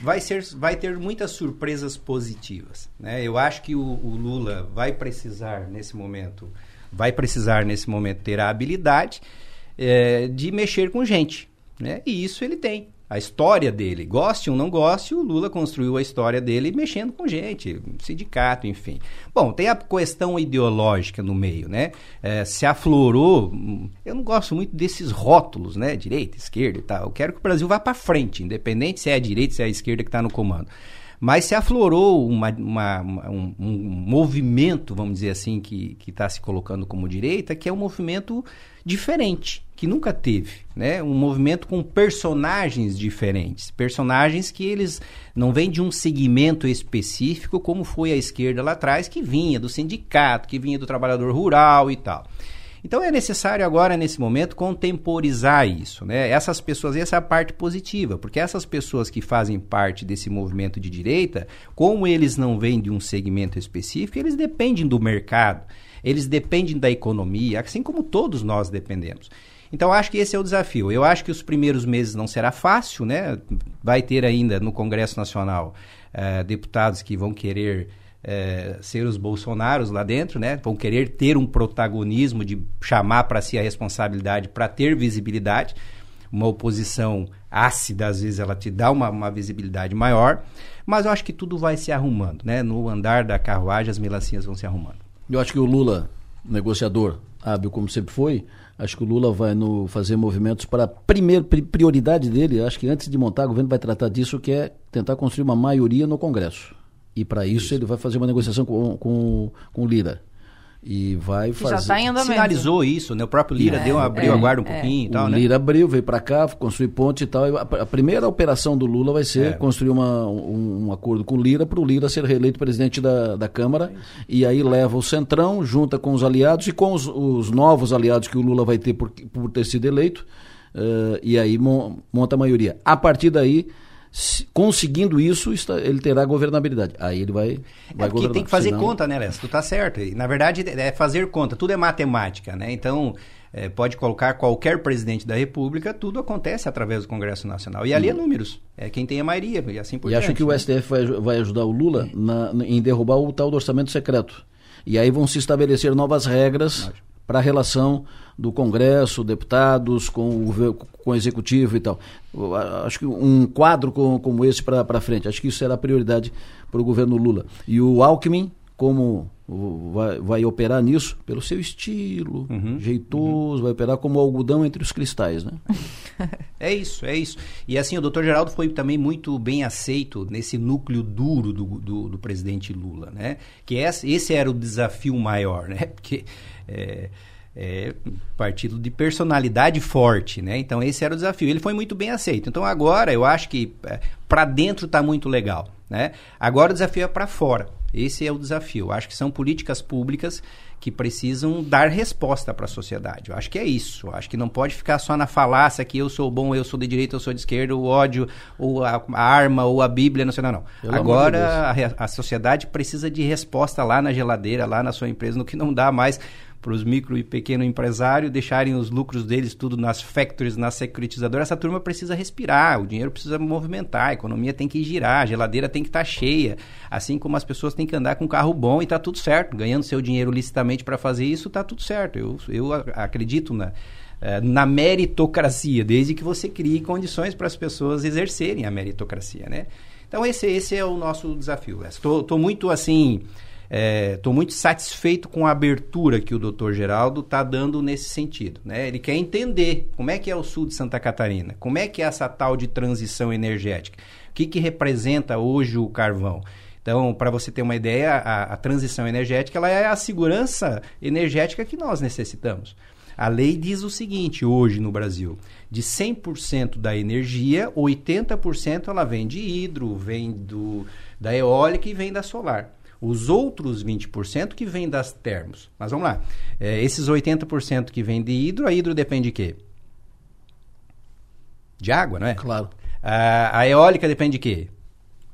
vai, ser, vai ter muitas surpresas positivas, né? Eu acho que o, o Lula vai precisar, nesse momento vai precisar, nesse momento, ter a habilidade é, de mexer com gente. Né? E isso ele tem. A história dele, goste ou não goste, o Lula construiu a história dele mexendo com gente, sindicato, enfim. Bom, tem a questão ideológica no meio, né? É, se aflorou. Eu não gosto muito desses rótulos, né? Direita, esquerda e tal. Eu quero que o Brasil vá para frente, independente se é a direita, se é a esquerda que está no comando. Mas se aflorou uma, uma, um, um, movimento, vamos dizer assim, que está se colocando como direita, que é um movimento diferente, que nunca teve. Né? Um movimento com personagens diferentes. Personagens que eles não vêm de um segmento específico, como foi a esquerda lá atrás, que vinha do sindicato, que vinha do trabalhador rural e tal. Então é necessário agora, nesse momento, contemporizar isso. Né? Essas pessoas, essa é a parte positiva, porque essas pessoas que fazem parte desse movimento de direita, como eles não vêm de um segmento específico, eles dependem do mercado, eles dependem da economia, assim como todos nós dependemos. Então, acho que esse é o desafio. Eu acho que os primeiros meses não será fácil, né? Vai ter ainda no Congresso Nacional eh, deputados que vão querer é, ser os bolsonaros lá dentro, né? Vão querer ter um protagonismo de chamar para si a responsabilidade para ter visibilidade. Uma oposição ácida, às vezes, ela te dá uma, uma, visibilidade maior. Mas eu acho que tudo vai se arrumando, né? No andar da carruagem, as melancias vão se arrumando. Eu acho que o Lula, negociador hábil como sempre foi, acho que o Lula vai no, fazer movimentos para a primeira prioridade dele, acho que antes de montar o governo vai tratar disso, que é tentar construir uma maioria no Congresso. E para isso, isso, ele vai fazer uma negociação com, com, com o Lira. e vai Que fazer. já tá. Sinalizou isso, né? O próprio Lira É, deu, abriu é, a guarda um é. pouquinho e o tal, né? Lira abriu, veio para cá, construir ponte e tal. E a, a primeira operação do Lula vai ser É. construir uma, um, um acordo com o Lira para o Lira ser reeleito presidente da, da Câmara. e aí leva o Centrão, junta com os aliados e com os, os novos aliados que o Lula vai ter por, por ter sido eleito. eh, e aí mon- monta a maioria. A partir daí, se- conseguindo isso, está- ele terá governabilidade. Aí ele vai, vai É porque governar. tem que fazer Senão- conta, né, Léo? Tu tá certo. E, na verdade, é fazer conta. Tudo é matemática, né? Então, é, pode colocar qualquer presidente da República, tudo acontece através do Congresso Nacional. E ali é números. É quem tem a maioria, e assim por E diante. acho que o né? STF vai, vai ajudar o Lula na- em derrubar o tal do orçamento secreto. E aí vão se estabelecer novas regras para a relação do Congresso, deputados, com o, com o Executivo e tal. Acho que um quadro co- como esse para frente, acho que isso será prioridade para o governo Lula. E o Alckmin, como vai, vai operar nisso, pelo seu estilo, Uhum. jeitoso, vai operar como algodão entre os cristais, né? É isso, é isso. E assim, o doutor Geraldo foi também muito bem aceito nesse núcleo duro do, do, do presidente Lula, né? Que esse, esse era o desafio maior, né? Porque é, é partido de personalidade forte, né? Então esse era o desafio. Ele foi muito bem aceito. Então agora eu acho que é, para dentro está muito legal, né? Agora o desafio é para fora. Esse é o desafio. Eu acho que são políticas públicas que precisam dar resposta para a sociedade. Eu acho que é isso. Eu acho que não pode ficar só na falácia que eu sou bom, eu sou de direita, eu sou de esquerda, o ódio, ou a, a arma, ou a Bíblia, não sei, não, não. Pelo de Agora Deus. a, a sociedade precisa de resposta lá na geladeira, lá na sua empresa, no que não dá mais para os micro e pequeno empresários deixarem os lucros deles tudo nas factories, nas securitizadoras. Essa turma precisa respirar, o dinheiro precisa movimentar, a economia tem que girar, a geladeira tem que estar cheia. Assim como as pessoas têm que andar com um carro bom e tá tudo certo. Ganhando seu dinheiro licitamente para fazer isso, tá tudo certo. Eu, eu acredito na, eh, na meritocracia, desde que você crie condições para as pessoas exercerem a meritocracia, né? Então esse, esse é o nosso desafio. Estou muito assim, estou muito satisfeito com a abertura que o doutor Geraldo está dando nesse sentido. Né? Ele quer entender como é que é o sul de Santa Catarina, como é que é essa tal de transição energética, o que, que representa hoje o carvão. Então, para você ter uma ideia, a, a transição energética ela é a segurança energética que nós necessitamos. A lei diz o seguinte hoje no Brasil: de 100% da energia, 80% ela vem de hidro, vem do, da eólica e vem da solar. Os outros 20% que vem das termos. Mas vamos lá. É, esses 80% que vem de hidro, a hidro depende de quê? De água, não é? Claro. A, a eólica depende de quê?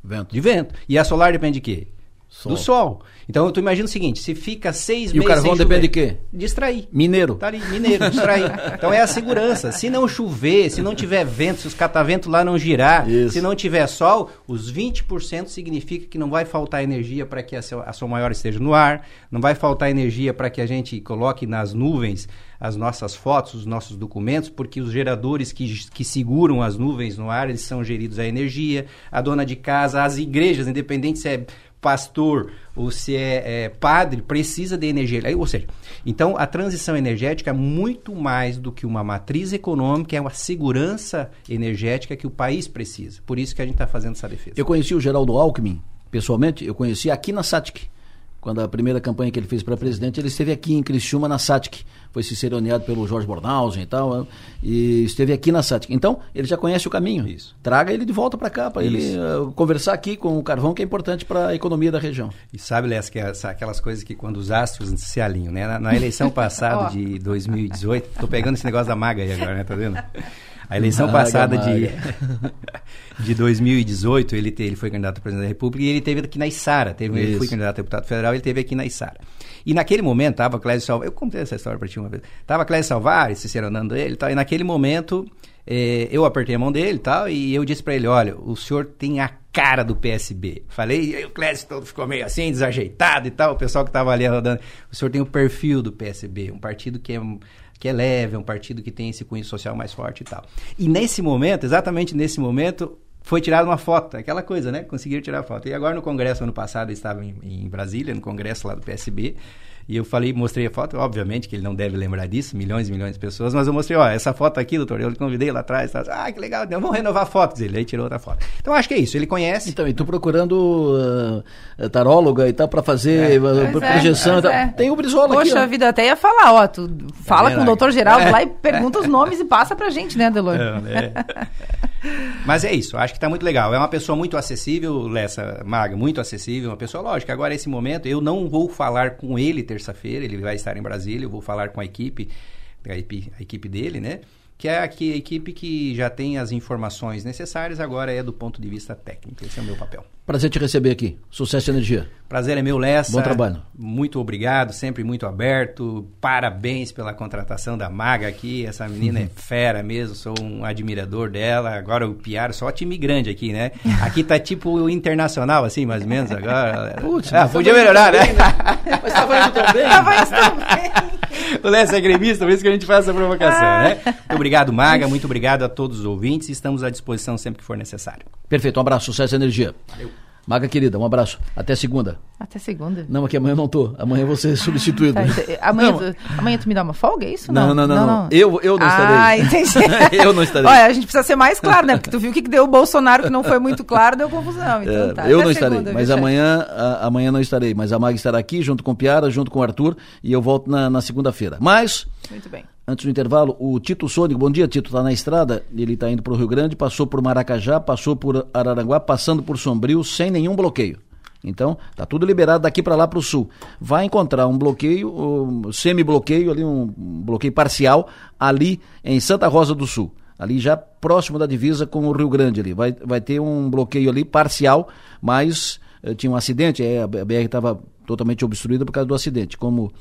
Vento. De vento. E a solar depende de quê? Sol. Do sol. Então tu imagina o seguinte: se fica seis E o meses. carvão sem depende chover, de quê? De extrair. Mineiro. Tá ali, mineiro, distrair. Então é a segurança. Se não chover, se não tiver vento, se os cataventos lá não girar, se não tiver sol, os 20% significa que não vai faltar energia para que a, seu, a sua maior esteja no ar, não vai faltar energia para que a gente coloque nas nuvens as nossas fotos, os nossos documentos, porque os geradores que, que seguram as nuvens no ar, eles são geridos a energia, a dona de casa, as igrejas, independente se é pastor ou se é, é, padre, precisa de energia. Ou seja, então a transição energética é muito mais do que uma matriz econômica, é uma segurança energética que o país precisa. Por isso que a gente está fazendo essa defesa. Eu conheci o Geraldo Alckmin, pessoalmente, eu conheci aqui na SATIC. Quando a primeira campanha que ele fez para presidente, ele esteve aqui em Criciúma, na SATIC. Foi ciceroneado pelo Jorge Bornhausen e tal, e esteve aqui na SATIC. Então, ele já conhece o caminho. Isso. Traga ele de volta para cá, para ele uh, conversar aqui com o carvão, que é importante para a economia da região. E sabe, Les, que é essa- aquelas coisas que quando os astros se alinham, né? Na, na eleição passada Ó. de 2018, tô pegando esse negócio da maga aí agora, né? Tá vendo? A eleição Maga, passada de, maga. de 2018, ele, te- ele foi candidato a presidente da República e ele teve aqui na Içara. Teve, ele foi candidato a deputado federal, ele teve aqui na Içara. E naquele momento, tava Clésio Salvar, eu contei essa história para ti uma vez, tava Clésio Salvar, ciceronando ele e tal, e naquele momento eh, eu apertei a mão dele e tal, e eu disse para ele, olha, o senhor tem a cara do PSB. Falei, e aí o Clésio todo ficou meio assim, desajeitado e tal, o pessoal que tava ali rodando, o senhor tem o perfil do PSB, um partido que é que é leve, é um partido que tem esse cunho social mais forte e tal. E nesse momento, exatamente nesse momento, foi tirada uma foto, aquela coisa, né? Conseguiram tirar a foto. E agora no Congresso, ano passado, eu estava em, em Brasília, no Congresso lá do PSB, E eu falei, mostrei a foto, obviamente que ele não deve lembrar disso, milhões e milhões de pessoas, mas eu mostrei, ó, essa foto aqui, doutor, eu convidei lá atrás, tá, ah, que legal, então vamos renovar fotos dele. Aí tirou outra foto. Então acho que é isso, ele conhece. Então, e tu procurando uh, taróloga e tal para fazer uh, projeção. É, Tem o Brizola aqui. Poxa vida, até ia falar, ó, tu fala é com o doutor Geraldo lá e pergunta os nomes e passa pra gente, né, Delor? É, Mas é isso, acho que está muito legal. É uma pessoa muito acessível, Lessa Maga, muito acessível, uma pessoa lógica. Agora, esse momento, eu não vou falar com ele terça-feira, ele vai estar em Brasília, eu vou falar com a equipe, a equipe, a equipe dele, né? que é a, que, a equipe que já tem as informações necessárias, agora é do ponto de vista técnico. Esse é o meu papel. Prazer te receber aqui. Sucesso e energia. Prazer é meu, Lessa. Bom trabalho. Muito obrigado, sempre muito aberto. Parabéns pela contratação da Maga aqui. Essa menina uhum. é fera mesmo, sou um admirador dela. Agora o Piaro, só time grande aqui, né? Aqui tá tipo internacional, assim, mais ou menos agora. Putz, ah, podia melhorar, né? né? Mas tava indo tão bem. Tava indo tão bem. o Lessa é gremista, por isso que a gente faz essa provocação, né? Muito obrigado, Maga. Muito obrigado a todos os ouvintes. Estamos à disposição sempre que for necessário. Perfeito, um abraço, sucesso e energia. Valeu. Maga querida, um abraço. Até segunda. Até segunda? Não, aqui amanhã eu não tô. Amanhã eu vou ser substituído. Tá, amanhã, tu, amanhã tu me dá uma folga, é isso? Não, não, não. não, não. Eu, eu não estarei. Ah, entendi. eu não estarei. Olha, a gente precisa ser mais claro, né? Porque tu viu o que, que deu o Bolsonaro que não foi muito claro, deu confusão. Então, é, tá, eu não estarei, segunda, mas amanhã, a, amanhã não estarei. Mas a Maga estará aqui junto com o Piara, junto com o Arthur, e eu volto na, na segunda-feira. Mas... Muito bem. Antes do intervalo, o Tito Sônico, bom dia Tito, está na estrada, ele está indo para o Rio Grande, passou por Maracajá, passou por Araranguá, passando por Sombrio, sem nenhum bloqueio. Então, tá tudo liberado daqui para lá para o sul. Vai encontrar um bloqueio, um semi-bloqueio, ali um bloqueio parcial, ali em Santa Rosa do Sul. Ali já próximo da divisa com o Rio Grande ali. Vai, vai ter um bloqueio ali parcial, mas eh, tinha um acidente, é, a BR estava totalmente obstruída por causa do acidente. Como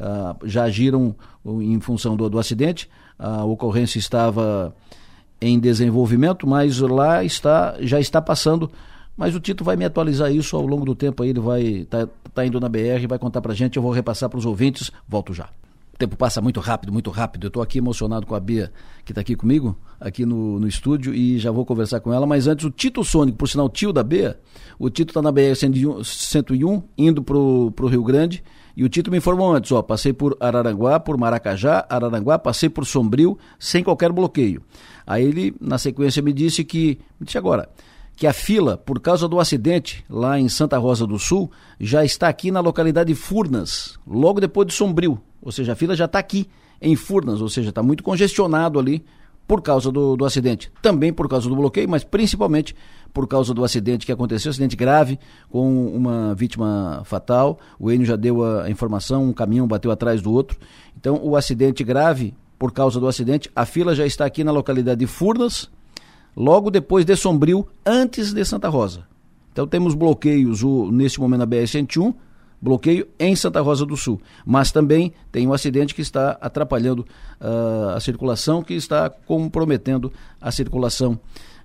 ah, já agiram em função do, do acidente, a ocorrência estava em desenvolvimento, mas lá está, já está passando mas o Tito vai me atualizar isso ao longo do tempo aí, ele vai tá, tá indo na BR, vai contar pra gente, eu vou repassar para os ouvintes, volto já. O tempo passa muito rápido, muito rápido. Eu estou aqui emocionado com a Bia, que está aqui comigo, aqui no, no estúdio, e já vou conversar com ela. Mas antes, o Tito Sônico, por sinal, tio da Bia, o Tito está na BR 101, indo para o Rio Grande. E o Tito me informou antes, ó, passei por Araranguá, por Maracajá, Araranguá, passei por Sombrio, sem qualquer bloqueio. Aí ele, na sequência, me disse que, me disse agora, que a fila, por causa do acidente lá em Santa Rosa do Sul, já está aqui na localidade de Furnas, logo depois de Sombrio. Ou seja, a fila já está aqui em Furnas, ou seja, está muito congestionado ali por causa do, do acidente. Também por causa do bloqueio, mas principalmente por causa do acidente que aconteceu, acidente grave com uma vítima fatal. O Enio já deu a informação, um caminhão bateu atrás do outro. Então, o acidente grave, por causa do acidente, a fila já está aqui na localidade de Furnas, logo depois de Sombrio, antes de Santa Rosa. Então temos bloqueios o, neste momento na BR-101, bloqueio em Santa Rosa do Sul. Mas também tem um acidente que está atrapalhando uh, a circulação, que está comprometendo a circulação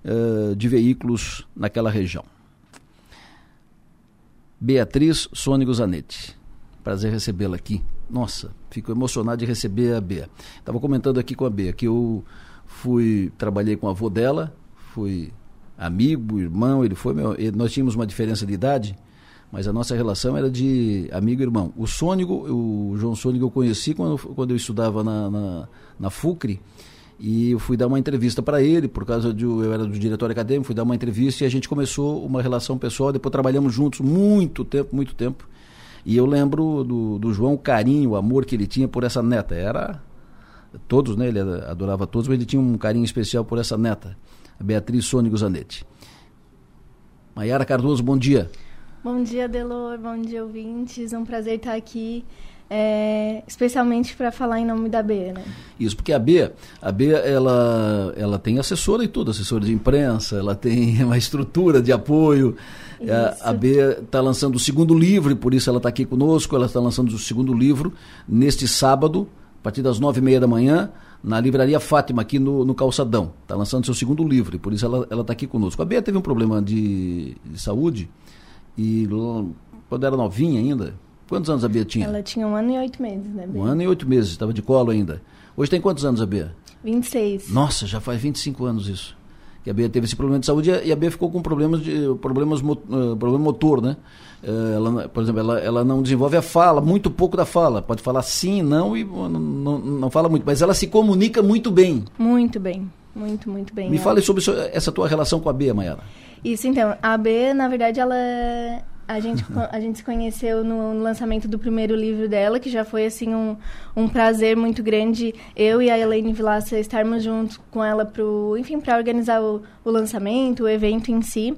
uh, de veículos naquela região. Beatriz Sônigo Zanetti. Prazer recebê-la aqui. Nossa, fico emocionado de receber a Bea. Estava comentando aqui com a Bea que eu fui trabalhei com o avô dela, fui amigo, irmão, ele foi meu, nós tínhamos uma diferença de idade, mas a nossa relação era de amigo e irmão. O Sônico, o João Sônico eu conheci quando, quando eu estudava na, na, na FUCRE, e eu fui dar uma entrevista para ele, por causa de eu era do diretório acadêmico, fui dar uma entrevista e a gente começou uma relação pessoal, depois trabalhamos juntos muito tempo, muito tempo. E eu lembro do, do João o carinho, o amor que ele tinha por essa neta. Era todos, né? Ele adorava todos, mas ele tinha um carinho especial por essa neta, a Beatriz Sônico Zanetti. Maiara Cardoso, bom dia. Bom dia, Delor, bom dia, ouvintes. É um prazer estar aqui. É, especialmente para falar em nome da B, né? Isso, porque a B, a B ela, ela tem assessora e tudo, assessora de imprensa, ela tem uma estrutura de apoio. A, a B está lançando o segundo livro, por isso ela está aqui conosco. Ela está lançando o segundo livro neste sábado, partir das nove e meia da manhã, na Livraria Fátima, aqui no, no Calçadão. Está lançando seu segundo livro, e por isso ela está aqui conosco. A Bea teve um problema de, de saúde, e quando era novinha ainda, quantos anos a Bea tinha? Ela tinha um ano e oito meses, né, Bea? Um ano e oito meses, estava de colo ainda. Hoje tem quantos anos a Bea? 26. Nossa, já faz 25 anos isso. que a Bia teve esse problema de saúde e a Bia ficou com problemas de problemas uh, problema motor, né? Uh, ela, por exemplo, ela, ela não desenvolve a fala, muito pouco da fala. Pode falar sim, não e não, não, não fala muito, mas ela se comunica muito bem. Muito bem, muito, muito bem. Me fale sobre essa tua relação com a Bia, Mayara. Isso, então. A Bia, na verdade, ela a gente, a gente se conheceu no, lançamento do primeiro livro dela, que já foi assim um, um prazer muito grande eu e a Elaine Vilaça estarmos juntos com ela enfim, para organizar o, o lançamento, o evento em si.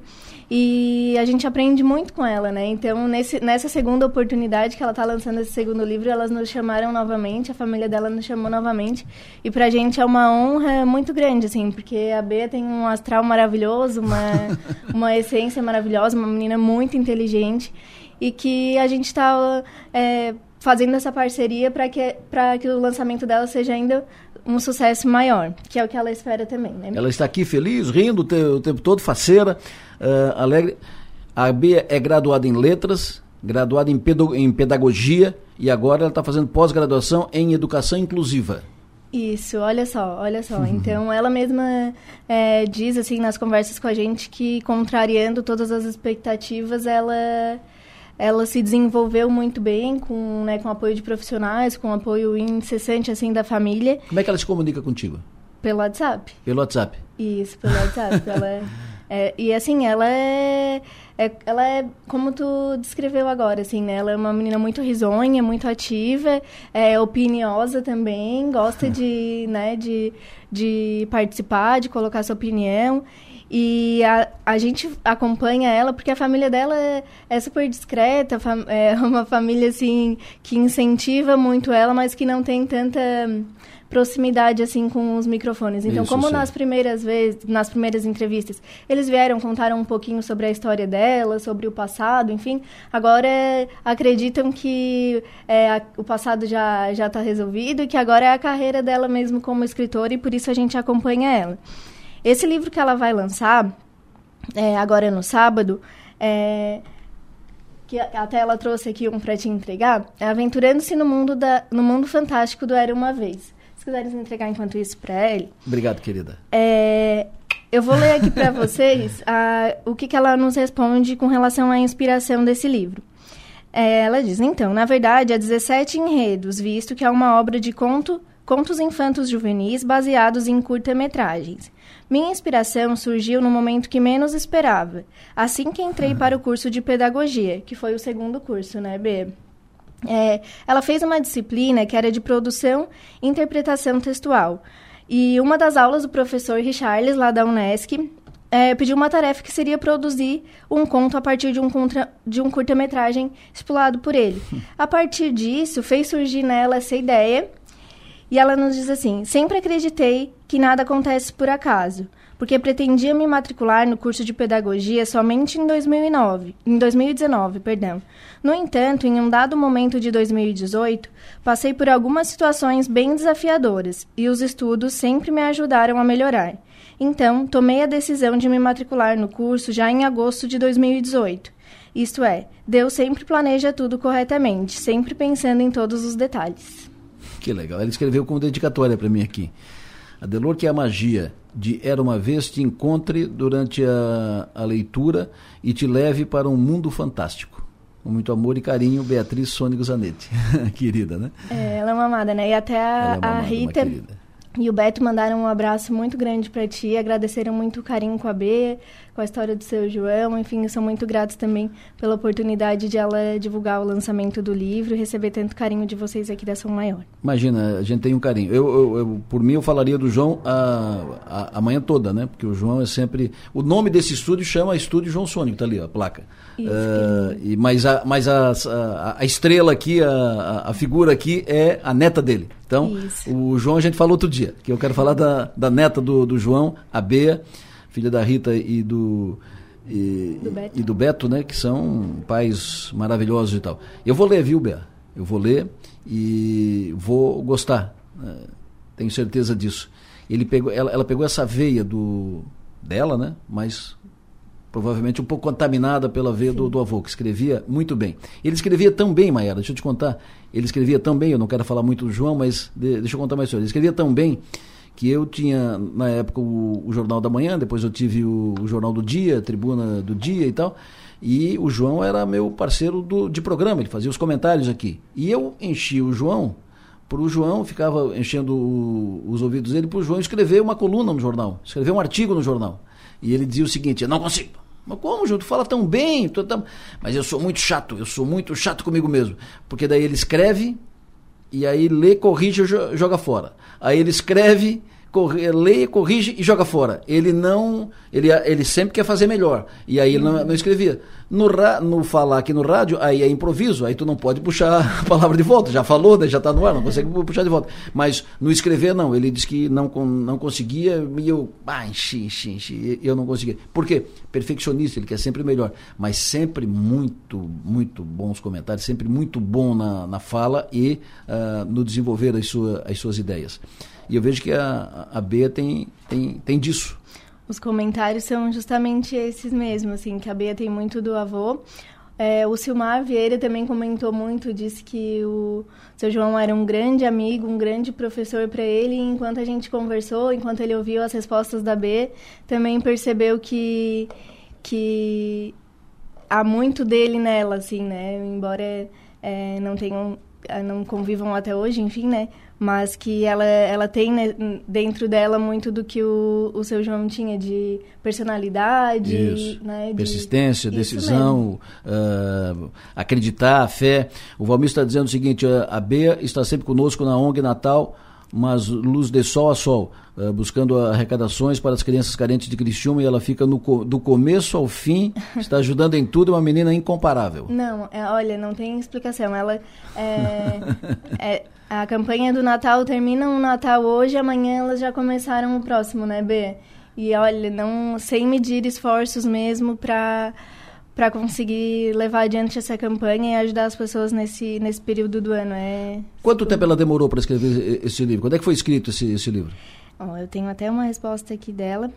E a gente aprende muito com ela, né? Então, nesse, nessa segunda oportunidade que ela está lançando esse segundo livro, elas nos chamaram novamente, a família dela nos chamou novamente. E pra gente é uma honra muito grande, assim, porque a Bea tem um astral maravilhoso, uma, uma essência maravilhosa, uma menina muito inteligente e que a gente está é, fazendo essa parceria para que, que o lançamento dela seja ainda um sucesso maior, que é o que ela espera também. Né? Ela está aqui feliz, rindo o, te, o tempo todo, faceira, uh, alegre. A Bia é graduada em letras, graduada em, em pedagogia e agora ela está fazendo pós-graduação em educação inclusiva. Isso, olha só, olha só. Uhum. Então, ela mesma é, diz, assim, nas conversas com a gente, que contrariando todas as expectativas, ela ela se desenvolveu muito bem com, né, com apoio de profissionais, com apoio incessante assim da família. Como é que ela se comunica contigo? Pelo WhatsApp. Pelo WhatsApp. Isso, pelo WhatsApp. ela é, é, e assim, ela é, é, ela é como tu descreveu agora, assim, né? Ela é uma menina muito risonha, muito ativa, é opiniosa também, gosta de, né, de, de participar, de colocar sua opinião. E a, a gente acompanha ela porque a família dela é, é super discreta, é uma família assim que incentiva muito ela, mas que não tem tanta proximidade assim com os microfones. Então, Isso, como sim. nas primeiras vezes, nas primeiras entrevistas, eles vieram contaram um pouquinho sobre a história dela, sobre o passado, enfim, agora acreditam que é, a, o passado já já está resolvido e que agora é a carreira dela mesmo como escritora e por isso a gente acompanha ela. Esse livro que ela vai lançar, é, agora no sábado, é, que até ela trouxe aqui um para te entregar, é Aventurando-se no mundo da, no mundo fantástico do Era uma vez. Se quiseres entregar enquanto isso para ele. Obrigado, querida. É, eu vou ler aqui para vocês a, o que, que ela nos responde com relação à inspiração desse livro. É, ela diz, então, na verdade, há 17 enredos, visto que é uma obra de conto, contos infantos juvenis baseados em curta-metragens. Minha inspiração surgiu no momento que menos esperava, assim que entrei para o curso de pedagogia, que foi o segundo curso, né, B? É, ela fez uma disciplina que era de produção e interpretação textual. E uma das aulas do professor Richarles, lá da Unesc, é, pediu uma tarefa que seria produzir um conto a partir de um, contra, de um curta-metragem estipulado por ele. A partir disso, fez surgir nela essa ideia e ela nos diz assim: Sempre acreditei que nada acontece por acaso, porque pretendia me matricular no curso de pedagogia somente em 2009, em 2019, perdão. No entanto, em um dado momento de 2018, passei por algumas situações bem desafiadoras e os estudos sempre me ajudaram a melhorar. Então, tomei a decisão de me matricular no curso já em agosto de 2018. Isto é, Deus sempre planeja tudo corretamente, sempre pensando em todos os detalhes. Que legal. Ele escreveu como dedicatória para mim aqui. Adelor, que é a magia de Era uma Vez te encontre durante a, a leitura e te leve para um mundo fantástico. Com muito amor e carinho, Beatriz Sônico Zanetti. querida, né? É, ela é uma amada, né? E até a, é a Rita e o Beto mandaram um abraço muito grande para ti, agradeceram muito o carinho com a B, com a história do seu João, enfim, são muito gratos também pela oportunidade de ela divulgar o lançamento do livro e receber tanto carinho de vocês aqui da São Maior. Imagina, a gente tem um carinho. Eu, eu, eu por mim, eu falaria do João a, a, a, manhã toda, né? Porque o João é sempre. O nome desse estúdio chama Estúdio João Sônico, tá ali, ó, a placa. Isso, uh, e, mas a, mas a, a, a estrela aqui, a, a figura aqui é a neta dele. Então, Isso. o João a gente falou outro dia, que eu quero falar da, da neta do, do João, a Bea, filha da Rita e do, e do, Beto. e do Beto, né? Que são pais maravilhosos e tal. Eu vou ler, viu, Bea? Eu vou ler e vou gostar. Né? Tenho certeza disso. Ele pegou, ela, ela pegou essa veia do dela, né? Mas provavelmente um pouco contaminada pela veia do, do, avô, que escrevia muito bem. Ele escrevia tão bem, deixa eu te contar, ele escrevia tão bem, eu não quero falar muito do João, mas de, deixa eu contar mais sobre ele. Escrevia tão bem que eu tinha, na época, o, o Jornal da Manhã, depois eu tive o, o, Jornal do Dia, Tribuna do Dia e tal, e o João era meu parceiro do, de programa, ele fazia os comentários aqui. E eu enchi o João, para o João, ficava enchendo o, os ouvidos dele para o João escrever uma coluna no jornal, escrever um artigo no jornal. E ele dizia o seguinte: Eu não consigo. Mas como, João? Tu fala tão bem. Tu tá... Mas eu sou muito chato, eu sou muito chato comigo mesmo. Porque daí ele escreve, e aí lê, corrige joga fora. Aí ele escreve, corre, lê, corrige e joga fora. Ele não. Ele, ele sempre quer fazer melhor. E aí ele não, não escrevia. No, ra, no falar aqui no rádio, aí é improviso, aí tu não pode puxar a palavra de volta. Já falou, né, já está no ar, não consegue puxar de volta. Mas no escrever, não. Ele disse que não, não conseguia e eu. Ah, enchi, enchi, enchi. Eu não conseguia. Por quê? Perfeccionista, ele quer sempre melhor. Mas sempre muito, muito bons comentários, sempre muito bom na, na fala e uh, no desenvolver as, sua, as suas ideias. E eu vejo que a, a Bea tem, tem, tem disso. Os comentários são justamente esses mesmos, assim, que a Bea tem muito do avô. É, o Silmar Vieira também comentou muito, disse que o seu João era um grande amigo, um grande professor para ele. E enquanto a gente conversou, enquanto ele ouviu as respostas da B, também percebeu que, que há muito dele nela, assim, né? Embora é, não tenham, não convivam até hoje, enfim, né? Mas que ela, ela tem né, dentro dela muito do que o, o seu João tinha de personalidade, Isso. Né, de... persistência, decisão, uh, acreditar, fé. O Valmir está dizendo o seguinte: a Bea está sempre conosco na ONG Natal mas luz de sol a sol, uh, buscando arrecadações para as crianças carentes de Criciúma e ela fica no, do começo ao fim, está ajudando em tudo, é uma menina incomparável. Não, é, olha, não tem explicação. Ela é, é, a campanha do Natal termina um Natal hoje, amanhã elas já começaram o próximo, né, B? E olha, não sem medir esforços mesmo para para conseguir levar adiante essa campanha e ajudar as pessoas nesse nesse período do ano. É Quanto tempo ela demorou para escrever esse livro? Quando é que foi escrito esse, esse livro? Bom, eu tenho até uma resposta aqui dela.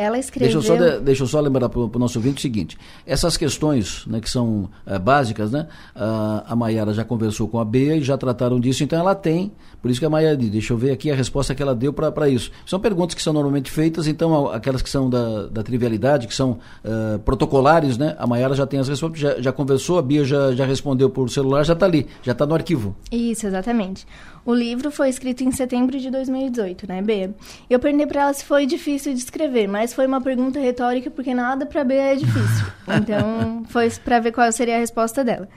Ela escreveu... Deixa eu só, deixa eu só lembrar para o nosso ouvinte o seguinte, essas questões né, que são é, básicas, né, a, a Mayara já conversou com a Bea e já trataram disso, então ela tem, por isso que a Mayara diz, deixa eu ver aqui a resposta que ela deu para isso. São perguntas que são normalmente feitas, então aquelas que são da, da trivialidade, que são uh, protocolares, né, a Mayara já tem as respostas, já, já conversou, a Bia já, já respondeu por celular, já está ali, já está no arquivo. Isso, exatamente. O livro foi escrito em setembro de 2018, né, Bea? Eu perguntei para ela se foi difícil de escrever, mas foi uma pergunta retórica porque nada para Bea é difícil. Então, foi para ver qual seria a resposta dela.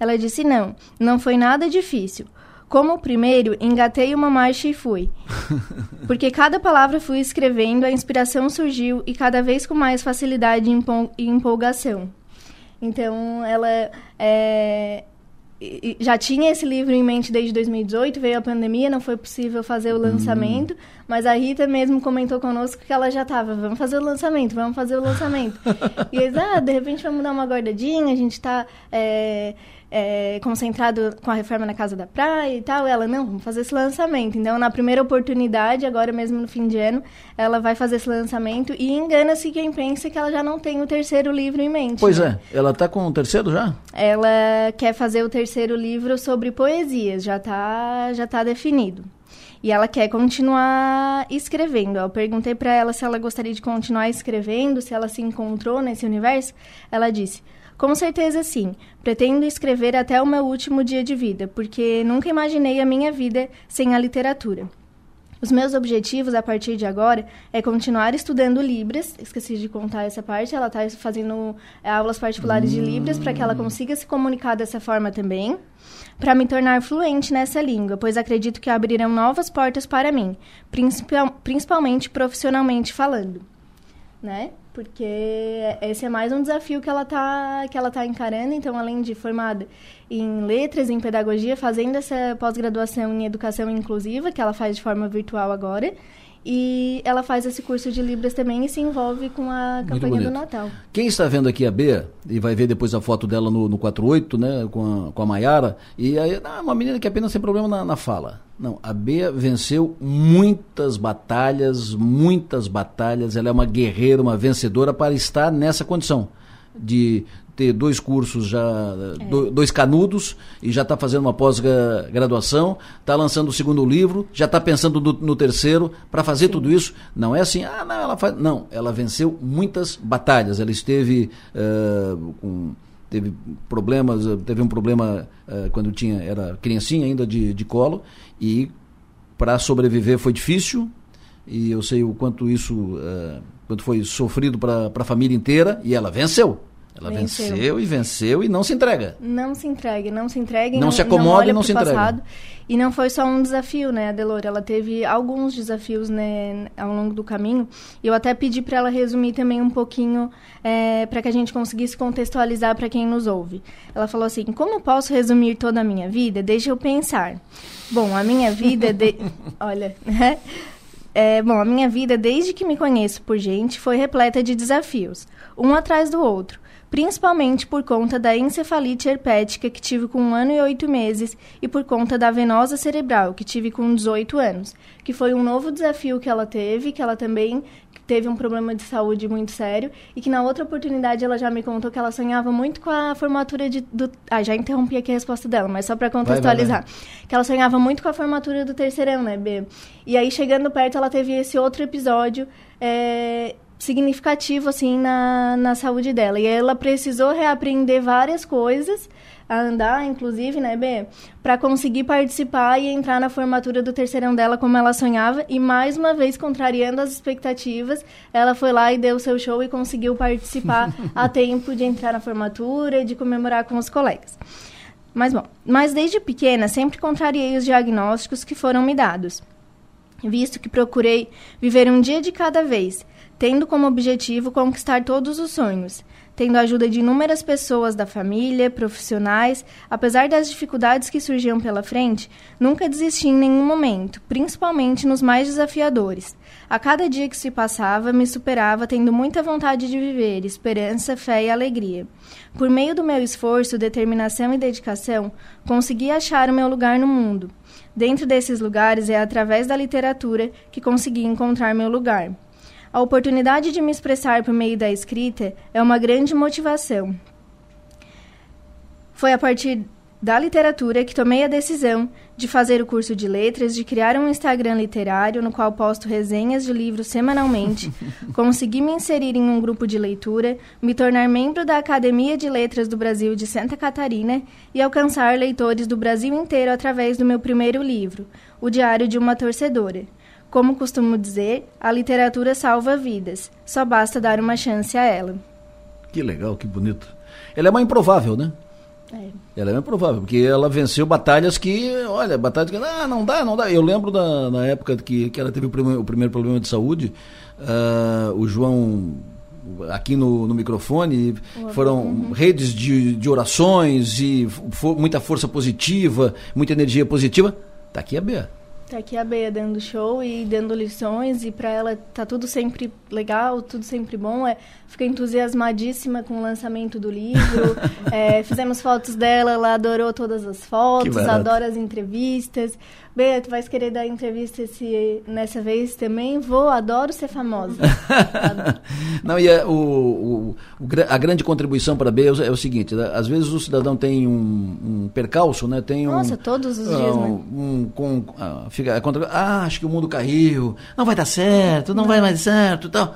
Ela disse: "Não, não foi nada difícil. Como o primeiro, engatei uma marcha e fui. Porque cada palavra fui escrevendo, a inspiração surgiu e cada vez com mais facilidade e empolgação. Então, ela é, já tinha esse livro em mente desde 2018, veio a pandemia, não foi possível fazer o hum. lançamento, hum. mas a Rita mesmo comentou conosco que ela já estava, vamos fazer o lançamento, vamos fazer o lançamento. e eles, ah, de repente vamos dar uma guardadinha, a gente está é, é, concentrado com a reforma na Casa da Praia e tal. Ela, não, vamos fazer esse lançamento. Então, na primeira oportunidade, agora mesmo no fim de ano, ela vai fazer esse lançamento e engana-se quem pensa que ela já não tem o terceiro livro em mente. Pois né? é, ela está com o terceiro já? Ela quer fazer o terceiro livro sobre poesias, já está já tá definido. E ela quer continuar escrevendo. Eu perguntei para ela se ela gostaria de continuar escrevendo, se ela se encontrou nesse universo. Ela disse: com certeza sim. Pretendo escrever até o meu último dia de vida, porque nunca imaginei a minha vida sem a literatura. Os meus objetivos a partir de agora é continuar estudando Libras. Esqueci de contar essa parte. Ela está fazendo é, aulas particulares hum. de Libras para que ela consiga se comunicar dessa forma também, para me tornar fluente nessa língua, pois acredito que abrirão novas portas para mim, principal, principalmente profissionalmente falando, né? Porque esse é mais um desafio que ela está que ela tá encarando. Então, além de formada em letras, em pedagogia, fazendo essa pós-graduação em educação inclusiva, que ela faz de forma virtual agora, e ela faz esse curso de Libras também e se envolve com a campanha do Natal. Quem está vendo aqui a Bea, e vai ver depois a foto dela no, no 48, né, com a, com a Maiara, e aí, ah, uma menina que apenas tem problema na, na fala. Não, a Bea venceu muitas batalhas, muitas batalhas. Ela é uma guerreira, uma vencedora para estar nessa condição de ter dois cursos já, é. do, dois canudos, e já está fazendo uma pós-graduação, está lançando o segundo livro, já está pensando no, no terceiro, para fazer Sim. tudo isso. Não é assim, ah, não, ela faz. Não, ela venceu muitas batalhas. Ela esteve uh, com teve problemas, teve um problema uh, quando tinha era criancinha ainda de, de colo e para sobreviver foi difícil e eu sei o quanto isso uh, quanto foi sofrido para a família inteira e ela venceu ela venceu. venceu. e venceu e não se entrega. Não se entrega, não se entrega. Não, não se acomoda não e não se passado. entrega. E não foi só um desafio, né, Adelora? Ela teve alguns desafios né, ao longo do caminho. E eu até pedi para ela resumir também um pouquinho é, para que a gente conseguisse contextualizar para quem nos ouve. Ela falou assim: Como posso resumir toda a minha vida? Deixa eu pensar. Bom, a minha vida. De... Olha, né? É, bom, a minha vida, desde que me conheço por gente, foi repleta de desafios, um atrás do outro principalmente por conta da encefalite herpética que tive com um ano e oito meses e por conta da venosa cerebral que tive com 18 anos, que foi um novo desafio que ela teve, que ela também teve um problema de saúde muito sério e que na outra oportunidade ela já me contou que ela sonhava muito com a formatura de, do... Ah, já interrompi aqui a resposta dela, mas só para contextualizar. Vai, vai, vai. Que ela sonhava muito com a formatura do terceirão, né, B? E aí, chegando perto, ela teve esse outro episódio é significativo assim na, na saúde dela. E ela precisou reaprender várias coisas, a andar, inclusive, né, B, para conseguir participar e entrar na formatura do terceirão dela como ela sonhava. E mais uma vez, contrariando as expectativas, ela foi lá e deu seu show e conseguiu participar a tempo de entrar na formatura e de comemorar com os colegas. Mas bom, mas desde pequena sempre contrariei os diagnósticos que foram me dados, visto que procurei viver um dia de cada vez tendo como objetivo conquistar todos os sonhos, tendo a ajuda de inúmeras pessoas da família, profissionais, apesar das dificuldades que surgiam pela frente, nunca desisti em nenhum momento, principalmente nos mais desafiadores. A cada dia que se passava, me superava tendo muita vontade de viver, esperança, fé e alegria. Por meio do meu esforço, determinação e dedicação, consegui achar o meu lugar no mundo. Dentro desses lugares é através da literatura que consegui encontrar meu lugar. A oportunidade de me expressar por meio da escrita é uma grande motivação. Foi a partir da literatura que tomei a decisão de fazer o curso de letras, de criar um Instagram literário no qual posto resenhas de livros semanalmente, consegui me inserir em um grupo de leitura, me tornar membro da Academia de Letras do Brasil de Santa Catarina e alcançar leitores do Brasil inteiro através do meu primeiro livro, O Diário de uma Torcedora. Como costumo dizer, a literatura salva vidas. Só basta dar uma chance a ela. Que legal, que bonito. Ela é uma improvável, né? É. Ela é improvável, porque ela venceu batalhas que, olha, batalhas que, ah, não dá, não dá. Eu lembro da, na época que, que ela teve o primeiro, o primeiro problema de saúde, uh, o João aqui no, no microfone, foram uhum. redes de, de orações e for, muita força positiva, muita energia positiva. Tá aqui a Bea. Tá aqui a Bea dando show e dando lições e para ela tá tudo sempre legal, tudo sempre bom. É, fica entusiasmadíssima com o lançamento do livro. é, fizemos fotos dela, ela adorou todas as fotos, adora as entrevistas. Bea, tu vais querer dar entrevista esse, nessa vez também? Vou, adoro ser famosa. Não, e é, o, o, a grande contribuição para a Bea é o seguinte, né? às vezes o cidadão tem um, um percalço, né? Tem Nossa, um, todos os dias, um, né? Um, com, ah, fica, ah, acho que o mundo caiu, não vai dar certo, não, não. vai mais certo e tal.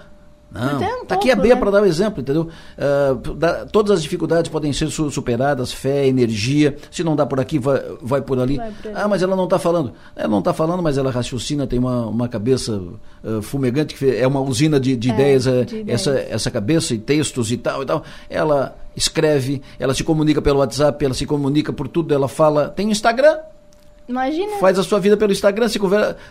Não, um tá aqui a B né? para dar o um exemplo, entendeu? Uh, da, todas as dificuldades podem ser su superadas, fé, energia. Se não dá por aqui, vai, vai por ali. Vai ah, mas ela não está falando. Ela não está falando, mas ela raciocina, tem uma, uma cabeça uh, fumegante, que é uma usina de, de, é, ideias, é, de ideias, essa, essa cabeça e textos e tal e tal. Ela escreve, ela se comunica pelo WhatsApp, ela se comunica por tudo, ela fala. Tem Instagram, Imagina. Faz a sua vida pelo Instagram, se,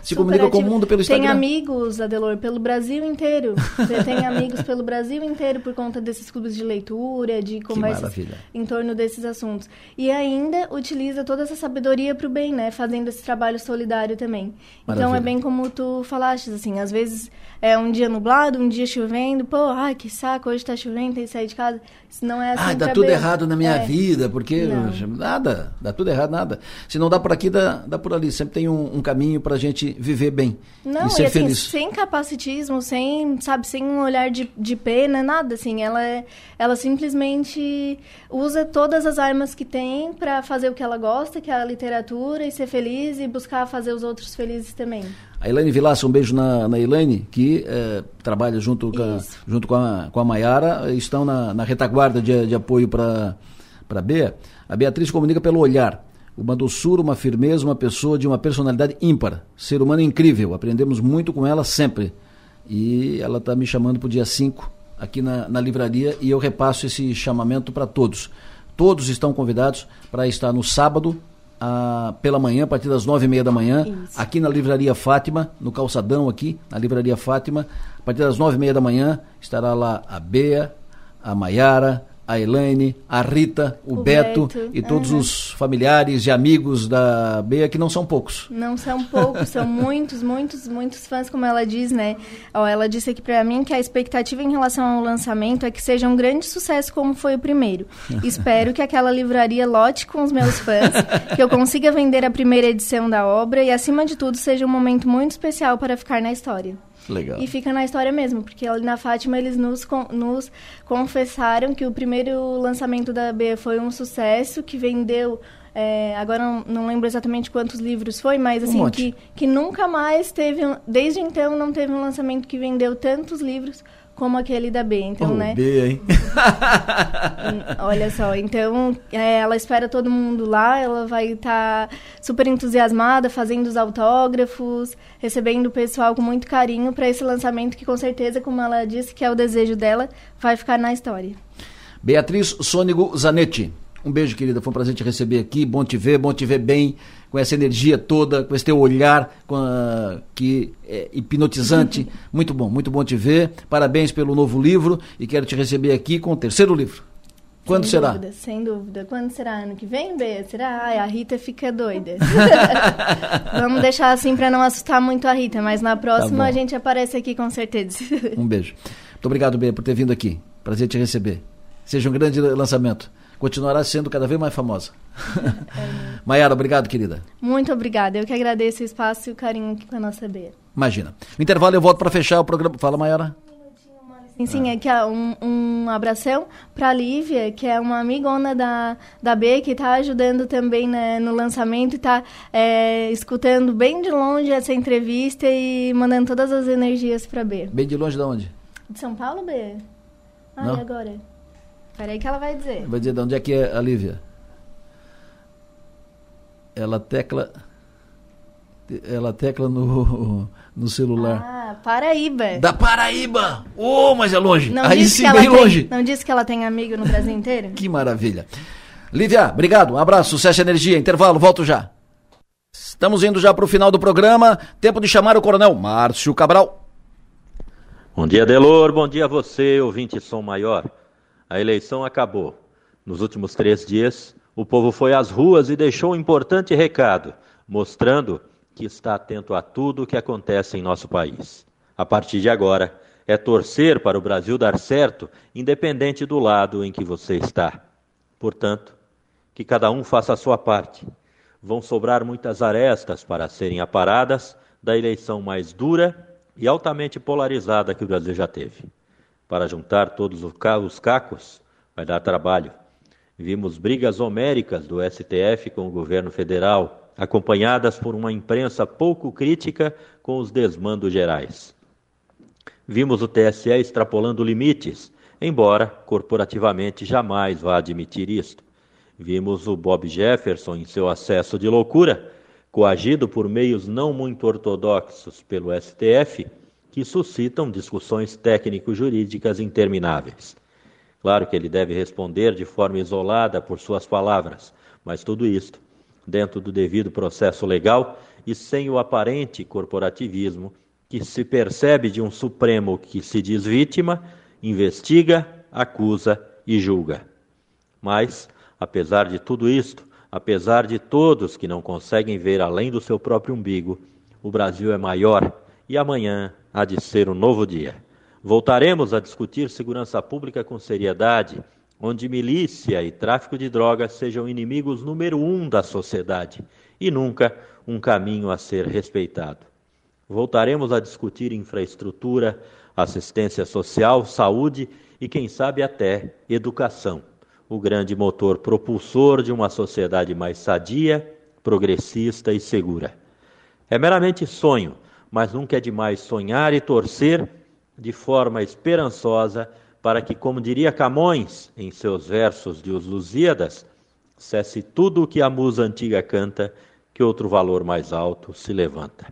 se comunica com o mundo pelo Instagram. Tem amigos, Adelor, pelo Brasil inteiro. Você tem amigos pelo Brasil inteiro por conta desses clubes de leitura, de conversas em torno desses assuntos. E ainda utiliza toda essa sabedoria para o bem, né? Fazendo esse trabalho solidário também. Maravilha. Então é bem como tu falaste, assim, às vezes é um dia nublado, um dia chovendo, pô, ai, que saco, hoje está chovendo, tem que sair de casa. Se não é assim. Ah, dá tudo errado na minha é. vida, porque não. nada, dá tudo errado, nada. Se não dá por aqui, dá dá, dá por ali, sempre tem um, um caminho para a gente viver bem Não, e ser e, assim, feliz. sem capacitismo, sem, sabe, sem um olhar de, de pena, nada, assim, ela, é- ela simplesmente usa todas as armas que tem para fazer o que ela gosta, que é a literatura, e ser feliz e buscar fazer os outros felizes também. A Elaine Vilaça, um beijo na, na Elaine, que eh, trabalha junto, com a, junto com a, com a Maiara, estão na, na retaguarda de, de apoio para a Bea. A Beatriz comunica pelo olhar. Uma doçura, uma firmeza, uma pessoa de uma personalidade ímpar. Ser humano incrível. Aprendemos muito com ela sempre. E ela está me chamando para o dia 5 aqui na, na livraria e eu repasso esse chamamento para todos. Todos estão convidados para estar no sábado, ah, pela manhã, a partir das nove e meia da manhã, aqui na Livraria Fátima, no calçadão aqui, na Livraria Fátima, a partir das nove e meia da manhã, estará lá a Bea, a Maiara, a Elaine, a Rita, o, O Beto, Beto, e todos aham. os familiares e amigos da Bea, que não são poucos. Não são poucos, são muitos, muitos, muitos fãs, como ela diz, né? Ó, ela disse aqui pra mim que a expectativa em relação ao lançamento é que seja um grande sucesso como foi o primeiro. Espero que aquela livraria lote com os meus fãs, que eu consiga vender a primeira edição da obra e, acima de tudo, seja um momento muito especial para ficar na história. Legal. E fica na história mesmo, porque ali na Fátima eles nos, nos confessaram que o primeiro lançamento da B foi um sucesso, que vendeu. é, agora não, não lembro exatamente quantos livros foi, mas Um assim, monte. que, que nunca mais teve. um- Desde então não teve um lançamento que vendeu tantos livros como aquele da B. Então, Oh, né? Bea, hein? Olha só, então é, ela espera todo mundo lá, ela vai estar super entusiasmada, fazendo os autógrafos, recebendo o pessoal com muito carinho para esse lançamento que com certeza, como ela disse, que é o desejo dela, vai ficar na história. Beatriz Sônigo Zanetti. Um beijo, querida. Foi um prazer te receber aqui. Bom te ver, bom te ver bem, com essa energia toda, com esse teu olhar a- que é hipnotizante. muito bom, muito bom te ver. Parabéns pelo novo livro e quero te receber aqui com o terceiro livro. Quando sem será? Dúvida, sem dúvida. Quando será? Ano que vem, Bea? Será? Ai, a Rita fica doida. Vamos deixar assim para não assustar muito a Rita, mas na próxima Tá a gente aparece aqui com certeza. Um beijo. Muito obrigado, Bea, por ter vindo aqui. Prazer te receber. Seja um grande lançamento. Continuará sendo cada vez mais famosa. Maiara, obrigado, querida. Muito obrigada. Eu que agradeço o espaço e o carinho aqui com a nossa Bea. Imagina. No intervalo eu volto para fechar o programa. Fala, Maiara. Sim, sim, é que ó, um, um abração para a Lívia, que é uma amigona da, da B, que está ajudando também né, no lançamento e está escutando bem de longe essa entrevista e mandando todas as energias para B. Bem de longe de onde? De São Paulo, B? Ah, Não. e agora? Peraí que ela vai dizer. Vai dizer de onde é que é a Lívia. Ela tecla. Ela tecla no, no celular. Ah, Paraíba. Da Paraíba! Ô, mas é longe. Não Aí sim, que ela bem tem- longe. Não disse que ela tem amigo no Brasil inteiro? Que maravilha. Lívia, obrigado. Um abraço, sucesso e energia. Intervalo, volto já. Estamos indo já para o final do programa. Tempo de chamar o coronel Márcio Cabral. Bom dia, Delor. Bom dia a você, ouvinte Som Maior. A eleição acabou. Nos últimos três dias, o povo foi às ruas e deixou um importante recado, mostrando que está atento a tudo o que acontece em nosso país. A partir de agora, é torcer para o Brasil dar certo, independente do lado em que você está. Portanto, que cada um faça a sua parte. Vão sobrar muitas arestas para serem aparadas da eleição mais dura e altamente polarizada que o Brasil já teve. Para juntar todos os ca- os cacos, vai dar trabalho. Vimos brigas homéricas do STF com o governo federal, acompanhadas por uma imprensa pouco crítica com os desmandos gerais. Vimos o TSE extrapolando limites, embora corporativamente jamais vá admitir isto. Vimos o Bob Jefferson em seu acesso de loucura, coagido por meios não muito ortodoxos pelo STF, que suscitam discussões técnico-jurídicas intermináveis. Claro que ele deve responder de forma isolada por suas palavras, mas tudo isto dentro do devido processo legal e sem o aparente corporativismo que se percebe de um Supremo que se diz vítima, investiga, acusa e julga. Mas, apesar de tudo isto, apesar de todos que não conseguem ver além do seu próprio umbigo, o Brasil é maior e amanhã há de ser um novo dia. Voltaremos a discutir segurança pública com seriedade, onde milícia e tráfico de drogas sejam inimigos número um da sociedade e nunca um caminho a ser respeitado. Voltaremos a discutir infraestrutura, assistência social, saúde e, quem sabe, até educação, o grande motor propulsor de uma sociedade mais sadia, progressista e segura. É meramente sonho, mas nunca é demais sonhar e torcer de forma esperançosa para que, como diria Camões em seus versos de Os Lusíadas, cesse tudo o que a musa antiga canta, que outro valor mais alto se levanta.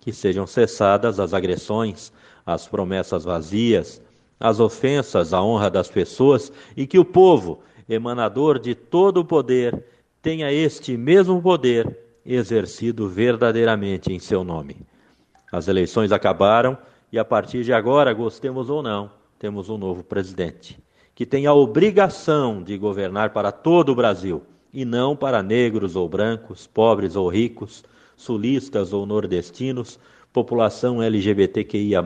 Que sejam cessadas as agressões, as promessas vazias, as ofensas à honra das pessoas e que o povo, emanador de todo o poder, tenha este mesmo poder exercido verdadeiramente em seu nome. As eleições acabaram e a partir de agora, gostemos ou não, temos um novo presidente que tem a obrigação de governar para todo o Brasil e não para negros ou brancos, pobres ou ricos, sulistas ou nordestinos, população LGBTQIA,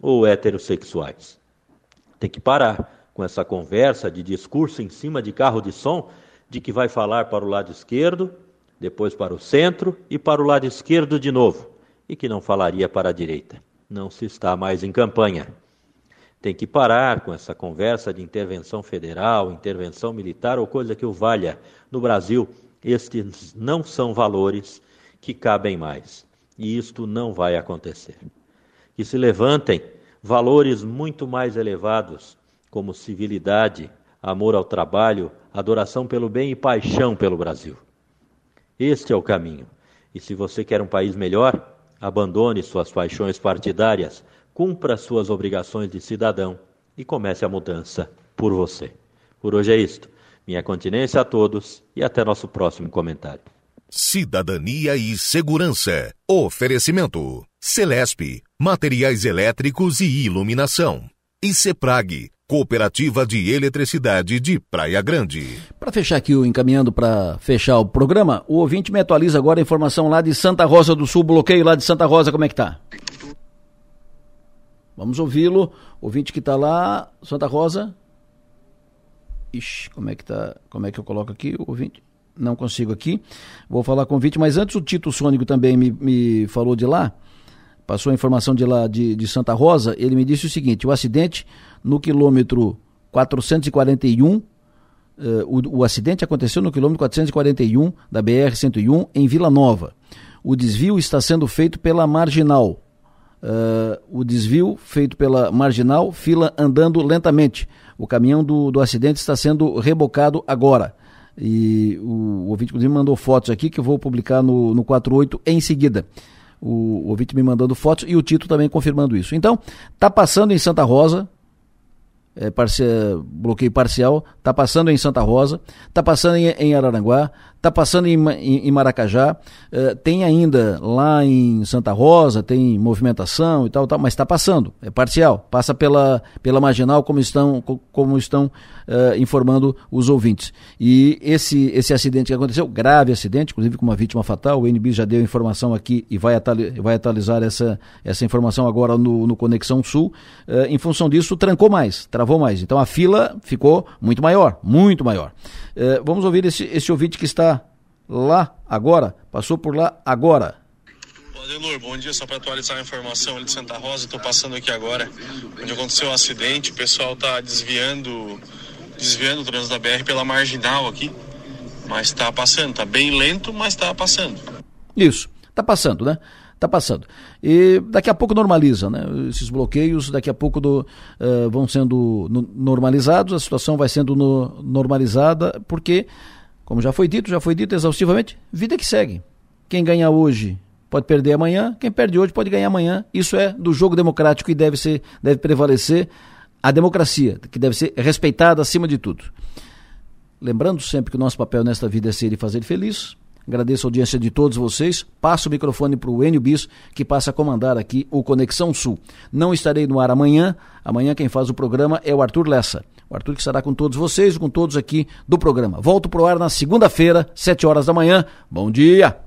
ou heterossexuais. Tem que parar com essa conversa de discurso em cima de carro de som de que vai falar para o lado esquerdo, depois para o centro e para o lado esquerdo de novo, e que não falaria para a direita. Não se está mais em campanha. Tem que parar com essa conversa de intervenção federal, intervenção militar ou coisa que o valha. No Brasil, estes não são valores que cabem mais. E isto não vai acontecer. Que se levantem valores muito mais elevados, como civilidade, amor ao trabalho, adoração pelo bem e paixão pelo Brasil. Este é o caminho. E se você quer um país melhor, abandone suas paixões partidárias cumpra suas obrigações de cidadão e comece a mudança por você. Por hoje é isto. Minha continência a todos e até nosso próximo comentário. Cidadania e Segurança. Oferecimento. Celesp. Materiais elétricos e iluminação. E Ceprag. Cooperativa de Eletricidade de Praia Grande. Para fechar aqui, encaminhando para fechar o programa, o ouvinte me atualiza agora a informação lá de Santa Rosa do Sul, bloqueio lá de Santa Rosa, como é que tá? Vamos ouvi-lo. Ouvinte que está lá, Santa Rosa. Ixi, como é que tá? Como é que eu coloco aqui o ouvinte? Não consigo aqui. Vou falar com o ouvinte, mas antes o Tito Sônico também me, me falou de lá. Passou a informação de lá de, de Santa Rosa. Ele me disse o seguinte: o acidente no quilômetro 441 Uh, o, o, acidente aconteceu no quilômetro 441 da BR-101 em Vila Nova. O desvio está sendo feito pela marginal uh, o desvio feito pela marginal, fila andando lentamente. O caminhão do, do acidente está sendo rebocado agora. E o, o ouvinte, inclusive, mandou fotos aqui que eu vou publicar no, no 48 em seguida. O, o ouvinte me mandando fotos e o Tito também confirmando isso. Então, tá passando em Santa Rosa, é, bloqueio parcial, está passando em Santa Rosa, está passando em, em Araranguá, está passando em, em, em Maracajá, uh, tem ainda lá em Santa Rosa, tem movimentação e tal, tal mas está passando, é parcial, passa pela, pela marginal, como estão, como estão uh, informando os ouvintes. E esse, esse acidente que aconteceu, grave acidente, inclusive com uma vítima fatal, o NB já deu informação aqui e vai, vai atualizar essa, essa informação agora no, no Conexão Sul. Uh, em função disso, trancou mais, travou mais. Então a fila ficou muito maior, muito maior. vamos ouvir esse, esse ouvinte que está lá agora, passou por lá agora. Adelor, bom dia, só para atualizar a informação ali de Santa Rosa, estou passando aqui agora, onde aconteceu o um acidente, o pessoal está desviando, desviando o trânsito da BR pela marginal aqui, mas está passando, está bem lento, mas está passando. Isso, está passando, né? Está passando. E daqui a pouco normaliza, né? Esses bloqueios daqui a pouco do, uh, vão sendo no, normalizados, a situação vai sendo no, normalizada, porque como já foi dito, já foi dito exaustivamente, vida que segue. Quem ganha hoje pode perder amanhã, quem perde hoje pode ganhar amanhã. Isso é do jogo democrático e deve ser, deve prevalecer a democracia, que deve ser respeitada acima de tudo. Lembrando sempre que o nosso papel nesta vida é ser e fazer feliz. Agradeço a audiência de todos vocês. Passo o microfone para o Enio Bis, que passa a comandar aqui o Conexão Sul. Não estarei no ar amanhã. Amanhã quem faz o programa é o Arthur Lessa. O Arthur que estará com todos vocês com todos aqui do programa. Volto para o ar na segunda-feira, sete horas da manhã. Bom dia!